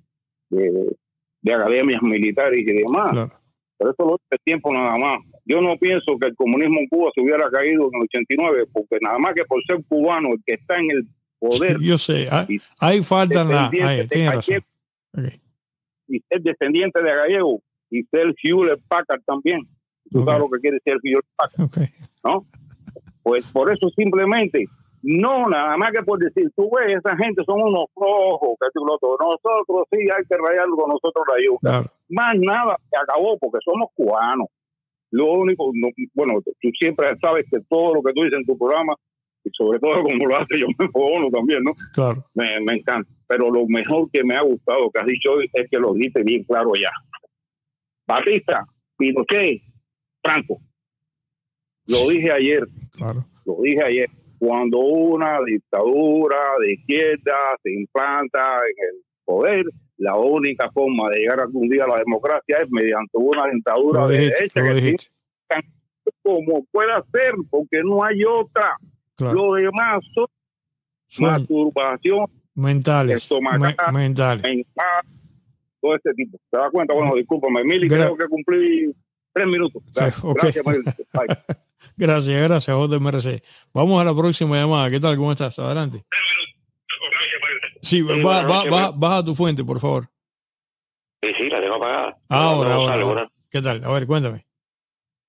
G: de, de academias militares y demás.
A: Claro.
G: Pero eso lo hace tiempo nada más. Yo no pienso que el comunismo en Cuba se hubiera caído en el 89, porque nada más que por ser cubano, el que está en el poder.
A: Sí, yo sé, hay, hay falta la. Hay,
G: de
A: razón. Okay.
G: Y ser descendiente de gallego y ser Hewlett Packard también. Tú okay. sabes lo que quiere ser Hewlett Packard.
A: Okay.
G: ¿No? Pues por eso simplemente, no nada más que por decir, tú ves, esa gente son unos flojos, que lo Nosotros sí hay que rayarlo con nosotros.
A: Claro.
G: Más nada se acabó porque somos cubanos. Lo único, no, bueno, tú siempre sabes que todo lo que tú dices en tu programa, y sobre todo como lo hace yo me uno también, ¿no?
A: Claro.
G: Me, me, encanta. Pero lo mejor que me ha gustado que has dicho hoy es que lo dijiste bien claro ya. Batista, Pinochet, Franco. Lo dije ayer.
A: Claro.
G: Lo dije ayer. Cuando una dictadura de izquierda se implanta en el poder, la única forma de llegar algún día a la democracia es mediante una dictadura de derecha que como pueda ser, porque no hay otra. Claro. Lo demás son, son masturbación
A: mentales, me mentales.
G: Mental, todo este tipo. ¿Te das cuenta? Bueno, discúlpame, Mili, creo que cumplí tres minutos.
A: Sí, okay.
G: Gracias,
A: Gracias, gracias, JMRC. Vamos a la próxima llamada. ¿Qué tal? ¿Cómo estás? Adelante. Sí, baja tu fuente, por favor.
H: Sí, sí, la tengo apagada.
A: Ahora, ahora, ¿Qué tal? A ver, cuéntame.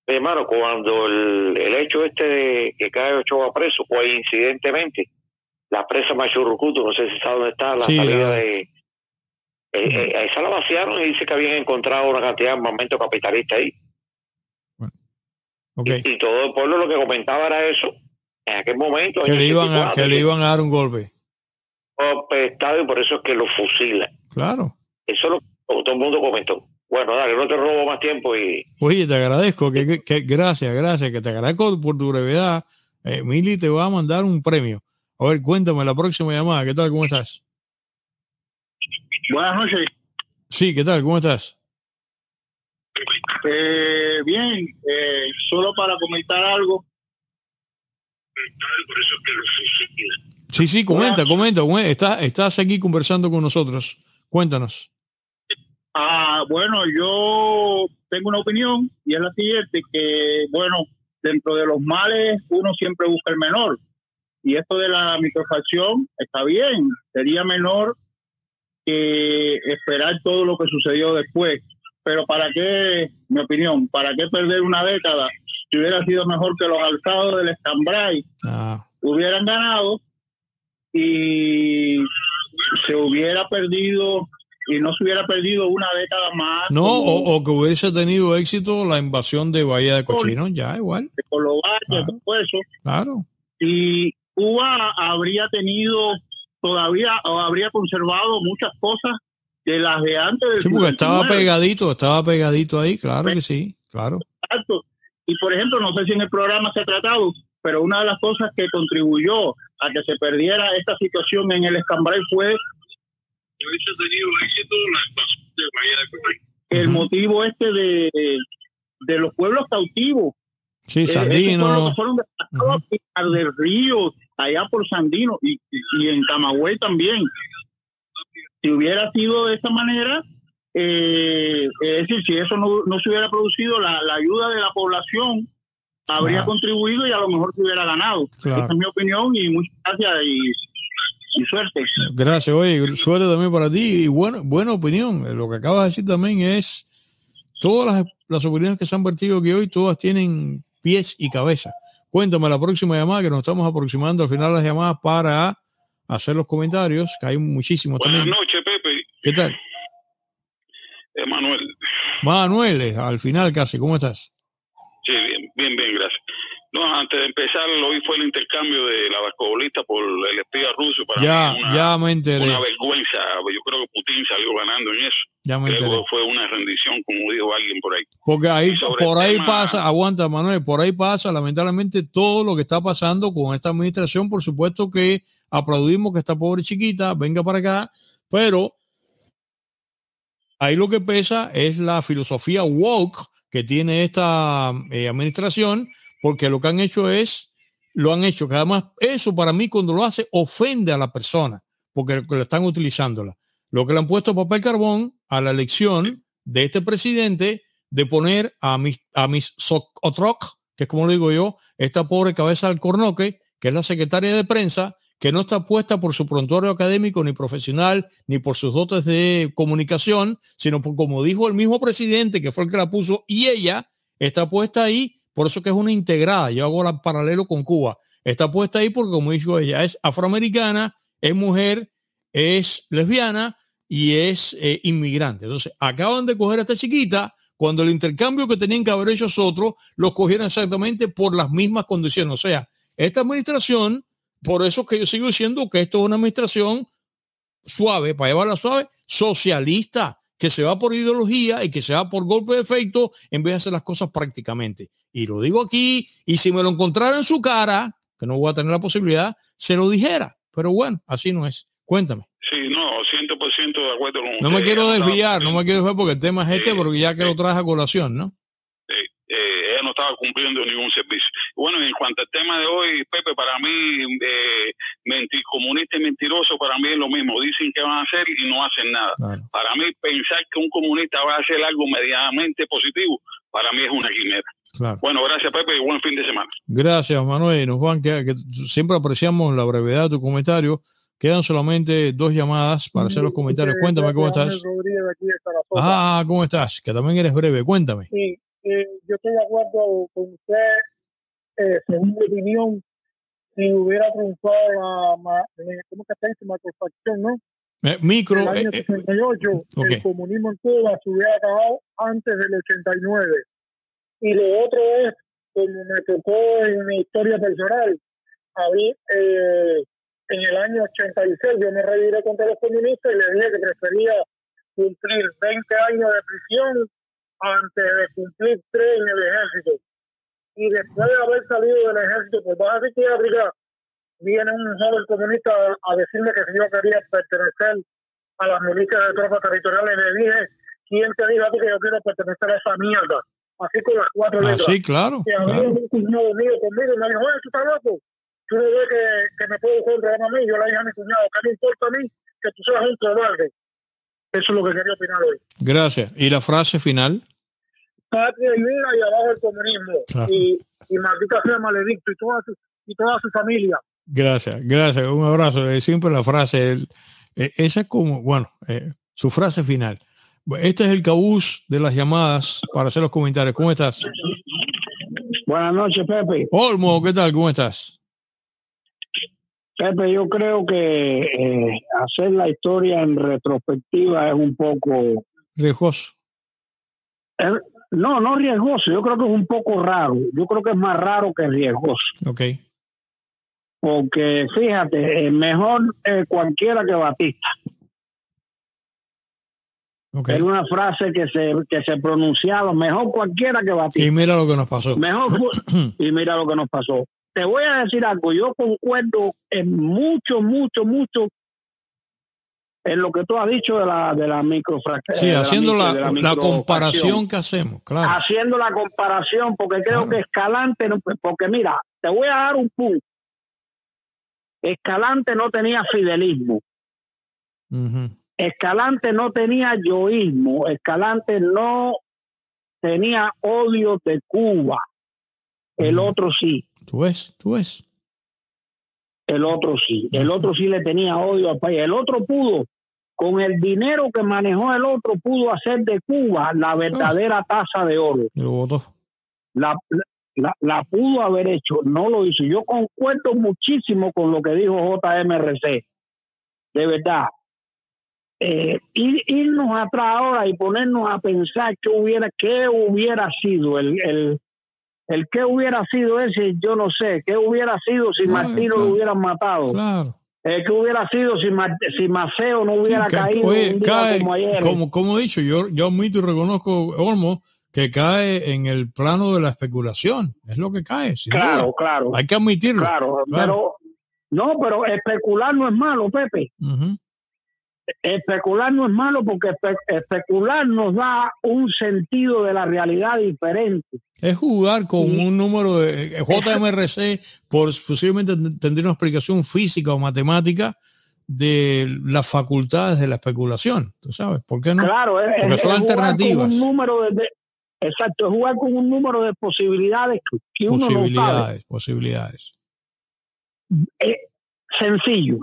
H: Hermano, cuando el, hecho este de que cae Ochoa preso, coincidentemente, la presa Machurucuto, no sé si sabe dónde está, la salida de... Eh, eh, esa la vaciaron y dice que habían encontrado una cantidad de armamento capitalista ahí. Y, todo el pueblo lo que comentaba era eso. En aquel momento.
A: Que, le iban, a, que le iban a dar un golpe.
H: y por eso es que lo fusilan.
A: Claro.
H: Eso lo todo el mundo comentó. Bueno, dale, no te robo más tiempo y...
A: Oye, te agradezco, que, gracias, gracias, que te agradezco por tu brevedad. Eh, Mili te va a mandar un premio. A ver, cuéntame la próxima llamada. ¿Qué tal? ¿Cómo estás?
I: Buenas noches.
A: Sí, ¿qué tal? ¿Cómo estás?
I: Eh, bien, eh, solo para comentar algo.
A: Sí, sí, comenta, comenta. Estás, estás aquí conversando con nosotros. Cuéntanos.
I: Ah, bueno, yo tengo una opinión y es la siguiente, que bueno, dentro de los males uno siempre busca el menor. Y esto de la microfacción está bien, sería menor que esperar todo lo que sucedió después. Pero ¿para qué, mi opinión, para qué perder una década? Si hubiera sido mejor que los alzados del Escambray ah. hubieran ganado y se hubiera perdido y no se hubiera perdido una década más.
A: No, o, que hubiese tenido éxito la invasión de Bahía de Cochinos, ya igual.
I: De claro. todo eso.
A: Claro.
I: Y Cuba habría tenido todavía, o habría conservado muchas cosas de las de antes del
A: Sí, porque estaba pegadito, estaba pegadito ahí, claro que sí, claro.
I: Exacto. Y por ejemplo, no sé si en el programa se ha tratado, pero una de las cosas que contribuyó a que se perdiera esta situación en el escambray fue el motivo este de, de los pueblos cautivos.
A: Sí, eh, Sandino.
I: fueron del río, allá por Sandino y, y en Camagüey también. Si hubiera sido de esa manera, eh, es decir, si eso no, no se hubiera producido, la, la, ayuda de la población habría contribuido y a lo mejor se hubiera ganado. Esa es mi opinión y muchas gracias y y suerte.
A: Gracias, oye, suerte también para ti y bueno, buena opinión. Lo que acabas de decir también es, todas las, las opiniones que se han vertido aquí hoy, todas tienen pies y cabeza. Cuéntame la próxima llamada, que nos estamos aproximando al final de las llamadas para hacer los comentarios, que hay muchísimos
J: Buenas noches, Pepe.
A: ¿Qué tal?
J: Manuel.
A: Manuel, eh, al final casi, ¿cómo estás?
J: Sí, bien, bien, bien, gracias. No, antes de empezar, hoy fue el intercambio de la basquetbolista por el espía ruso. Para
A: ya,
J: mí una,
A: ya me enteré.
J: Una vergüenza. Yo creo que Putin salió ganando en eso.
A: Ya me enteré.
J: Fue una rendición, como dijo alguien por ahí.
A: Porque ahí, por ahí pasa, aguanta Manuel, por ahí pasa lamentablemente todo lo que está pasando con esta administración. Por supuesto que aplaudimos que esta pobre chiquita venga para acá, pero ahí lo que pesa es la filosofía woke que tiene esta eh, administración porque lo que han hecho es, lo han hecho, que además eso para mí cuando lo hace ofende a la persona, porque lo están utilizándola. Lo que le han puesto papel carbón a la elección de este presidente de poner a mis, a mis Otroc, que es como lo digo yo, esta pobre cabeza del cornoque, que es la secretaria de prensa, que no está puesta por su prontuario académico ni profesional, ni por sus dotes de comunicación, sino por, como dijo el mismo presidente, que fue el que la puso, y ella está puesta ahí por eso que es una integrada. Yo hago el paralelo con Cuba. Está puesta ahí porque, como dijo ella, es afroamericana, es mujer, es lesbiana y es eh, inmigrante. Entonces, acaban de coger a esta chiquita cuando el intercambio que tenían que haber hecho otros los cogieron exactamente por las mismas condiciones. O sea, esta administración, por eso que yo sigo diciendo que esto es una administración suave, para llevarla suave, socialista, que se va por ideología y que se va por golpe de efecto en vez de hacer las cosas prácticamente. Y lo digo aquí, y si me lo encontrara en su cara, que no voy a tener la posibilidad, se lo dijera. Pero bueno, así no es. Cuéntame.
J: Sí, no, 100% de acuerdo con
A: No me quiero desviar, no me quiero desviar porque el tema es este, porque ya que lo traje a colación, ¿no?
J: Estaba cumpliendo ningún servicio. Bueno, en cuanto al tema de hoy, Pepe, para mí, eh, mentir, comunista y mentiroso, para mí es lo mismo. Dicen que van a hacer y no hacen nada. Para mí, pensar que un comunista va a hacer algo medianamente positivo, para mí es una quimera. Bueno, gracias Pepe y buen fin de semana.
A: Gracias Manuel. Juan, que, que siempre apreciamos la brevedad de tu comentario. Quedan solamente dos llamadas para hacer los comentarios. Cuéntame cómo estás. Ah, ¿cómo estás? Que también eres breve. Cuéntame.
F: Sí, eh, yo estoy de acuerdo con usted, eh, según mi opinión, si hubiera triunfado la, ¿cómo que se dice? Macrofacción, ¿no?
A: Eh, micro.
F: En el año 68, el comunismo en Cuba se hubiera acabado antes del 89. Y lo otro es, como me tocó en mi historia personal, a mí, eh, en el año 86 yo me reviré contra los comunistas y le dije que prefería cumplir 20 años de prisión antes de cumplir 3 en el ejército. Y después de haber salido del ejército por baja psiquiátrica, viene un joven comunista a, decirme que si yo quería pertenecer a las milicias de tropas territoriales. Le dije, ¿quién te dijo a ti que yo quiero pertenecer a esa mierda? Así con las cuatro
A: ah,
F: letras.
A: Sí, claro.
F: Y a mí un cuñado mío conmigo me dijo, oye, tú estás loco tú no ves que, que me puedo encontrar a mí, yo le dije a mi cuñado, ¿qué me importa a mí que tú seas un cobarde? Eso es lo que quería opinar hoy.
A: Gracias. ¿Y la frase final?
F: Patria y vida y abajo el comunismo. Y, y maldita sea Maledicto y toda su, y toda su familia.
A: Gracias, gracias. Un abrazo. Eh, siempre la frase, eh, esa es como, bueno, eh, su frase final. Este es el cabús de las llamadas para hacer los comentarios. ¿Cómo estás?
K: Buenas noches, Pepe.
A: Olmo, ¿qué tal? ¿Cómo estás?
K: Pepe, yo creo que eh, hacer la historia en retrospectiva es un poco...
A: Riesgoso.
K: no, no riesgoso, yo creo que es un poco raro. Yo creo que es más raro que riesgoso.
A: Ok.
K: Porque fíjate, mejor eh, cualquiera que Batista. Okay. Era una frase que se, que se pronunciaba, mejor cualquiera que Batista.
A: Y mira lo que nos pasó.
K: Mejor y mira lo que nos pasó te voy a decir algo, yo concuerdo en mucho, mucho, mucho en lo que tú has dicho de la, de la microfractura.
A: Sí, haciendo la, la, comparación que hacemos, claro.
K: Haciendo la comparación, porque creo que Escalante, porque mira, te voy a dar un punto. Escalante no tenía fidelismo. Escalante no tenía yoísmo. Escalante no tenía odio de Cuba. El otro sí.
A: Tú ves, tú ves.
K: El otro sí, el otro sí le tenía odio al país. El otro pudo, con el dinero que manejó el otro, pudo hacer de Cuba la verdadera taza de oro. La, la, la, pudo haber hecho, no lo hizo. Yo concuerdo muchísimo con lo que dijo JMRC. De verdad. Eh, irnos atrás ahora y ponernos a pensar qué hubiera, qué hubiera sido el, el, el que hubiera sido ese, yo no sé. ¿Qué hubiera sido si Martino lo hubieran matado? Claro. Eh, ¿Qué hubiera sido si, si Maceo no hubiera caído como ayer?
A: Como, he dicho, yo, yo admito y reconozco, Olmo, que cae en el plano de la especulación. Es lo que cae.
K: Claro, claro.
A: Hay que admitirlo.
K: Claro, pero no, pero especular no es malo, Pepe especular no es malo porque especular nos da un sentido de la realidad diferente.
A: Es jugar con un número de eh, JMRC, por, posiblemente tendría una explicación física o matemática de las facultades de la especulación. ¿Tú sabes? ¿Por qué no?
K: Claro, es, porque son alternativas. un número de, exacto, es jugar con un número de posibilidades que uno
A: posibilidades,
K: no sabe.
A: Posibilidades,
K: posibilidades. sencillo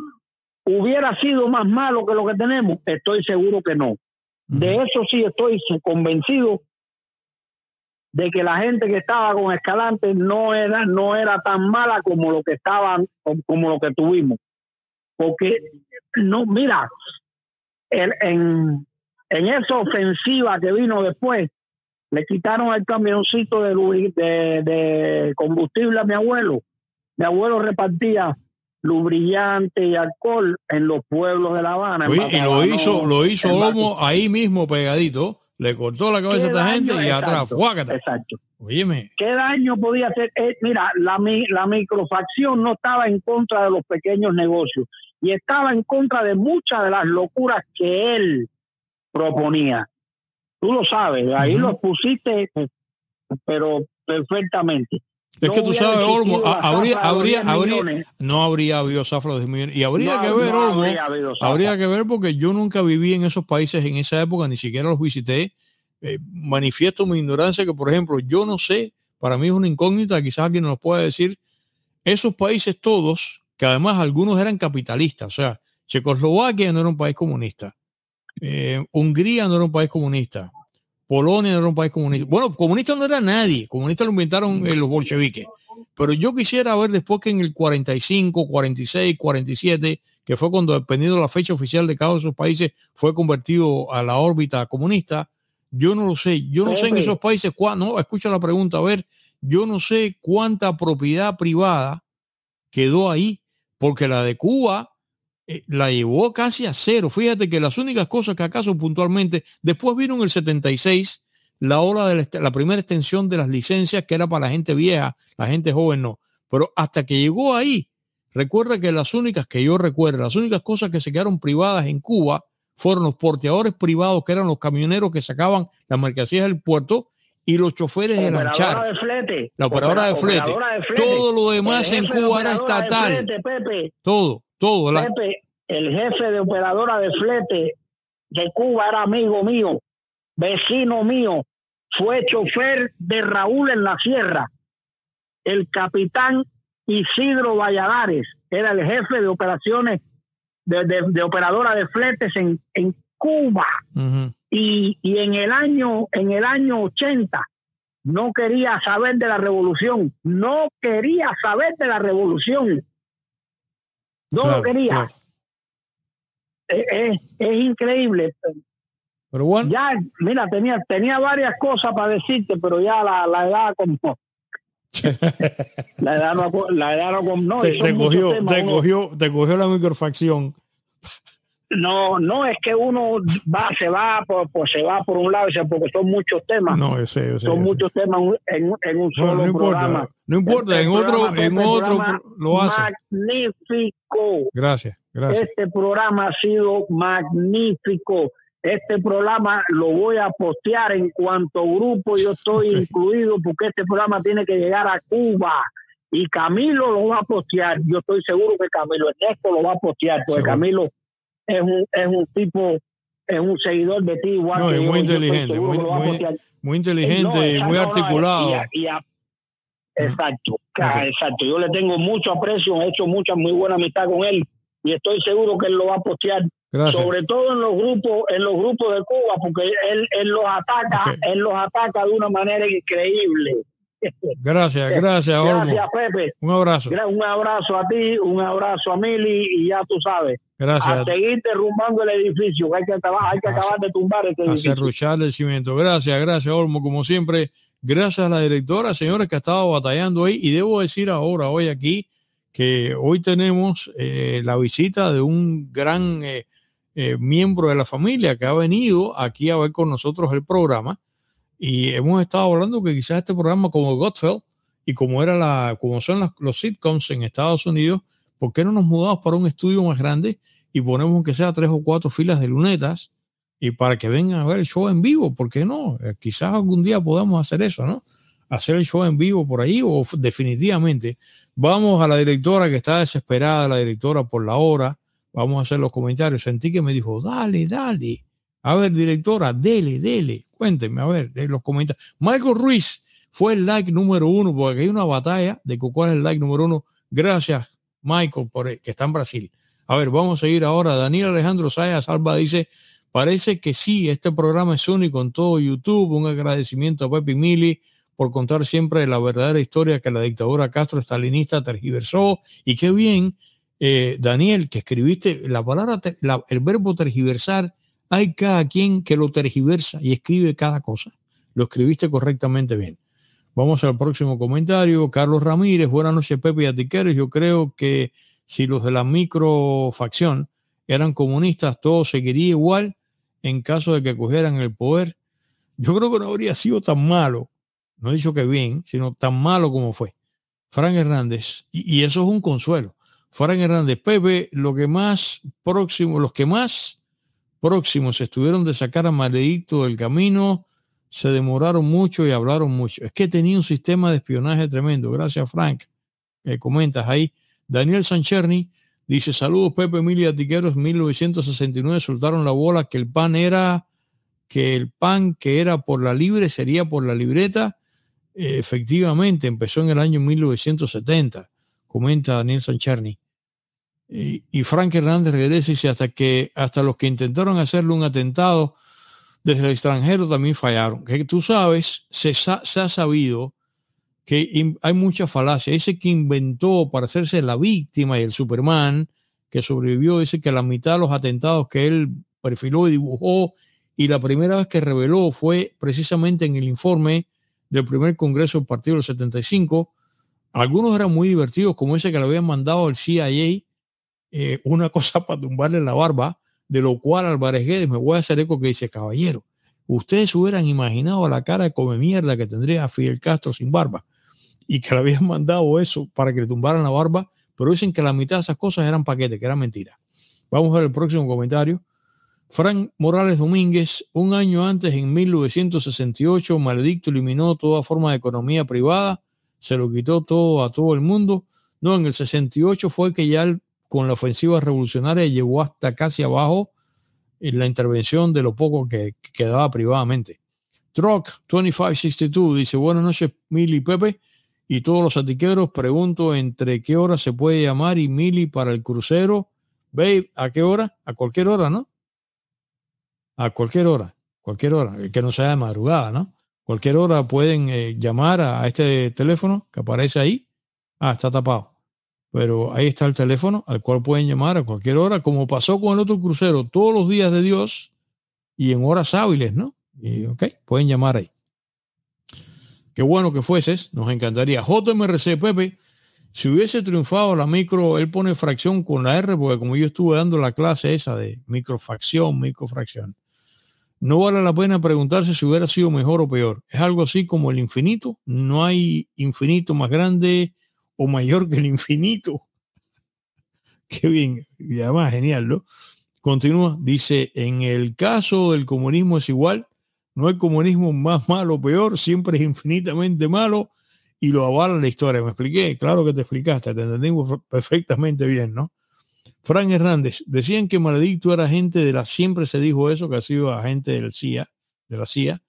K: ¿Hubiera sido más malo que lo que tenemos? Estoy seguro que no. De eso sí estoy convencido de que la gente que estaba con Escalante no era, no era tan mala como lo que estaban, como lo que tuvimos. Porque, no, mira, en, en esa ofensiva que vino después, le quitaron el camioncito de, de, de combustible a mi abuelo. Mi abuelo repartía luz brillante y alcohol en los pueblos de La Habana.
A: y lo hizo, lo hizo ahí mismo pegadito, le cortó la cabeza a esta gente y atrás, fuácate.
K: Exacto.
A: Óyeme.
K: ¿Qué daño podía hacer? Eh, mira, la, la microfacción no estaba en contra de los pequeños negocios y estaba en contra de muchas de las locuras que él proponía. Tú lo sabes, ahí lo pusiste, pero perfectamente.
A: Es que tú sabes, Olmo, habría, habría, habría, no habría habido zafra de millones. Y habría que ver, Olmo, habría, que ver porque yo nunca viví en esos países en esa época, ni siquiera los visité. Eh, manifiesto mi ignorancia que, por ejemplo, yo no sé para mí es una incógnita, quizás alguien nos pueda decir, esos países todos, que además algunos eran capitalistas, o sea, Checoslovaquia no era un país comunista, eh, Hungría no era un país comunista, Polonia no era un país comunista. Bueno, comunista no era nadie, comunista lo inventaron eh, los bolcheviques. Pero yo quisiera ver después que en el 45, 46, 47, que fue cuando, dependiendo de la fecha oficial de cada uno de esos países, fue convertido a la órbita comunista. Yo no lo sé. Yo no sé en esos países cuándo. No, escucha la pregunta. A ver, yo no sé cuánta propiedad privada quedó ahí, porque la de Cuba eh, la llevó casi a cero. Fíjate que las únicas cosas que acaso puntualmente, después vino en el 76 la hora de la, primera extensión de las licencias que era para la gente vieja, la gente joven no. Pero hasta que llegó ahí, recuerda que las únicas que yo recuerdo, las únicas cosas que se quedaron privadas en Cuba fueron los porteadores privados, que eran los camioneros que sacaban las mercancías del puerto y los choferes de lanchar. La operadora de flete. Todo lo demás en Cuba era estatal. Todo, todo.
K: Pepe, el jefe de operadora de flete de Cuba era amigo mío, vecino mío, fue chofer de Raúl en la Sierra. El capitán Isidro Valladares era el jefe de operaciones de, operadora de fletes en, en Cuba. y, y, en el año en el año 80 no quería saber de la revolución, no quería saber de la revolución. No lo quería. Es, es, increíble.
A: Pero bueno.
K: Ya, mira, tenía, tenía varias cosas para decirte, pero ya la, la edad como... la edad no, la edad no, no
A: te, te cogió, te, cogió, te cogió la microfacción.
K: No, no es que uno va, se va, por, pues se va por un lado, porque son muchos temas.
A: No,
K: son muchos temas en, en un solo no
A: programa. no importa, en otro, en otro lo hace.
K: Magnífico.
A: Gracias, gracias.
K: Este programa ha sido magnífico. Este programa lo voy a postear en cuanto grupo yo estoy incluido, porque este programa tiene que llegar a Cuba. Y Camilo lo va a postear. Yo estoy seguro que Camilo Ernesto lo va a postear, porque Camilo es un, es un tipo, es un seguidor de ti igual.
A: No, es muy inteligente, muy, muy, inteligente y muy articulado.
K: exacto, exacto. Yo le tengo mucho aprecio, he hecho mucha muy buena amistad con él y estoy seguro que él lo va a postear. Sobre todo en los grupos, en los grupos de Cuba, porque él, él los ataca, él los ataca de una manera increíble.
A: Gracias, gracias,
K: Gracias, Pepe.
A: Un abrazo.
K: Un abrazo a ti, un abrazo a Mili y ya tú sabes.
A: Gracias.
K: A seguir derrumbando el edificio, hay que acabar, hay que acabar de tumbar este edificio.
A: Cerruchar el cimiento. Gracias, gracias, Olmo. Como siempre, gracias a la directora, señores, que ha estado batallando ahí. Y debo decir ahora, hoy aquí, que hoy tenemos eh, la visita de un gran eh, eh, miembro de la familia que ha venido aquí a ver con nosotros el programa y hemos estado hablando que quizás este programa como Godfell y como era la, como son los sitcoms en Estados Unidos, ¿por qué no nos mudamos para un estudio más grande y ponemos que sea tres o cuatro filas de lunetas y para que vengan a ver el show en vivo? ¿Por qué no? Eh, quizás algún día podamos hacer eso, ¿no? Hacer el show en vivo por ahí o definitivamente vamos a la directora que está desesperada, la directora por la hora, vamos a hacer los comentarios. Sentí que me dijo, dale, dale. A ver, directora, dele, dele, cuénteme, a ver, de los comentarios. Michael Ruiz fue el like número uno, porque hay una batalla de cuál es el like número uno. Gracias, Michael, por que está en Brasil. A ver, vamos a seguir ahora. Daniel Alejandro Saya Salva dice, parece que sí, este programa es único en todo YouTube. Un agradecimiento a Pepe Mili por contar siempre la verdadera historia que la dictadura Castro estalinista tergiversó. Y qué bien, eh, Daniel, que escribiste la palabra, el verbo tergiversar hay cada quien que lo tergiversa y escribe cada cosa. Lo escribiste correctamente bien. Vamos al próximo comentario. Carlos Ramírez, buenas noches, Pepe y Atiqueros. Yo creo que si los de la microfacción eran comunistas, todo seguiría igual en caso de que cogieran el poder. Yo creo que no habría sido tan malo, no he dicho que bien, sino tan malo como fue. Frank Hernández, y, eso es un consuelo. Frank Hernández, Pepe, lo que más próximo, los que más próximos estuvieron de sacar a Maledicto del camino, se demoraron mucho y hablaron mucho. Es que tenía un sistema de espionaje tremendo. Gracias, Frank. Que comentas ahí. Daniel Sancherni dice: Saludos, Pepe, Emilia Tiqueros. 1969 soltaron la bola que el pan era, que el pan que era por la libre sería por la libreta efectivamente empezó en el año 1970, comenta Daniel Sancherny. Y, Frank Hernández regresa y dice hasta que hasta los que intentaron hacerle un atentado desde el extranjero también fallaron. Que tú sabes, se, ha sabido que hay mucha falacia. Ese que inventó para hacerse la víctima y el Superman que sobrevivió, dice que la mitad de los atentados que él perfiló y dibujó y la primera vez que reveló fue precisamente en el informe del primer Congreso del Partido del 75. Algunos eran muy divertidos, como ese que le habían mandado al CIA eh, una cosa para tumbarle la barba, de lo cual Álvarez Guedes me voy a hacer eco que dice, caballero, ustedes hubieran imaginado la cara de come mierda que tendría Fidel Castro sin barba y que le habían mandado eso para que le tumbaran la barba, pero dicen que la mitad de esas cosas eran paquetes, que eran mentiras. Vamos a ver el próximo comentario. Frank Morales Domínguez, un año antes, en 1968, Maledicto eliminó toda forma de economía privada, se lo quitó todo a todo el mundo. No, en el 68 fue que ya con la ofensiva revolucionaria llegó hasta casi abajo la intervención de lo poco que, quedaba privadamente. Truck 2562 dice, buenas noches, Mili y Pepe y todos los atiqueros. Pregunto entre qué hora se puede llamar y Mili para el crucero. Babe, ¿a qué hora? A cualquier hora, ¿no? A cualquier hora, cualquier hora, que no sea de madrugada, ¿no? Cualquier hora pueden eh, llamar a, este teléfono que aparece ahí. Ah, está tapado. Pero ahí está el teléfono al cual pueden llamar a cualquier hora, como pasó con el otro crucero, todos los días de Dios y en horas hábiles, ¿no? Y, ok, pueden llamar ahí. Qué bueno que fueses, nos encantaría. JMRC Pepe, si hubiese triunfado la micro, él pone fracción con la R, porque como yo estuve dando la clase esa de microfracción, microfracción, no vale la pena preguntarse si hubiera sido mejor o peor. Es algo así como el infinito. No hay infinito más grande o mayor que el infinito. Qué bien, y además genial, ¿no? Continúa, dice, en el caso del comunismo es igual, no hay comunismo más malo o peor, siempre es infinitamente malo y lo avala la historia. ¿Me expliqué? Claro que te explicaste, te entendimos perfectamente bien, ¿no? Frank Hernández, decían que Maledicto era agente de la, siempre se dijo eso, que ha sido agente del CIA, de la CIA.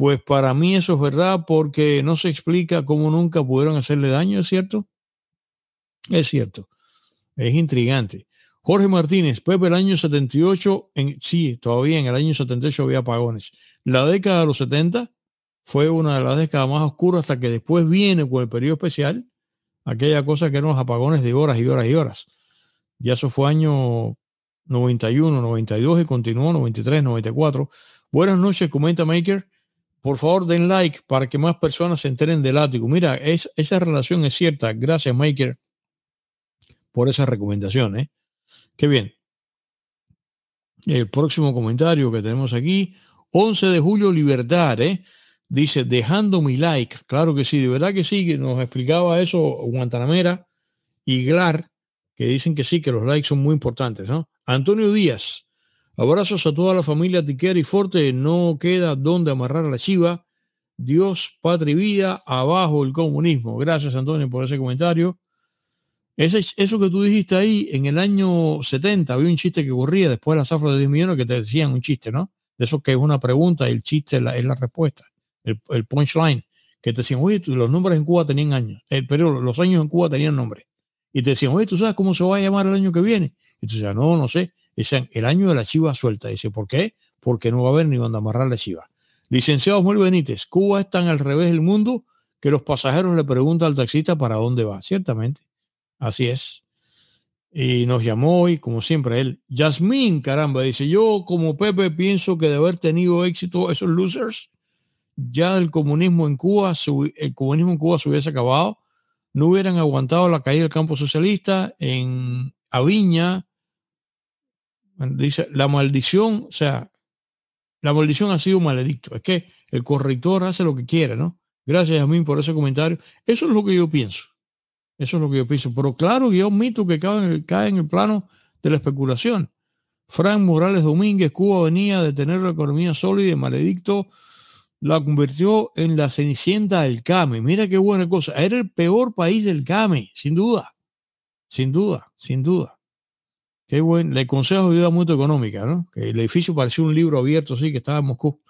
A: Pues para mí eso es verdad porque no se explica cómo nunca pudieron hacerle daño, ¿es cierto? Es cierto. Es intrigante. Jorge Martínez, Pepe, el año 78, en, sí, todavía en el año 78 había apagones. La década de los 70 fue una de las décadas más oscuras hasta que después viene con el periodo especial, aquella cosa que eran los apagones de horas y horas y horas. Ya eso fue año 91, 92 y continuó 93, 94. Buenas noches, comenta Maker. Por favor, den like para que más personas se enteren del ático. Mira, es, esa relación es cierta. Gracias, Maker, por esa recomendación. ¿eh? Qué bien. El próximo comentario que tenemos aquí. 11 de julio, Libertad, ¿eh? Dice, dejando mi like. Claro que sí, de verdad que sí, que nos explicaba eso Guantanamera y Glar, que dicen que sí, que los likes son muy importantes, ¿no? Antonio Díaz, abrazos a toda la familia Tiquera y Forte, no queda donde amarrar la chiva. Dios, patria y vida, abajo el comunismo. Gracias, Antonio, por ese comentario. Eso que tú dijiste ahí, en el año 70 había un chiste que corría después de las afro de 10 millones que te decían un chiste, ¿no? de eso que es una pregunta y el chiste es la, respuesta, el, punchline, que te decían, oye, los nombres en Cuba tenían años, eh, pero los años en Cuba tenían nombre. Y te decían, oye, ¿tú sabes cómo se va a llamar el año que viene? Y tú decías, no, no sé. Dicen, el año de la chiva suelta. Dice, ¿por qué? Porque no va a haber ni donde amarrar la chiva. Licenciado Samuel Benítez, Cuba es tan al revés del mundo que los pasajeros le preguntan al taxista para dónde va. Ciertamente. Así es y nos llamó y como siempre él, Yasmín, caramba, dice, yo como Pepe pienso que de haber tenido éxito esos losers, ya el comunismo en Cuba, el comunismo en Cuba se hubiese acabado, no hubieran aguantado la caída del campo socialista en Aviña, dice, la maldición, o sea, la maldición ha sido maledicto, es que el corrector hace lo que quiere, ¿no? Gracias Yasmín por ese comentario, eso es lo que yo pienso. Eso es lo que yo pienso. Pero claro que un mito que cae en, el, plano de la especulación. Frank Morales Domínguez, Cuba venía de tener la economía sólida y maledicto la convirtió en la cenicienta del CAME. Mira qué buena cosa. Era el peor país del CAME, sin duda. Sin duda, sin duda. Qué buen. Le consejo ayuda mucho económica, ¿no? Que el edificio parecía un libro abierto así que estaba en Moscú.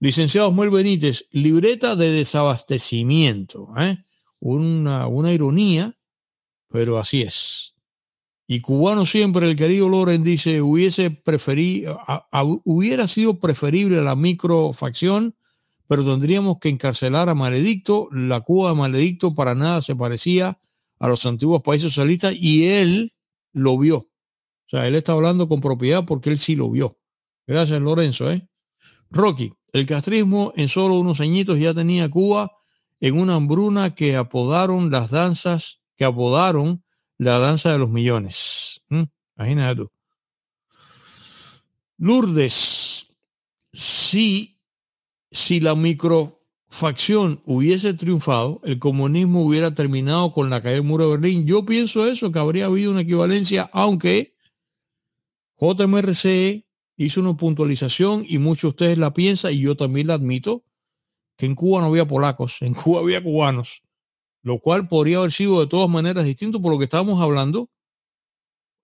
A: Licenciado Osmel Benítez, libreta de desabastecimiento. ¿eh? Una, una ironía, pero así es. Y cubano siempre, el querido Loren dice, hubiese preferido, hubiera sido preferible la microfacción, pero tendríamos que encarcelar a Maledicto. La Cuba de Maledicto para nada se parecía a los antiguos países socialistas y él lo vio. O sea, él está hablando con propiedad porque él sí lo vio. Gracias, Lorenzo. ¿eh? Rocky, el castrismo en solo unos añitos ya tenía Cuba en una hambruna que apodaron las danzas, que apodaron la danza de los millones. ¿Mm? Imagínate tú. Lourdes, si, si la microfacción hubiese triunfado, el comunismo hubiera terminado con la caída del muro de Berlín. Yo pienso eso, que habría habido una equivalencia, aunque JMRC hizo una puntualización y muchos de ustedes la piensan y yo también la admito, que en Cuba no había polacos, en Cuba había cubanos lo cual podría haber sido de todas maneras distinto por lo que estábamos hablando.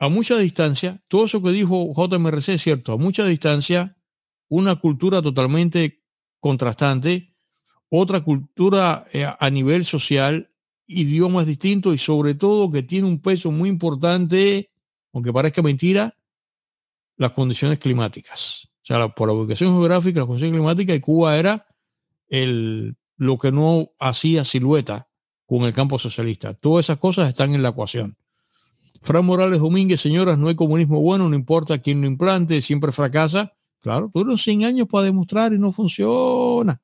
A: A mucha distancia, todo eso que dijo JMRC es cierto, a mucha distancia, una cultura totalmente contrastante, otra cultura eh, a nivel social, idiomas distintos y sobre todo que tiene un peso muy importante, aunque parezca mentira, las condiciones climáticas. O sea, por la ubicación geográfica, las condiciones climáticas, y Cuba era el, lo que no hacía silueta con el campo socialista. Todas esas cosas están en la ecuación. Fran Morales Domínguez, señoras, no hay comunismo bueno, no importa quién lo implante, siempre fracasa. Claro, tuvieron 100 años para demostrar y no funciona.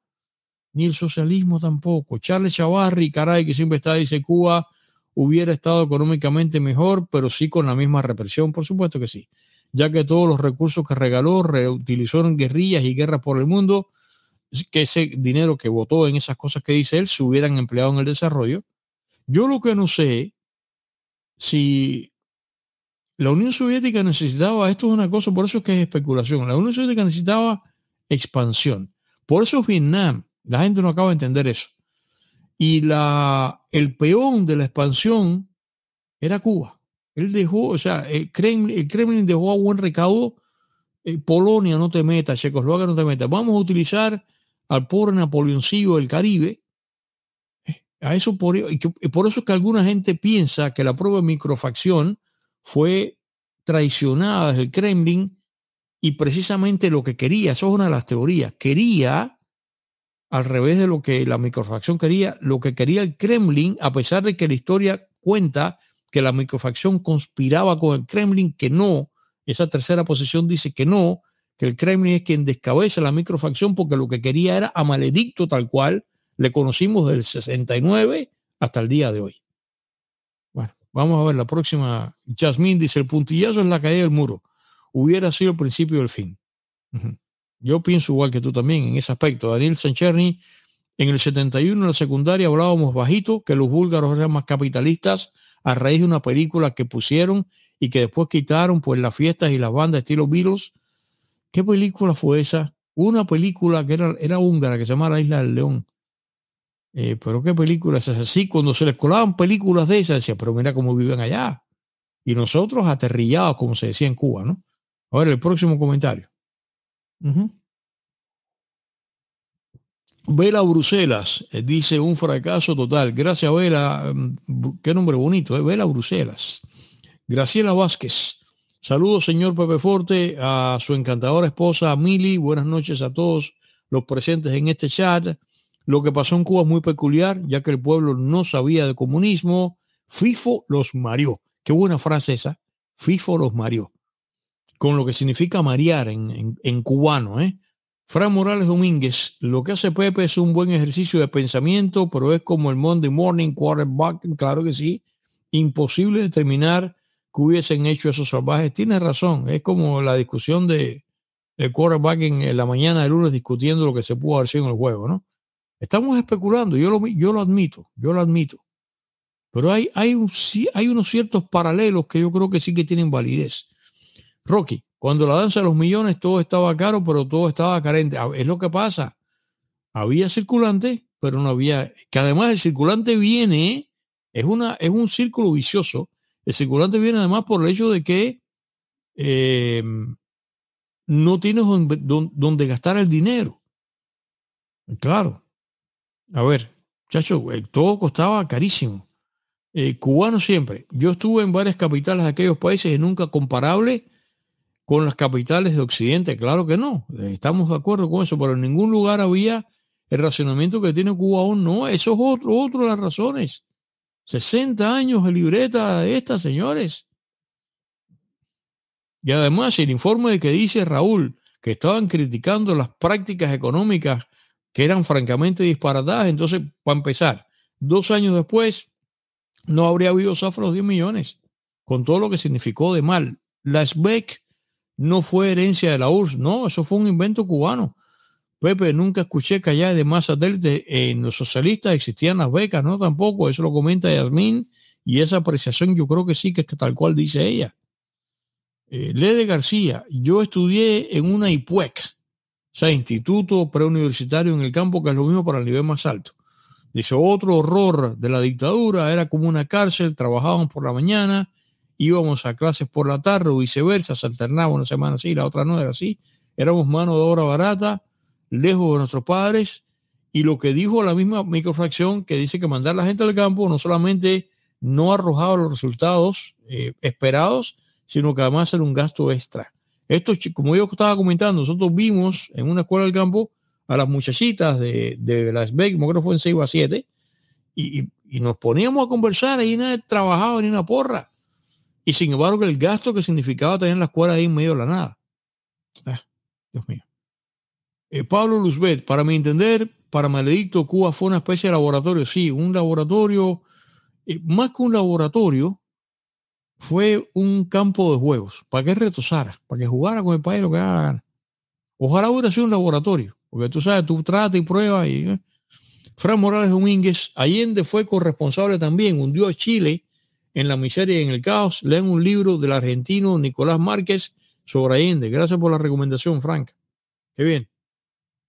A: Ni el socialismo tampoco. Charles Chavarri, caray, que siempre está, dice Cuba hubiera estado económicamente mejor, pero sí con la misma represión, por supuesto que sí. Ya que todos los recursos que regaló reutilizó en guerrillas y guerras por el mundo, que ese dinero que votó en esas cosas que dice él se hubieran empleado en el desarrollo. Yo lo que no sé si la Unión Soviética necesitaba, esto es una cosa, por eso es que es especulación, la Unión Soviética necesitaba expansión. Por eso Vietnam, la gente no acaba de entender eso. Y la, el peón de la expansión era Cuba. Él dejó, o sea, el Kremlin, el Kremlin dejó a buen recaudo, eh, Polonia no te meta, Checoslovaquia no te meta. Vamos a utilizar al pobre Napoleoncillo del Caribe. A eso por, y por eso es que alguna gente piensa que la prueba de microfacción fue traicionada desde el Kremlin y precisamente lo que quería, eso es una de las teorías, quería, al revés de lo que la microfacción quería, lo que quería el Kremlin, a pesar de que la historia cuenta que la microfacción conspiraba con el Kremlin, que no, esa tercera posición dice que no, que el Kremlin es quien descabeza la microfacción porque lo que quería era a Maledicto tal cual le conocimos del 69 hasta el día de hoy. Bueno, vamos a ver la próxima. Jasmine dice, el puntillazo es la caída del muro. Hubiera sido el principio del fin. Yo pienso igual que tú también en ese aspecto. Daniel Sancherny, en el 71 en la secundaria hablábamos bajito que los búlgaros eran más capitalistas a raíz de una película que pusieron y que después quitaron pues las fiestas y las bandas estilo Beatles ¿Qué película fue esa? Una película que era, era húngara que se llama La Isla del León. Eh, pero qué película es esa. Sí, cuando se les colaban películas de esas, decía, pero mira cómo viven allá. Y nosotros aterrillados, como se decía en Cuba, ¿no? A ver, el próximo comentario. Vela Bruselas eh, dice un fracaso total. Gracias, Vela. Mm, qué nombre bonito, ¿eh? Vela Bruselas. Graciela Vázquez. Saludos, señor Pepe Forte, a su encantadora esposa, Mili. Buenas noches a todos los presentes en este chat. Lo que pasó en Cuba es muy peculiar, ya que el pueblo no sabía de comunismo. FIFO los marió. Qué buena frase esa. FIFO los marió. Con lo que significa marear en, en, cubano. ¿eh? Fran Morales Domínguez, lo que hace Pepe es un buen ejercicio de pensamiento, pero es como el Monday Morning Quarterback, claro que sí. Imposible determinar que hubiesen hecho esos salvajes. Tiene razón, es como la discusión de el quarterback en, la mañana de lunes discutiendo lo que se pudo hacer en el juego, ¿no? Estamos especulando, yo lo, yo lo admito, yo lo admito. Pero hay, hay, hay unos ciertos paralelos que yo creo que sí que tienen validez. Rocky, cuando la danza de los millones todo estaba caro, pero todo estaba carente. Es lo que pasa. Había circulante, pero no había, que además el circulante viene, es, una, es un círculo vicioso el circulante viene además por el hecho de que eh, no tienes donde, gastar el dinero. Claro. A ver, chacho, todo costaba carísimo. Eh, cubano siempre. Yo estuve en varias capitales de aquellos países y nunca comparable con las capitales de Occidente. Claro que no. Estamos de acuerdo con eso, pero en ningún lugar había el racionamiento que tiene Cuba aún. No, eso es otro, otro de las razones. 60 años de libreta de estas, señores. Y además el informe de que dice Raúl que estaban criticando las prácticas económicas que eran francamente disparatadas. Entonces, para empezar, dos años después, no habría habido zafra los 10 millones, con todo lo que significó de mal. La SBEC no fue herencia de la URSS, no, eso fue un invento cubano. Pepe, nunca escuché que allá de más satélites en los socialistas existían las becas, no tampoco, eso lo comenta Yasmín y esa apreciación yo creo que sí que es tal cual dice ella. Eh, Lede García, yo estudié en una IPUEC, o sea, Instituto Preuniversitario en el campo, que es lo mismo para el nivel más alto. Dice, otro horror de la dictadura, era como una cárcel, trabajábamos por la mañana, íbamos a clases por la tarde o viceversa, se alternaba una semana así, la otra no era así. Éramos mano de obra barata, lejos de nuestros padres, y lo que dijo la misma microfracción que dice que mandar a la gente al campo no solamente no arrojaba los resultados eh, esperados, sino que además era un gasto extra. Esto, como yo estaba comentando, nosotros vimos en una escuela del campo a las muchachitas de, de las BEC, creo que fue en 6 a 7, y, y, nos poníamos a conversar y nadie trabajaba ni una porra. Y sin embargo, el gasto que significaba tener la escuela ahí en medio de la nada. Ah, Dios mío. Eh, Pablo Luzbet, para mi entender, para Maledicto, Cuba fue una especie de laboratorio. Sí, un laboratorio, eh, más que un laboratorio, fue un campo de juegos, para que retosara, para que jugara con el país lo que haga Ojalá hubiera sido un laboratorio, porque tú sabes, tú tratas y pruebas. Y, ¿eh? Fran Morales Domínguez, Allende fue corresponsable también, hundió a Chile en la miseria y en el caos. Leen un libro del argentino Nicolás Márquez sobre Allende. Gracias por la recomendación, Frank. Qué bien.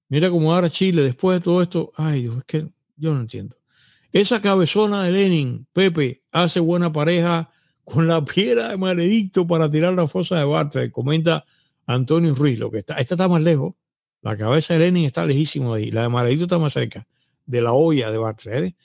A: Mira cómo ahora Chile, después de todo esto, ay Dios, es que yo no entiendo. Esa cabezona de Lenin, Pepe, hace buena pareja con la piedra de Maledicto para tirar la fosa de Bartra, comenta Antonio Ruiz. Lo que está, esta está más lejos. La cabeza de Lenin está lejísimo de ahí. La de Maledicto está más cerca de la olla de Bartra. ¿eh?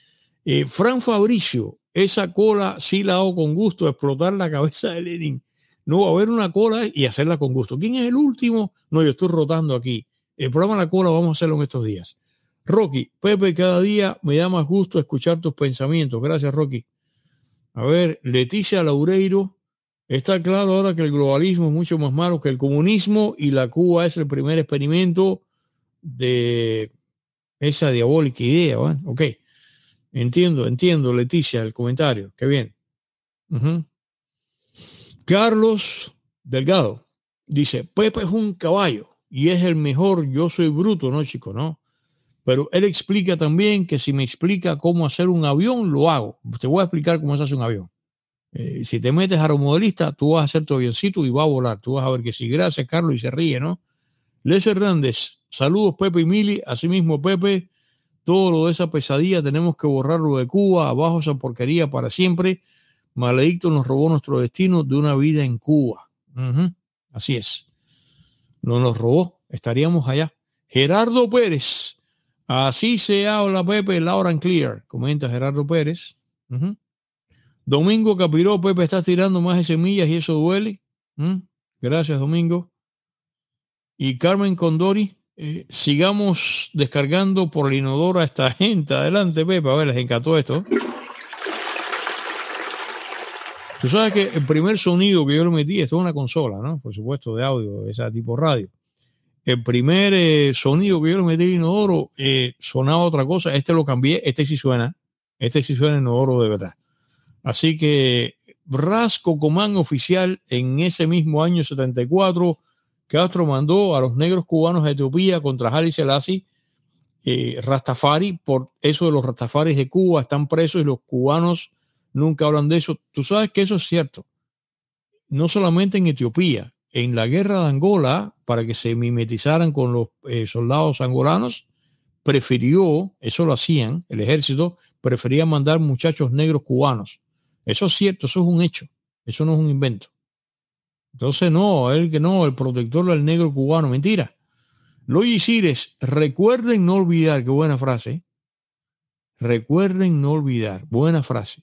A: Eh, Fran Fabricio, esa cola sí la hago con gusto, explotar la cabeza de Lenin. No va a haber una cola y hacerla con gusto. ¿Quién es el último? No, yo estoy rotando aquí. El programa La Cola vamos a hacerlo en estos días. Rocky, Pepe, cada día me da más gusto escuchar tus pensamientos. Gracias, Rocky. A ver, Leticia Laureiro, está claro ahora que el globalismo es mucho más malo que el comunismo y la Cuba es el primer experimento de esa diabólica idea. Bueno, ok, entiendo, entiendo, Leticia, el comentario. Qué bien. Carlos Delgado dice, Pepe es un caballo y es el mejor, yo soy bruto, ¿no, chico? No. Pero él explica también que si me explica cómo hacer un avión, lo hago. Te voy a explicar cómo se hace un avión. Eh, si te metes a aeromodelista, tú vas a hacer tu avioncito y va a volar. Tú vas a ver que sí. Gracias, Carlos, y se ríe, ¿no? Les Hernández, saludos, Pepe y Mili. Asimismo, Pepe, todo lo de esa pesadilla tenemos que borrarlo de Cuba, abajo esa porquería para siempre. Maledicto nos robó nuestro destino de una vida en Cuba. Así es. No nos robó, estaríamos allá. Gerardo Pérez, Así se habla, Pepe, Laura and Clear, comenta Gerardo Pérez. Domingo Capiró, Pepe, estás tirando más de semillas y eso duele. Gracias, Domingo. Y Carmen Condori, eh, sigamos descargando por el inodoro a esta gente. Adelante, Pepe, a ver, les encantó esto. Tú sabes que el primer sonido que yo lo metí, esto es una consola, ¿no? Por supuesto, de audio, esa tipo radio el primer eh, sonido que yo le metí en inodoro eh, sonaba otra cosa. Este lo cambié. Este sí suena. Este sí suena en inodoro de verdad. Así que Rasco Comán oficial en ese mismo año 74, Castro mandó a los negros cubanos de Etiopía contra Haile Selassie, eh, Rastafari, por eso de los Rastafaris de Cuba están presos y los cubanos nunca hablan de eso. Tú sabes que eso es cierto. No solamente en Etiopía, en la guerra de Angola, para que se mimetizaran con los eh, soldados angolanos, prefirió, eso lo hacían, el ejército prefería mandar muchachos negros cubanos. Eso es cierto, eso es un hecho, eso no es un invento. Entonces, no, él que no, el protector del negro cubano, mentira. Loyi Cires, recuerden no olvidar, qué buena frase. ¿eh? Recuerden no olvidar, buena frase.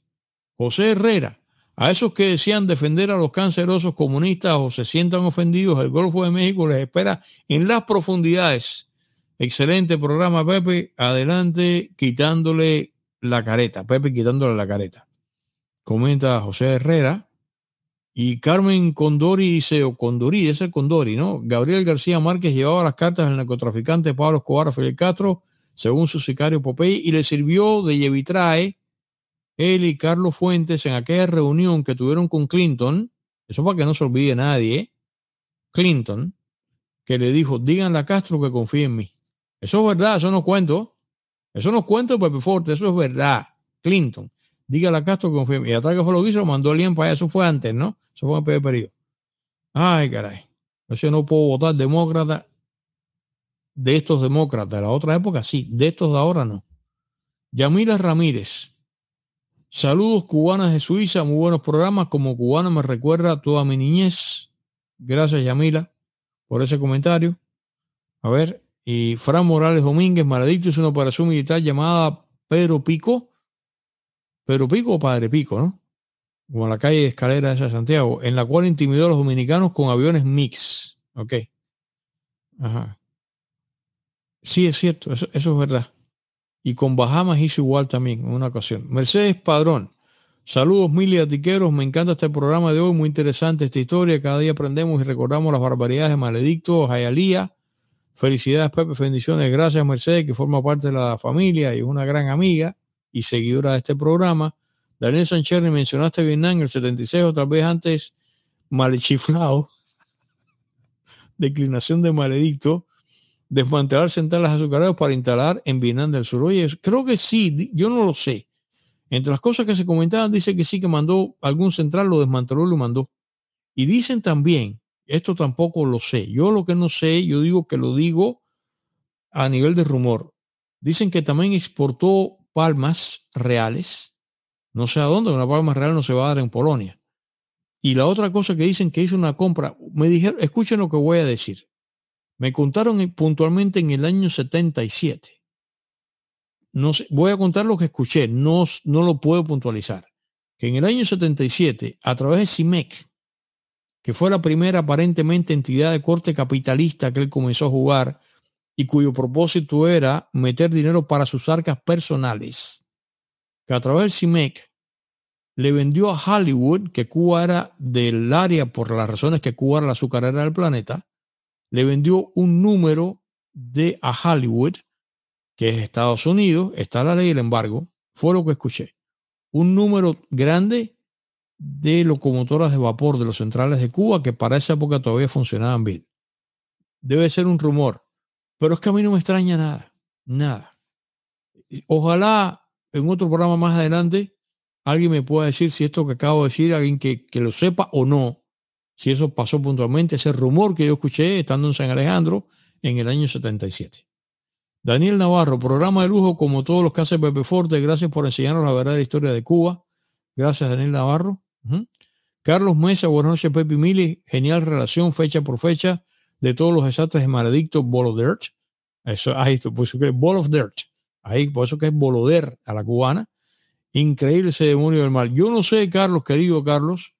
A: José Herrera, a esos que desean defender a los cancerosos comunistas o se sientan ofendidos, el Golfo de México les espera en las profundidades. Excelente programa, Pepe. Adelante, quitándole la careta. Pepe quitándole la careta. Comenta José Herrera. Y Carmen Condori dice, o Condori, es el Condori, ¿no? Gabriel García Márquez llevaba las cartas del narcotraficante Pablo Escobar Fidel Castro, según su sicario Popey, y le sirvió de llevitrae él y Carlos Fuentes en aquella reunión que tuvieron con Clinton, eso para que no se olvide nadie, Clinton, que le dijo, díganle a Castro que confíe en mí. Eso es verdad, eso no cuento. Eso no cuento Pepe Forte, eso es verdad. Clinton, dígale a Castro que mí. Y atrás que fue lo que hizo, lo mandó alguien para allá. Eso fue antes, ¿no? Eso fue en el primer periodo. Ay, caray. Yo no puedo votar demócrata de estos demócratas. De la otra época sí, de estos de ahora no. Yamila Ramírez, Saludos cubanas de Suiza, muy buenos programas. Como cubana me recuerda toda mi niñez. Gracias, Yamila, por ese comentario. A ver, y Fran Morales Domínguez, Maledicto es una operación militar llamada Pedro Pico. Pedro Pico o Padre Pico, ¿no? Como la calle de Escalera de Santiago, en la cual intimidó a los dominicanos con aviones mix. Ok. Ajá. Sí, es cierto, eso es verdad. Y con Bahamas hizo igual también en una ocasión. Mercedes Padrón. Saludos, mil Tiqueros. Me encanta este programa de hoy. Muy interesante esta historia. Cada día aprendemos y recordamos las barbaridades de Maledicto, Jayalía. Felicidades, Pepe. Bendiciones. Gracias, Mercedes, que forma parte de la familia y es una gran amiga y seguidora de este programa. Daniel Sánchez, mencionaste Vietnam en el 76, otra vez antes, malechiflado. Declinación de Maledicto desmantelar centrales azucareras para instalar en Vietnam del Sur. Oye, creo que sí, yo no lo sé. Entre las cosas que se comentaban, dice que sí que mandó algún central, lo desmanteló y lo mandó. Y dicen también, esto tampoco lo sé, yo lo que no sé, yo digo que lo digo a nivel de rumor. Dicen que también exportó palmas reales, no sé a dónde, una palma real no se va a dar en Polonia. Y la otra cosa que dicen que hizo una compra, me dijeron, escuchen lo que voy a decir. Me contaron puntualmente en el año 77. No voy a contar lo que escuché, no, no lo puedo puntualizar. Que en el año 77, a través de CIMEC, que fue la primera aparentemente entidad de corte capitalista que él comenzó a jugar y cuyo propósito era meter dinero para sus arcas personales, que a través del CIMEC le vendió a Hollywood, que Cuba era del área por las razones que Cuba era la azucarera del planeta, le vendió un número de a Hollywood, que es Estados Unidos, está la ley del embargo, fue lo que escuché. Un número grande de locomotoras de vapor de los centrales de Cuba que para esa época todavía funcionaban bien. Debe ser un rumor, pero es que a mí no me extraña nada, nada. Ojalá en otro programa más adelante alguien me pueda decir si esto que acabo de decir, alguien que, que lo sepa o no, si eso pasó puntualmente, ese rumor que yo escuché estando en San Alejandro en el año 77. Daniel Navarro, programa de lujo como todos los que hace Pepe Forte. Gracias por enseñarnos la verdadera historia de Cuba. Gracias, Daniel Navarro. Carlos Mesa, buenas noches, Pepe Mili. Genial relación, fecha por fecha, de todos los desastres de Maledicto, Dirt. Eso, ahí, por eso que es Dirt. Ahí, por eso que es Boloder a la cubana. Increíble ese demonio del mal. Yo no sé, Carlos, querido Carlos,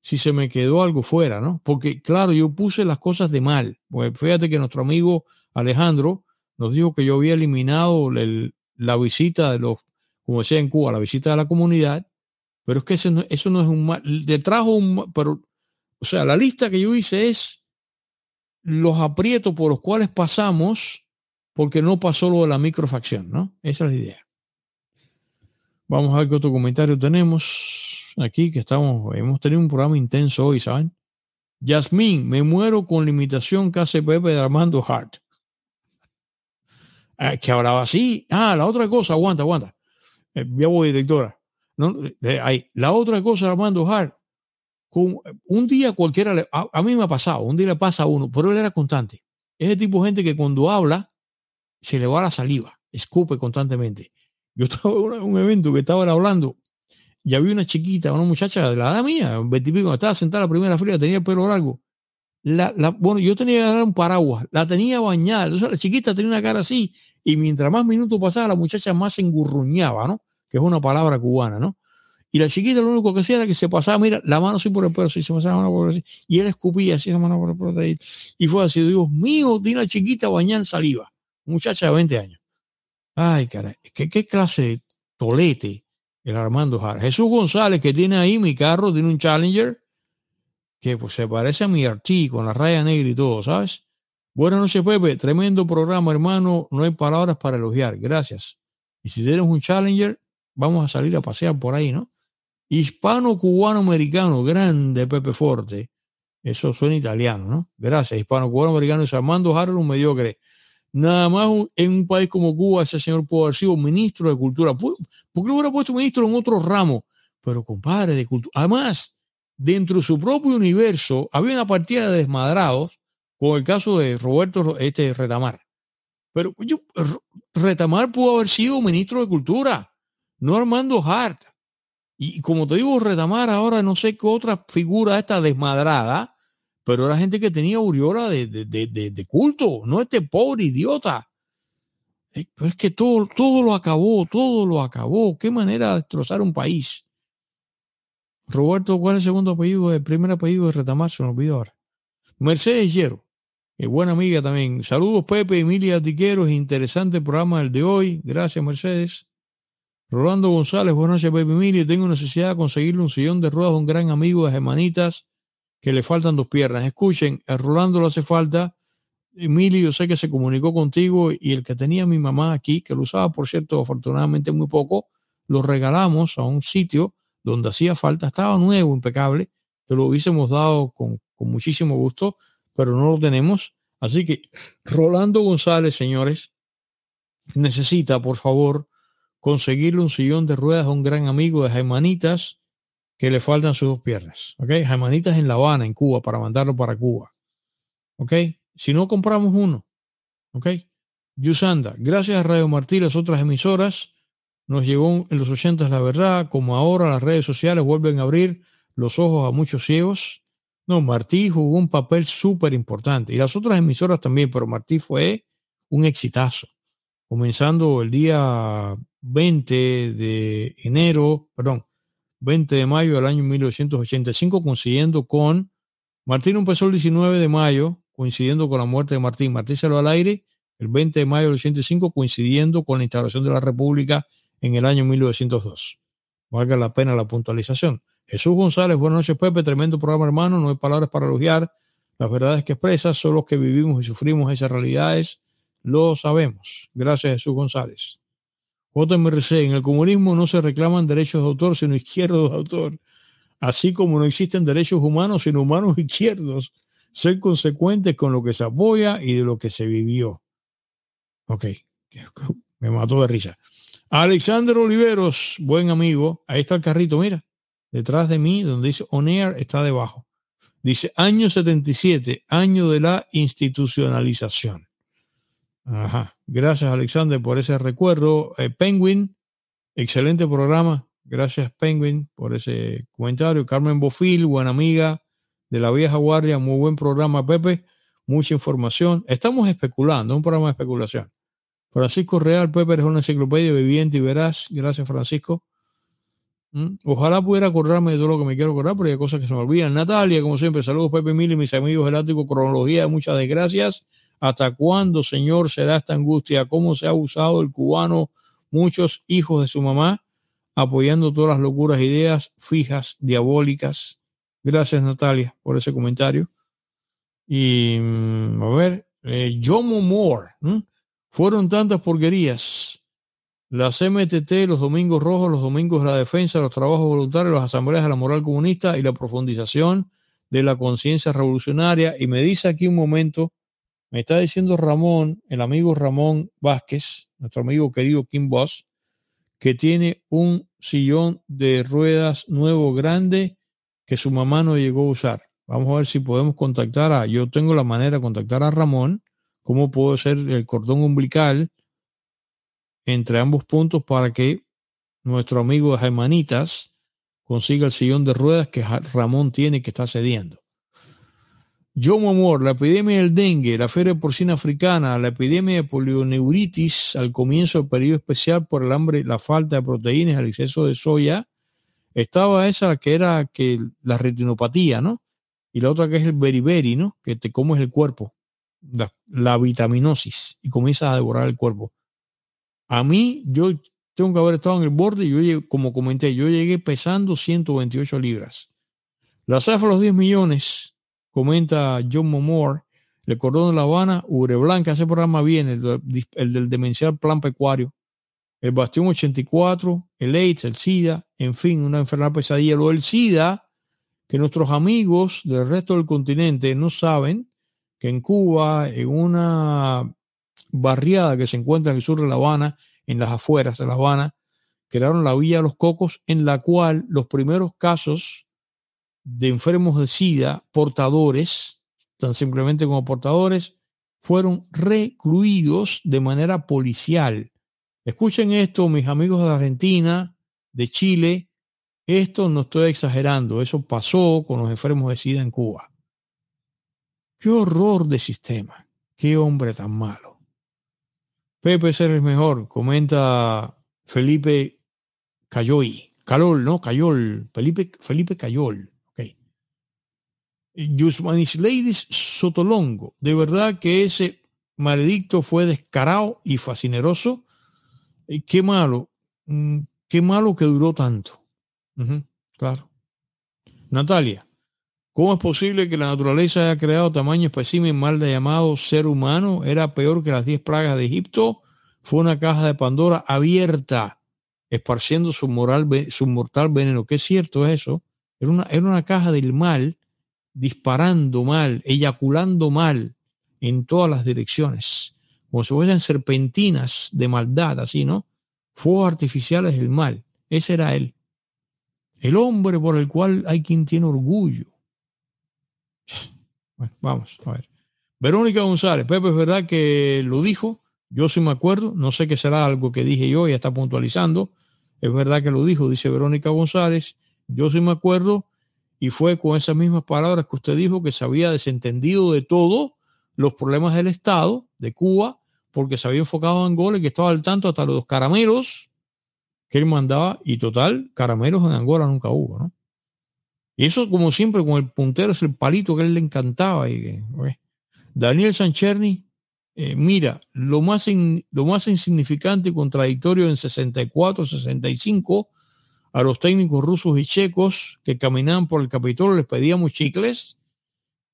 A: si se me quedó algo fuera, ¿no? Porque claro, yo puse las cosas de mal. Pues fíjate que nuestro amigo Alejandro nos dijo que yo había eliminado la visita de los, como decía en Cuba, la visita de la comunidad, pero es que eso no, eso no es un mal, le trajo un, pero, o sea, la lista que yo hice es los aprietos por los cuales pasamos porque no pasó lo de la microfacción, ¿no? Esa es la idea. Vamos a ver qué otro comentario tenemos aquí que estamos, hemos tenido un programa intenso hoy, ¿saben? Yasmín, me muero con limitación que hace Pepe de Armando Hart. Ah, que hablaba así. Ah, la otra cosa, aguanta, aguanta. Eh, ya voy, directora. No, ahí. La otra cosa, Armando Hart, un día cualquiera, a, mí me ha pasado, un día le pasa a uno, pero él era constante. Ese tipo de gente que cuando habla, se le va la saliva, escupe constantemente. Yo estaba en un evento que estaban hablando y había una chiquita, una muchacha de la edad mía, un veintipico, estaba sentada en la primera fila, tenía el pelo largo. La, bueno, yo tenía que dar un paraguas, la tenía bañada, entonces la chiquita tenía una cara así, y mientras más minutos pasaba, la muchacha más engurruñaba, ¿no? Que es una palabra cubana, ¿no? Y la chiquita lo único que hacía era que se pasaba, mira, la mano así por el pelo, así se pasaba la mano por el pelo, y él escupía así la mano por el pelo, y fue así, Dios mío, tiene la chiquita bañada en saliva, muchacha de 20 años. Ay, caray, ¿qué, qué clase de tolete el Armando Jara? Jesús González, que tiene ahí mi carro, tiene un Challenger, que pues se parece a mi Arti con la raya negra y todo, ¿sabes? Buenas noches, Pepe. Tremendo programa, hermano. No hay palabras para elogiar. Gracias. Y si tienes un Challenger, vamos a salir a pasear por ahí, ¿no? Hispano-cubano-americano, grande Pepe Forte. Eso suena italiano, ¿no? Gracias, hispano-cubano-americano. Armando Harold, un mediocre. Nada más en un país como Cuba, ese señor pudo haber sido ministro de Cultura. ¿Por qué lo hubiera puesto ministro en otro ramo? Pero compadre, de cultura. Además, dentro de su propio universo, había una partida de desmadrados con el caso de Roberto este, Retamar. Pero yo, Retamar pudo haber sido ministro de Cultura, no Armando Hart. Y como te digo, Retamar ahora no sé qué otra figura esta desmadrada, pero era gente que tenía aureola de, de, culto, no este pobre idiota. Eh, pero es que todo, todo lo acabó, todo lo acabó. Qué manera de destrozar un país. Roberto, ¿cuál es el segundo apellido? El primer apellido de Retamar, se me olvidó ahora. Mercedes Hierro. Eh, buena amiga también. Saludos, Pepe, Emilia Tiqueros. Interesante programa el de hoy. Gracias, Mercedes. Rolando González, buenas noches, Pepe Emilia. Tengo necesidad de conseguirle un sillón de ruedas a un gran amigo de Germanitas que le faltan dos piernas. Escuchen, a Rolando le hace falta. Emilio, yo sé que se comunicó contigo y el que tenía mi mamá aquí, que lo usaba, por cierto, afortunadamente muy poco, lo regalamos a un sitio donde hacía falta. Estaba nuevo, impecable. Te lo hubiésemos dado con, con muchísimo gusto pero no lo tenemos. Así que Rolando González, señores, necesita, por favor, conseguirle un sillón de ruedas a un gran amigo de Jaimanitas que le faltan sus dos piernas. ¿Ok? Jaimanitas en La Habana, en Cuba, para mandarlo para Cuba. ¿Ok? Si no compramos uno. ¿Ok? Yusanda, gracias a Radio Martí y las otras emisoras, nos llegó en los 80 la verdad, como ahora las redes sociales vuelven a abrir los ojos a muchos ciegos no, Martí jugó un papel súper importante y las otras emisoras también, pero Martí fue un exitazo. Comenzando el día 20 de enero, perdón, 20 de mayo del año 1985, coincidiendo con Martín empezó el 19 de mayo, coincidiendo con la muerte de Martín. Martín salió al aire el 20 de mayo del 85, coincidiendo con la instalación de la República en el año 1902. Valga la pena la puntualización. Jesús González, buenas noches, Pepe. Tremendo programa, hermano. No hay palabras para elogiar. Las verdades que expresas son los que vivimos y sufrimos esas realidades. Lo sabemos. Gracias, Jesús González. JMRC, en el comunismo no se reclaman derechos de autor, sino izquierdos de autor. Así como no existen derechos humanos, sino humanos izquierdos. Ser consecuentes con lo que se apoya y de lo que se vivió. Ok, me mató de risa. Alexander Oliveros, buen amigo. Ahí está el carrito, mira detrás de mí, donde dice On está debajo. Dice año 77, año de la institucionalización. Ajá. Gracias, Alexander, por ese recuerdo. Eh, Penguin, excelente programa. Gracias, Penguin, por ese comentario. Carmen Bofil, buena amiga de la vieja guardia, muy buen programa, Pepe. Mucha información. Estamos especulando, un programa de especulación. Francisco Real, Pepe, es una enciclopedia viviente y verás. Gracias, Francisco. Mm. Ojalá pudiera acordarme de todo lo que me quiero acordar, pero hay cosas que se me olvidan. Natalia, como siempre, saludos Pepe Mili, mis amigos eláctricos, cronología, muchas desgracias. ¿Hasta cuándo, Señor, se da esta angustia? ¿Cómo se ha usado el cubano, muchos hijos de su mamá, apoyando todas las locuras, ideas fijas, diabólicas? Gracias, Natalia, por ese comentario. Y, mm, a ver, eh, Jomo Moore, fueron tantas porquerías las MTT, los domingos rojos, los domingos de la defensa, los trabajos voluntarios, las asambleas de la moral comunista y la profundización de la conciencia revolucionaria. Y me dice aquí un momento, me está diciendo Ramón, el amigo Ramón Vázquez, nuestro amigo querido Kim Boss, que tiene un sillón de ruedas nuevo grande que su mamá no llegó a usar. Vamos a ver si podemos contactar a, yo tengo la manera de contactar a Ramón, cómo puedo ser el cordón umbilical entre ambos puntos para que nuestro amigo de consiga el sillón de ruedas que Ramón tiene que está cediendo. John Amor, la epidemia del dengue, la fiebre porcina africana, la epidemia de polioneuritis al comienzo del periodo especial por el hambre, la falta de proteínas, el exceso de soya. Estaba esa que era que la retinopatía, ¿no? Y la otra que es el beriberi, ¿no? Que te comes el cuerpo, la, vitaminosis y comienzas a devorar el cuerpo. A mí, yo tengo que haber estado en el borde y yo, como comenté, yo llegué pesando 128 libras. La cifra los 10 millones comenta John Moore, el cordón de La Habana, Ubre Blanca, ese programa viene, el, del demencial plan pecuario, el Bastión 84, el AIDS, el SIDA, en fin, una enfermedad pesadilla. Lo del SIDA, que nuestros amigos del resto del continente no saben que en Cuba, en una barriada que se encuentra en el sur de La Habana, en las afueras de La Habana, crearon la Villa de los Cocos, en la cual los primeros casos de enfermos de SIDA, portadores, tan simplemente como portadores, fueron recluidos de manera policial. Escuchen esto, mis amigos de Argentina, de Chile. Esto no estoy exagerando, eso pasó con los enfermos de SIDA en Cuba. Qué horror de sistema, qué hombre tan malo. Pepe ser mejor, comenta Felipe Cayoy. Calol, no, Cayol. Felipe, Felipe Cayol. Ladies Sotolongo. De verdad que ese maledicto fue descarado y fascineroso. Y qué malo, mm, qué malo que duró tanto. claro. Natalia, ¿cómo es posible que la naturaleza haya creado tamaño espécimen mal llamado ser humano? Era peor que las 10 plagas de Egipto. Fue una caja de Pandora abierta, esparciendo su, mortal veneno. ¿Qué es cierto eso? Era una caja del mal disparando mal, eyaculando mal en todas las direcciones, como si fuesen serpentinas de maldad, así, ¿no? Fuegos artificiales del mal. Ese era él. El hombre por el cual hay quien tiene orgullo. Bueno, vamos a ver. Verónica González, Pepe, es verdad que lo dijo, yo sí me acuerdo, no sé qué será algo que dije yo, ya está puntualizando, es verdad que lo dijo, dice Verónica González, yo sí me acuerdo, y fue con esas mismas palabras que usted dijo que se había desentendido de todo los problemas del Estado de Cuba, porque se había enfocado en Angola y que estaba al tanto hasta los caramelos que él mandaba, y total, caramelos en Angola nunca hubo, ¿no? Y eso, como siempre, con el puntero es el palito que él le encantaba. Daniel Sancherni, eh, mira, lo más, lo más insignificante y contradictorio en 64, 65 a los técnicos rusos y checos que caminaban por el Capitolio, les pedíamos chicles,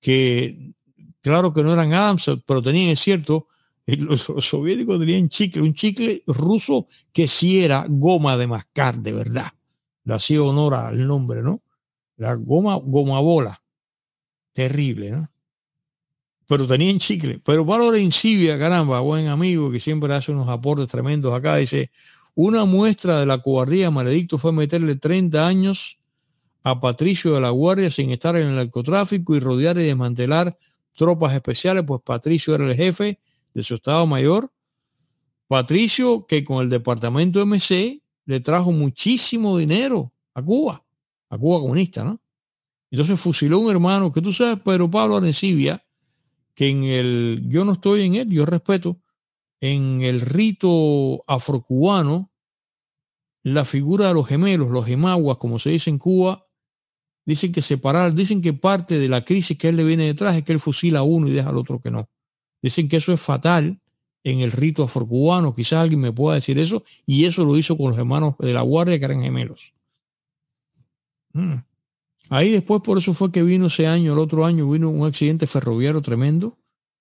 A: que claro que no eran Adams, pero tenían, es cierto, los, soviéticos tenían chicle, un chicle ruso que sí era goma de mascar, de verdad. Le hacía honor al nombre, ¿no? La goma, goma bola. Terrible, ¿no? Pero tenían chicle. Pero Valor Incivia, caramba, buen amigo que siempre hace unos aportes tremendos acá, dice, una muestra de la cobardía maledicto fue meterle 30 años a Patricio de la Guardia sin estar en el narcotráfico y rodear y desmantelar tropas especiales, pues Patricio era el jefe de su Estado Mayor. Patricio que con el departamento MC le trajo muchísimo dinero a Cuba, a Cuba comunista, ¿no? Entonces fusiló un hermano que tú sabes, Pedro Pablo Arencibia, que en el, yo no estoy en él, yo respeto, en el rito afrocubano, la figura de los gemelos, los gemaguas, como se dice en Cuba, dicen que separar, dicen que parte de la crisis que él le viene detrás es que él fusila a uno y deja al otro que no. Dicen que eso es fatal en el rito afrocubano, quizás alguien me pueda decir eso, y eso lo hizo con los hermanos de la guardia que eran gemelos. Mm. Ahí después, por eso fue que vino ese año, el otro año, vino un accidente ferroviario tremendo,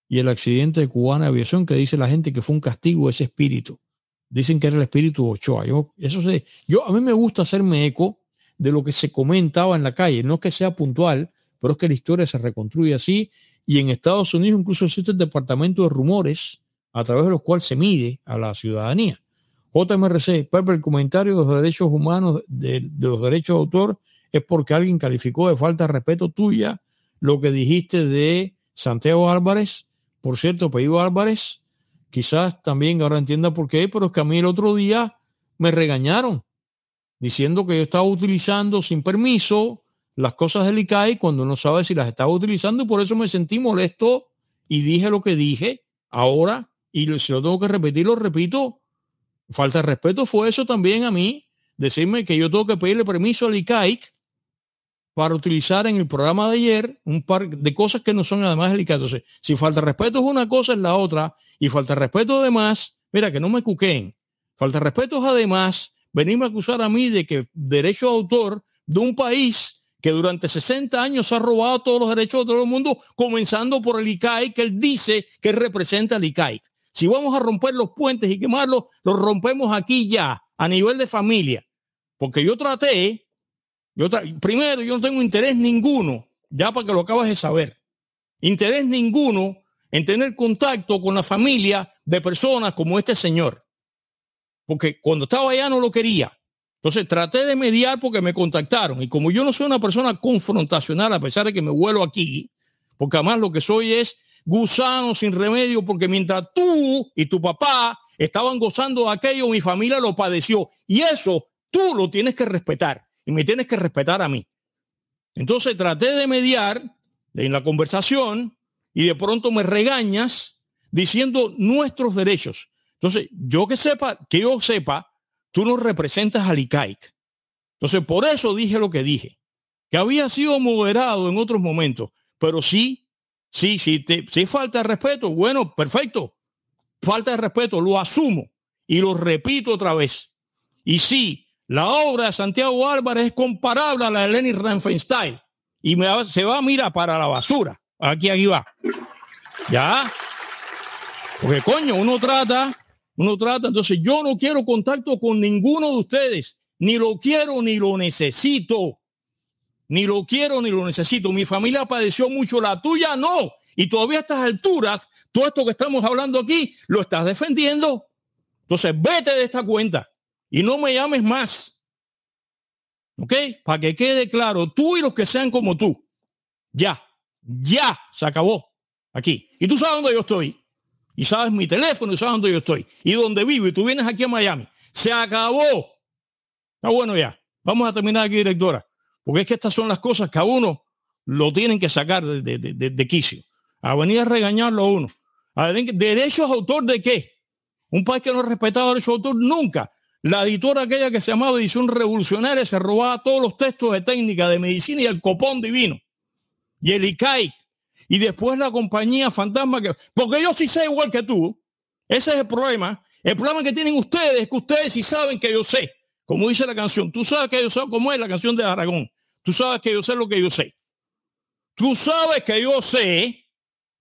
A: y el accidente de Cubana Aviación, que dice la gente que fue un castigo ese espíritu. Dicen que era el espíritu Ochoa. Eso sé, yo, a mí me gusta hacerme eco de lo que se comentaba en la calle. No es que sea puntual, pero es que la historia se reconstruye así. Y en Estados Unidos incluso existe el departamento de rumores a través de los cuales se mide a la ciudadanía. JMRC, Pepe, el comentario de los derechos humanos, de, de los derechos de autor, es porque alguien calificó de falta de respeto tuya lo que dijiste de Santiago Álvarez por cierto, Pedro Álvarez, quizás también ahora entienda por qué, pero es que a mí el otro día me regañaron diciendo que yo estaba utilizando sin permiso las cosas del ICAI cuando no sabe si las estaba utilizando y por eso me sentí molesto y dije lo que dije ahora y si lo tengo que repetir, lo repito. Falta de respeto fue eso también a mí, decirme que yo tengo que pedirle permiso al ICAIC para utilizar en el programa de ayer un par de cosas que no son además delicadas. Entonces, si falta respeto es una cosa, es la otra. Y falta respeto además, mira, que no me cuquen. Falta respeto es además venirme a acusar a mí de que derecho de autor de un país que durante 60 años ha robado todos los derechos de todo el mundo, comenzando por el ICAIC, que él dice que representa al ICAIC. Si vamos a romper los puentes y quemarlos, los rompemos aquí ya, a nivel de familia. Porque yo traté yo primero, yo no tengo interés ninguno, ya para que lo acabas de saber, interés ninguno en tener contacto con la familia de personas como este señor. Porque cuando estaba allá no lo quería. Entonces traté de mediar porque me contactaron. Y como yo no soy una persona confrontacional, a pesar de que me vuelo aquí, porque además lo que soy es gusano sin remedio, porque mientras tú y tu papá estaban gozando de aquello, mi familia lo padeció. Y eso tú lo tienes que respetar y me tienes que respetar a mí. Entonces traté de mediar en la conversación y de pronto me regañas diciendo nuestros derechos. Entonces, yo que sepa, que yo sepa, tú no representas al ICAIC. Entonces, por eso dije lo que dije, que había sido moderado en otros momentos, pero sí, sí, sí, te, si falta de respeto, bueno, perfecto, falta de respeto, lo asumo y lo repito otra vez. Y sí, la obra de Santiago Álvarez es comparable a la de Lenny Riefenstahl y se va, mira, para la basura. Aquí, aquí va. Ya. Porque coño, uno trata, uno trata. Entonces yo no quiero contacto con ninguno de ustedes. Ni lo quiero ni lo necesito. Ni lo quiero ni lo necesito. Mi familia padeció mucho, la tuya no. Y todavía a estas alturas, todo esto que estamos hablando aquí, lo estás defendiendo. Entonces vete de esta cuenta y no me llames más. ¿Ok? Para que quede claro, tú y los que sean como tú. Ya, ya, se acabó. Aquí. Y tú sabes dónde yo estoy. Y sabes mi teléfono y sabes dónde yo estoy. Y dónde vivo. Y tú vienes aquí a Miami. Se acabó. Está bueno ya. Vamos a terminar aquí, directora. Porque es que estas son las cosas que a uno lo tienen que sacar de, de, de, quicio. A venir a regañarlo a uno. A ¿Derechos autor de qué? Un país que no ha respetado derechos de autor nunca. La editora aquella que se llamaba Edición Revolucionaria se robaba todos los textos de técnica de medicina y el copón divino. Y el ICAIC. Y después la compañía fantasma que... Porque yo sí sé igual que tú. Ese es el problema. El problema que tienen ustedes es que ustedes sí saben que yo sé. Como dice la canción. Tú sabes que yo sé cómo es la canción de Aragón. Tú sabes que yo sé lo que yo sé. Tú sabes que yo sé.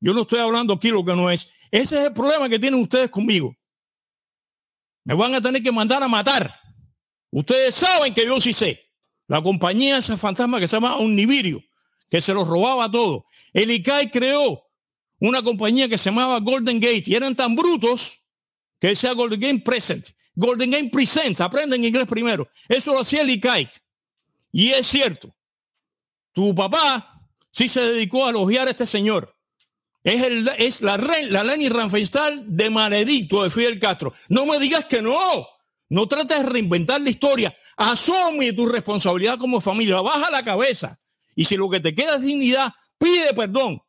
A: Yo no estoy hablando aquí lo que no es. Ese es el problema que tienen ustedes conmigo. Me van a tener que mandar a matar. Ustedes saben que yo sí sé. La compañía esa fantasma que se llama Omnivirio, que se los robaba todo. El ICAI creó una compañía que se llamaba Golden Gate y eran tan brutos que decía Golden Gate Present. Golden Gate Presents, aprenden inglés primero. Eso lo hacía el ICAI. Y es cierto. Tu papá sí se dedicó a elogiar a este señor. Es, el, es la, la Ranfestal de maledicto de Fidel Castro. No me digas que no. No trates de reinventar la historia. Asume tu responsabilidad como familia. Baja la cabeza. Y si lo que te queda es dignidad, pide perdón.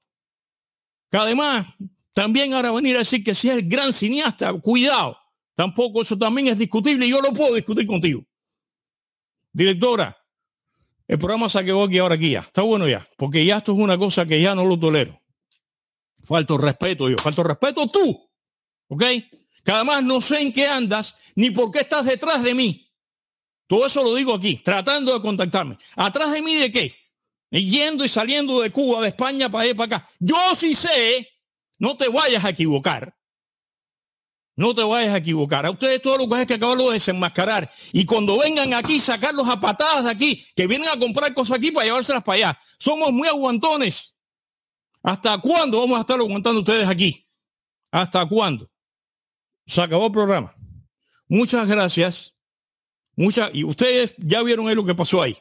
A: Que además, también ahora venir a decir que si es el gran cineasta, cuidado. Tampoco eso también es discutible y yo lo puedo discutir contigo. Directora, el programa se quedó aquí ahora aquí ya. Está bueno ya, porque ya esto es una cosa que ya no lo tolero. Falto respeto yo, falto respeto tú. ¿Ok? Que además no sé en qué andas ni por qué estás detrás de mí. Todo eso lo digo aquí, tratando de contactarme. ¿Atrás de mí de qué? Yendo y saliendo de Cuba, de España para allá para acá. Yo sí sé, no te vayas a equivocar. No te vayas a equivocar. A ustedes todo lo que que acabarlo de desenmascarar. Y cuando vengan aquí, sacarlos a patadas de aquí, que vienen a comprar cosas aquí para llevárselas para allá. Somos muy aguantones. ¿Hasta cuándo vamos a estar aguantando ustedes aquí? ¿Hasta cuándo? Se acabó el programa. Muchas gracias. Muchas, y ustedes ya vieron ahí lo que pasó ahí.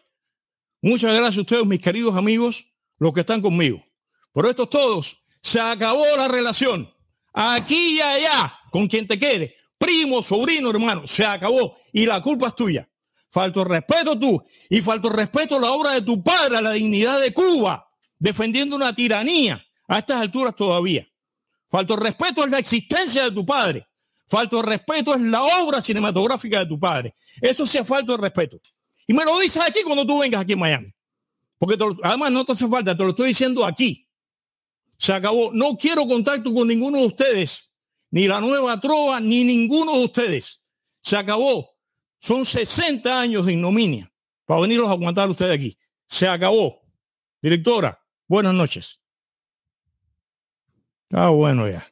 A: Muchas gracias a ustedes, mis queridos amigos, los que están conmigo. Por estos todos, se acabó la relación. Aquí y allá, con quien te quede. Primo, sobrino, hermano, se acabó. Y la culpa es tuya. falto respeto tú y falto respeto a la obra de tu padre, a la dignidad de Cuba, defendiendo una tiranía a estas alturas todavía. Falto respeto es la existencia de tu padre. Falto respeto es la obra cinematográfica de tu padre. Eso sí es falto de respeto. Y me lo dices aquí cuando tú vengas aquí en Miami. Porque además no te hace falta, te lo estoy diciendo aquí. Se acabó. No quiero contacto con ninguno de ustedes, ni la nueva trova, ni ninguno de ustedes. Se acabó. Son 60 años de ignominia para venirlos a aguantar ustedes aquí. Se acabó. Directora, buenas noches. Ah, bueno, ya.